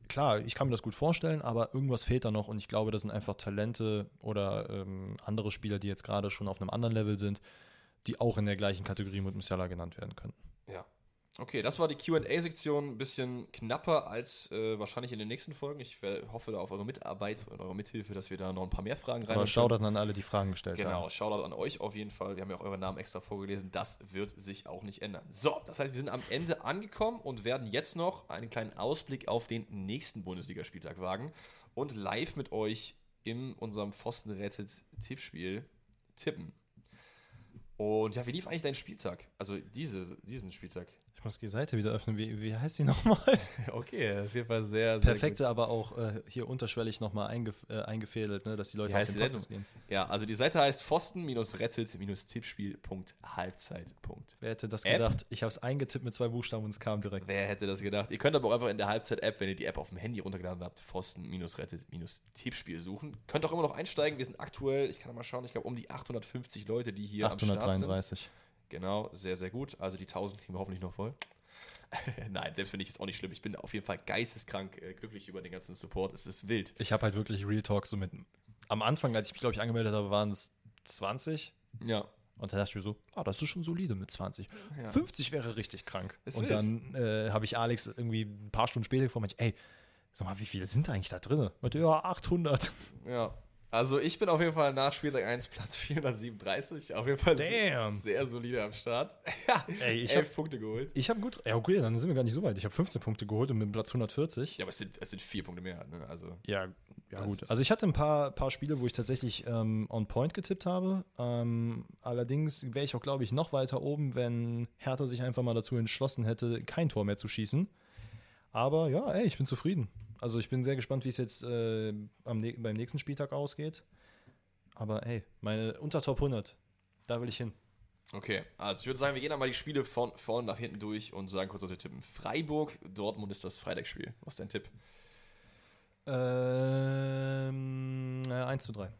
klar, ich kann mir das gut vorstellen, aber irgendwas fehlt da noch und ich glaube, das sind einfach Talente oder ähm, andere Spieler, die jetzt gerade schon auf einem anderen Level sind, die auch in der gleichen Kategorie mit Musiala genannt werden können. Ja. Okay, das war die QA-Sektion. Ein bisschen knapper als äh, wahrscheinlich in den nächsten Folgen. Ich hoffe da auf eure Mitarbeit und eure Mithilfe, dass wir da noch ein paar mehr Fragen rein. Aber Shoutout an alle, die Fragen gestellt Genau, haben. Shoutout an euch auf jeden Fall. Wir haben ja auch euren Namen extra vorgelesen. Das wird sich auch nicht ändern. So, das heißt, wir sind am Ende angekommen und werden jetzt noch einen kleinen Ausblick auf den nächsten Bundesligaspieltag wagen und live mit euch in unserem Pfosten rettet Tippspiel tippen. Und ja, wie lief eigentlich dein Spieltag? Also diese, diesen Spieltag. Ich muss die Seite wieder öffnen. Wie, wie heißt die nochmal? Okay, das ist auf jeden Fall sehr, sehr Perfekte, aber auch äh, hier unterschwellig nochmal eingef äh, eingefädelt, ne, dass die Leute Wie auf heißt den Podcast gehen. Ja, also die Seite heißt pfosten-rettet-tippspiel.halbzeit. Wer hätte das App? gedacht? Ich habe es eingetippt mit zwei Buchstaben und es kam direkt. Wer hätte das gedacht? Ihr könnt aber auch einfach in der Halbzeit-App, wenn ihr die App auf dem Handy runtergeladen habt, Pfosten-rettet-tippspiel suchen. Könnt auch immer noch einsteigen. Wir sind aktuell, ich kann mal schauen, ich glaube um die 850 Leute, die hier am Start sind. 833. Genau, sehr, sehr gut. Also die 1000 kriegen wir hoffentlich noch voll. Nein, selbst wenn ich es auch nicht schlimm. Ich bin auf jeden Fall geisteskrank äh, glücklich über den ganzen Support. Es ist wild. Ich habe halt wirklich Real Talk so mit. Am Anfang, als ich mich, glaube ich, angemeldet habe, waren es 20. Ja. Und da dachte ich mir so, ah, das ist schon solide mit 20. Ja. 50 wäre richtig krank. Ist und wild. dann äh, habe ich Alex irgendwie ein paar Stunden später gefragt, ey, sag mal, wie viele sind da eigentlich da drin? Meinte, ja, 800. Ja. Also ich bin auf jeden Fall nach Spieltag 1 Platz 437. Auf jeden Fall Damn. sehr solide am Start. Ey, ich elf hab- Punkte geholt. Ich habe gut, ja okay, dann sind wir gar nicht so weit. Ich habe 15 Punkte geholt und mit Platz 140. Ja, aber es sind, es sind vier Punkte mehr. Ne? Also Ja, ja gut. Also ich hatte ein paar, paar Spiele, wo ich tatsächlich ähm, on point getippt habe. Ähm, allerdings wäre ich auch, glaube ich, noch weiter oben, wenn Hertha sich einfach mal dazu entschlossen hätte, kein Tor mehr zu schießen. Aber ja, ey, ich bin zufrieden. Also ich bin sehr gespannt, wie es jetzt äh, am, beim nächsten Spieltag ausgeht. Aber ey, meine unter Top 100, da will ich hin. Okay, also ich würde sagen, wir gehen einmal die Spiele von vorne nach hinten durch und sagen kurz, was wir tippen. Freiburg, Dortmund ist das Freitagsspiel. Was ist dein Tipp? Ähm, äh, 1 zu 3.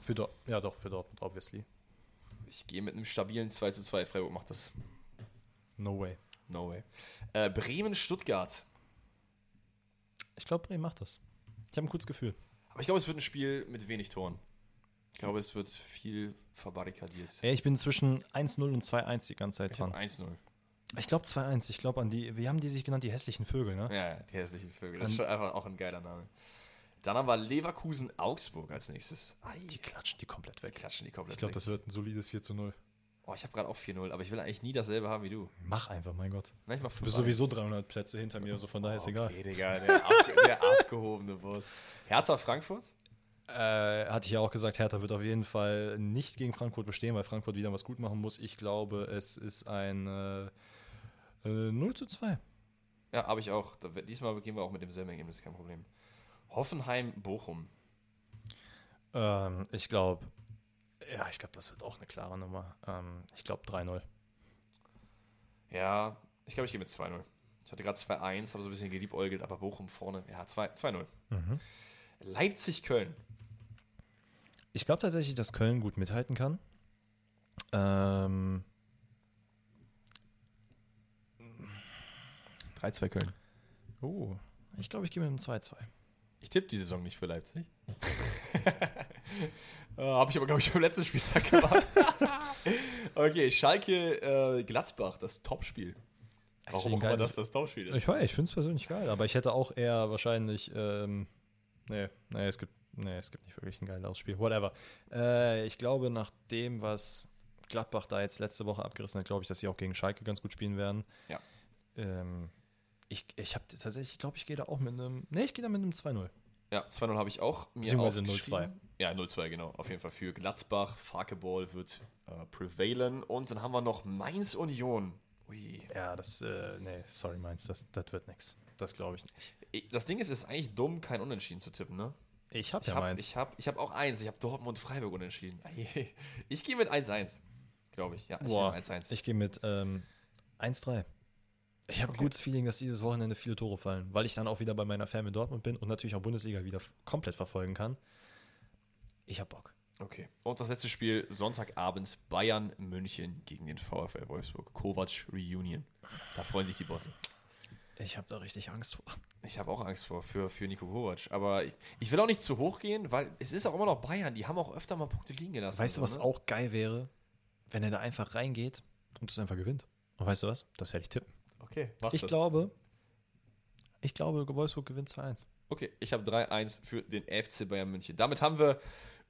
Für Dort ja, doch, für Dortmund, obviously. Ich gehe mit einem stabilen 2 zu 2. Freiburg macht das. No way. No way. Äh, Bremen, Stuttgart. Ich glaube, Bremen macht das. Ich habe ein gutes Gefühl. Aber ich glaube, es wird ein Spiel mit wenig Toren. Ich glaube, es wird viel verbarrikadiert. Ey, ich bin zwischen 1-0 und 2-1 die ganze Zeit Ich dran. 1-0. Ich glaube 2-1. Ich glaube an die, wie haben die sich genannt? Die hässlichen Vögel, ne? Ja, die hässlichen Vögel. Das ist schon einfach auch ein geiler Name. Dann haben wir Leverkusen, Augsburg als nächstes. Ei, Die klatschen die komplett weg. klatschen die komplett Ich glaube, weg. das wird ein solides 4 zu 0. Oh, ich habe gerade auch 4-0, aber ich will eigentlich nie dasselbe haben wie du. Mach einfach, mein Gott. Nein, ich mach Du bist sowieso 300 Plätze hinter mir, also von daher ist egal. Okay, Digga, der, abge der abgehobene Boss. Hertha Frankfurt? Äh, hatte ich ja auch gesagt, Hertha wird auf jeden Fall nicht gegen Frankfurt bestehen, weil Frankfurt wieder was gut machen muss. Ich glaube, es ist ein äh, äh, 0 zu 2. Ja, habe ich auch. Diesmal gehen wir auch mit demselben Ergebnis, kein Problem. Hoffenheim, Bochum. Ähm, ich glaube, ja, ich glaube, das wird auch eine klare Nummer. Ähm, ich glaube 3-0. Ja, ich glaube, ich gehe mit 2-0. Ich hatte gerade 2-1, habe so ein bisschen geliebäugelt, aber Bochum vorne. Ja, 2 2-0. Leipzig, Köln. Ich glaube tatsächlich, dass Köln gut mithalten kann. Ähm, 3-2 Köln. oh, ich glaube, ich gehe mit einem 2-2. Ich tippe die Saison nicht für Leipzig. äh, habe ich aber, glaube ich, beim letzten Spieltag gemacht. okay, Schalke, äh, Gladbach, das Topspiel. Warum auch immer das das Topspiel ist. Ich weiß, ich finde es persönlich geil, aber ich hätte auch eher wahrscheinlich, ähm, nee, nee, es gibt, nee, es gibt nicht wirklich ein geileres Spiel. Whatever. Äh, ich glaube, nach dem, was Gladbach da jetzt letzte Woche abgerissen hat, glaube ich, dass sie auch gegen Schalke ganz gut spielen werden. Ja. Ähm, ich ich habe tatsächlich, ich glaube, ich gehe da auch mit einem, nee, ich gehe da mit einem 2-0. Ja, 2-0 habe ich auch mir Beziehungsweise aufgeschrieben. Ja, 0-2, genau. Auf jeden Fall für Gladbach. Farkeball wird äh, prevailen. Und dann haben wir noch Mainz Union. Ui. Ja, das, äh, nee, sorry, meins, das, das wird nix. Das glaube ich nicht. Ich- Das Ding ist, es ist eigentlich dumm, kein Unentschieden zu tippen, ne? Ich habe ja habe meins. ich hab, ich hab auch eins. Ich habe Dortmund und Freiburg unentschieden. Ich gehe mit 1-1, glaube ich. Ja, ich gehe mit 1-1. Ich gehe mit ähm, 1-3. Ich habe Okay. ein gutes Feeling, dass dieses Wochenende viele Tore fallen, weil ich dann auch wieder bei meiner Fan in Dortmund bin und natürlich auch Bundesliga wieder komplett verfolgen kann. Ich habe Bock. Okay. Und das letzte Spiel, Sonntagabend, Bayern München gegen den VfL Wolfsburg. Kovac Reunion. Da freuen sich die Bosse. Ich habe da richtig Angst vor. Ich habe auch Angst vor für, für Nico Kovac. Aber ich, ich will auch nicht zu hoch gehen, weil es ist auch immer noch Bayern. Die haben auch öfter mal Punkte liegen gelassen. Weißt du, was ne? auch geil wäre? Wenn er da einfach reingeht und es einfach gewinnt. Und weißt du was? Das werde ich tippen. Okay, mach Ich das. glaube, ich glaube, Wolfsburg gewinnt 2-1. Okay, ich habe 3-1 für den FC Bayern München. Damit haben wir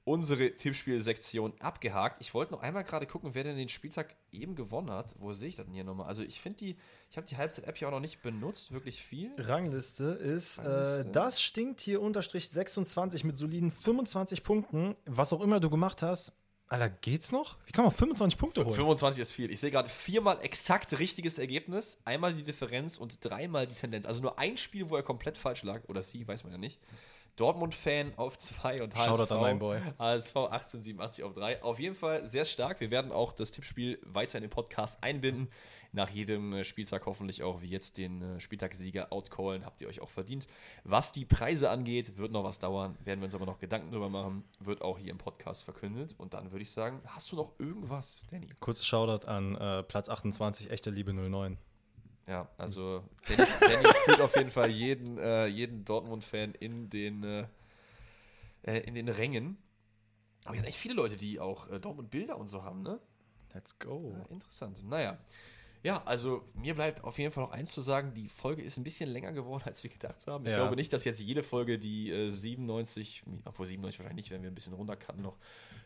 unsere Tippspielsektion abgehakt. Ich wollte noch einmal gerade gucken, wer denn den Spieltag eben gewonnen hat. Wo sehe ich das denn hier nochmal? Also ich finde die, ich habe die Halbzeit-App hier auch noch nicht benutzt, wirklich viel. Rangliste ist Rangliste. Äh, das stinkt hier unterstrich 26 mit soliden 25 Punkten. Was auch immer du gemacht hast. Alter, geht's noch? Wie kann man 25 Punkte holen? 25 ist viel. Ich sehe gerade viermal exakt richtiges Ergebnis, einmal die Differenz und dreimal die Tendenz. Also nur ein Spiel, wo er komplett falsch lag. Oder sie, weiß man ja nicht. Dortmund-Fan auf 2 und HSV. HSV 1887 auf 3. Auf jeden Fall sehr stark. Wir werden auch das Tippspiel weiter in den Podcast einbinden. Nach jedem äh, Spieltag hoffentlich auch wie jetzt den äh, Spieltagssieger outcallen. Habt ihr euch auch verdient. Was die Preise angeht, wird noch was dauern. Werden wir uns aber noch Gedanken drüber machen. Wird auch hier im Podcast verkündet. Und dann würde ich sagen, hast du noch irgendwas, Danny? Kurzes Shoutout an äh, Platz 28, echte Liebe 09. Ja, also Danny, Danny fühlt auf jeden Fall jeden, äh, jeden Dortmund-Fan in den, äh, äh, in den Rängen. Aber jetzt echt viele Leute, die auch äh, Dortmund-Bilder und so haben, ne? Let's go. Ja, interessant. Naja. Ja, also mir bleibt auf jeden Fall noch eins zu sagen, die Folge ist ein bisschen länger geworden, als wir gedacht haben. Ich Ja. glaube nicht, dass jetzt jede Folge die äh, 97, obwohl 97 wahrscheinlich nicht, wenn wir ein bisschen runtercutten noch,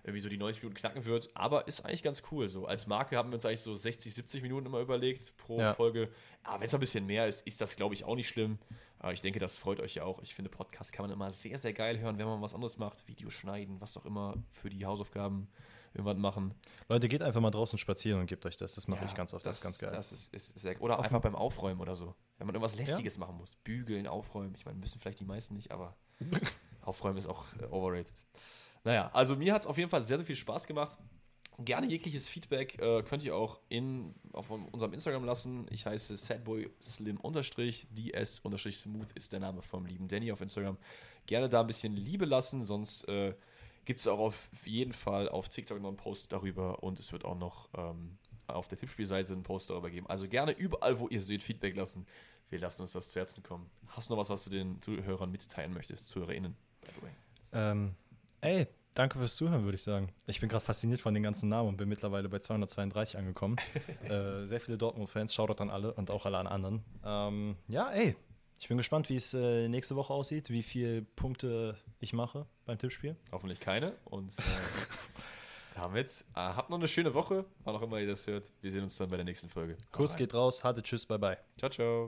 irgendwie so die 90 Minuten knacken wird, aber ist eigentlich ganz cool. So als Marke haben wir uns eigentlich so 60, 70 Minuten immer überlegt pro Ja. Folge. Aber wenn es ein bisschen mehr ist, ist das, glaube ich, auch nicht schlimm. Aber ich denke, das freut euch ja auch. Ich finde, Podcast kann man immer sehr, sehr geil hören, wenn man was anderes macht. Videos schneiden, was auch immer für die Hausaufgaben irgendwann machen. Leute, geht einfach mal draußen spazieren und gebt euch das. Das mache Ja, ich ganz oft. Das, ist ganz geil. Das ist, ist sehr Oder einfach beim Aufräumen oder so. Wenn man irgendwas Lästiges machen muss. Bügeln, aufräumen. Ich meine, müssen vielleicht die meisten nicht, aber aufräumen ist auch äh, overrated. Naja, also mir hat es auf jeden Fall sehr, sehr viel Spaß gemacht. Gerne jegliches Feedback äh, könnt ihr auch in, auf unserem Instagram lassen. Ich heiße sadboyslim ds smooth ist der Name vom lieben Danny auf Instagram. Gerne da ein bisschen Liebe lassen, sonst äh, gibt es auch auf jeden Fall auf TikTok noch einen Post darüber und es wird auch noch ähm, auf der Tippspielseite einen Post darüber geben. Also gerne überall, wo ihr seht, Feedback lassen. Wir lassen uns das zu Herzen kommen. Hast du noch was, was du den Zuhörern mitteilen möchtest, ZuhörerInnen, by the way? Ähm, ey, danke fürs Zuhören, würde ich sagen. Ich bin gerade fasziniert von den ganzen Namen und bin mittlerweile bei 232 angekommen. äh, sehr viele Dortmund-Fans, Shoutout an alle und auch alle an anderen. Ähm, ja, ey, ich bin gespannt, wie es äh, nächste Woche aussieht, wie viele Punkte ich mache beim Tippspiel. Hoffentlich keine. Und äh, damit äh, habt noch eine schöne Woche, wann auch immer ihr das hört. Wir sehen uns dann bei der nächsten Folge. Kuss geht raus, hatte Tschüss, bye bye. Ciao, ciao.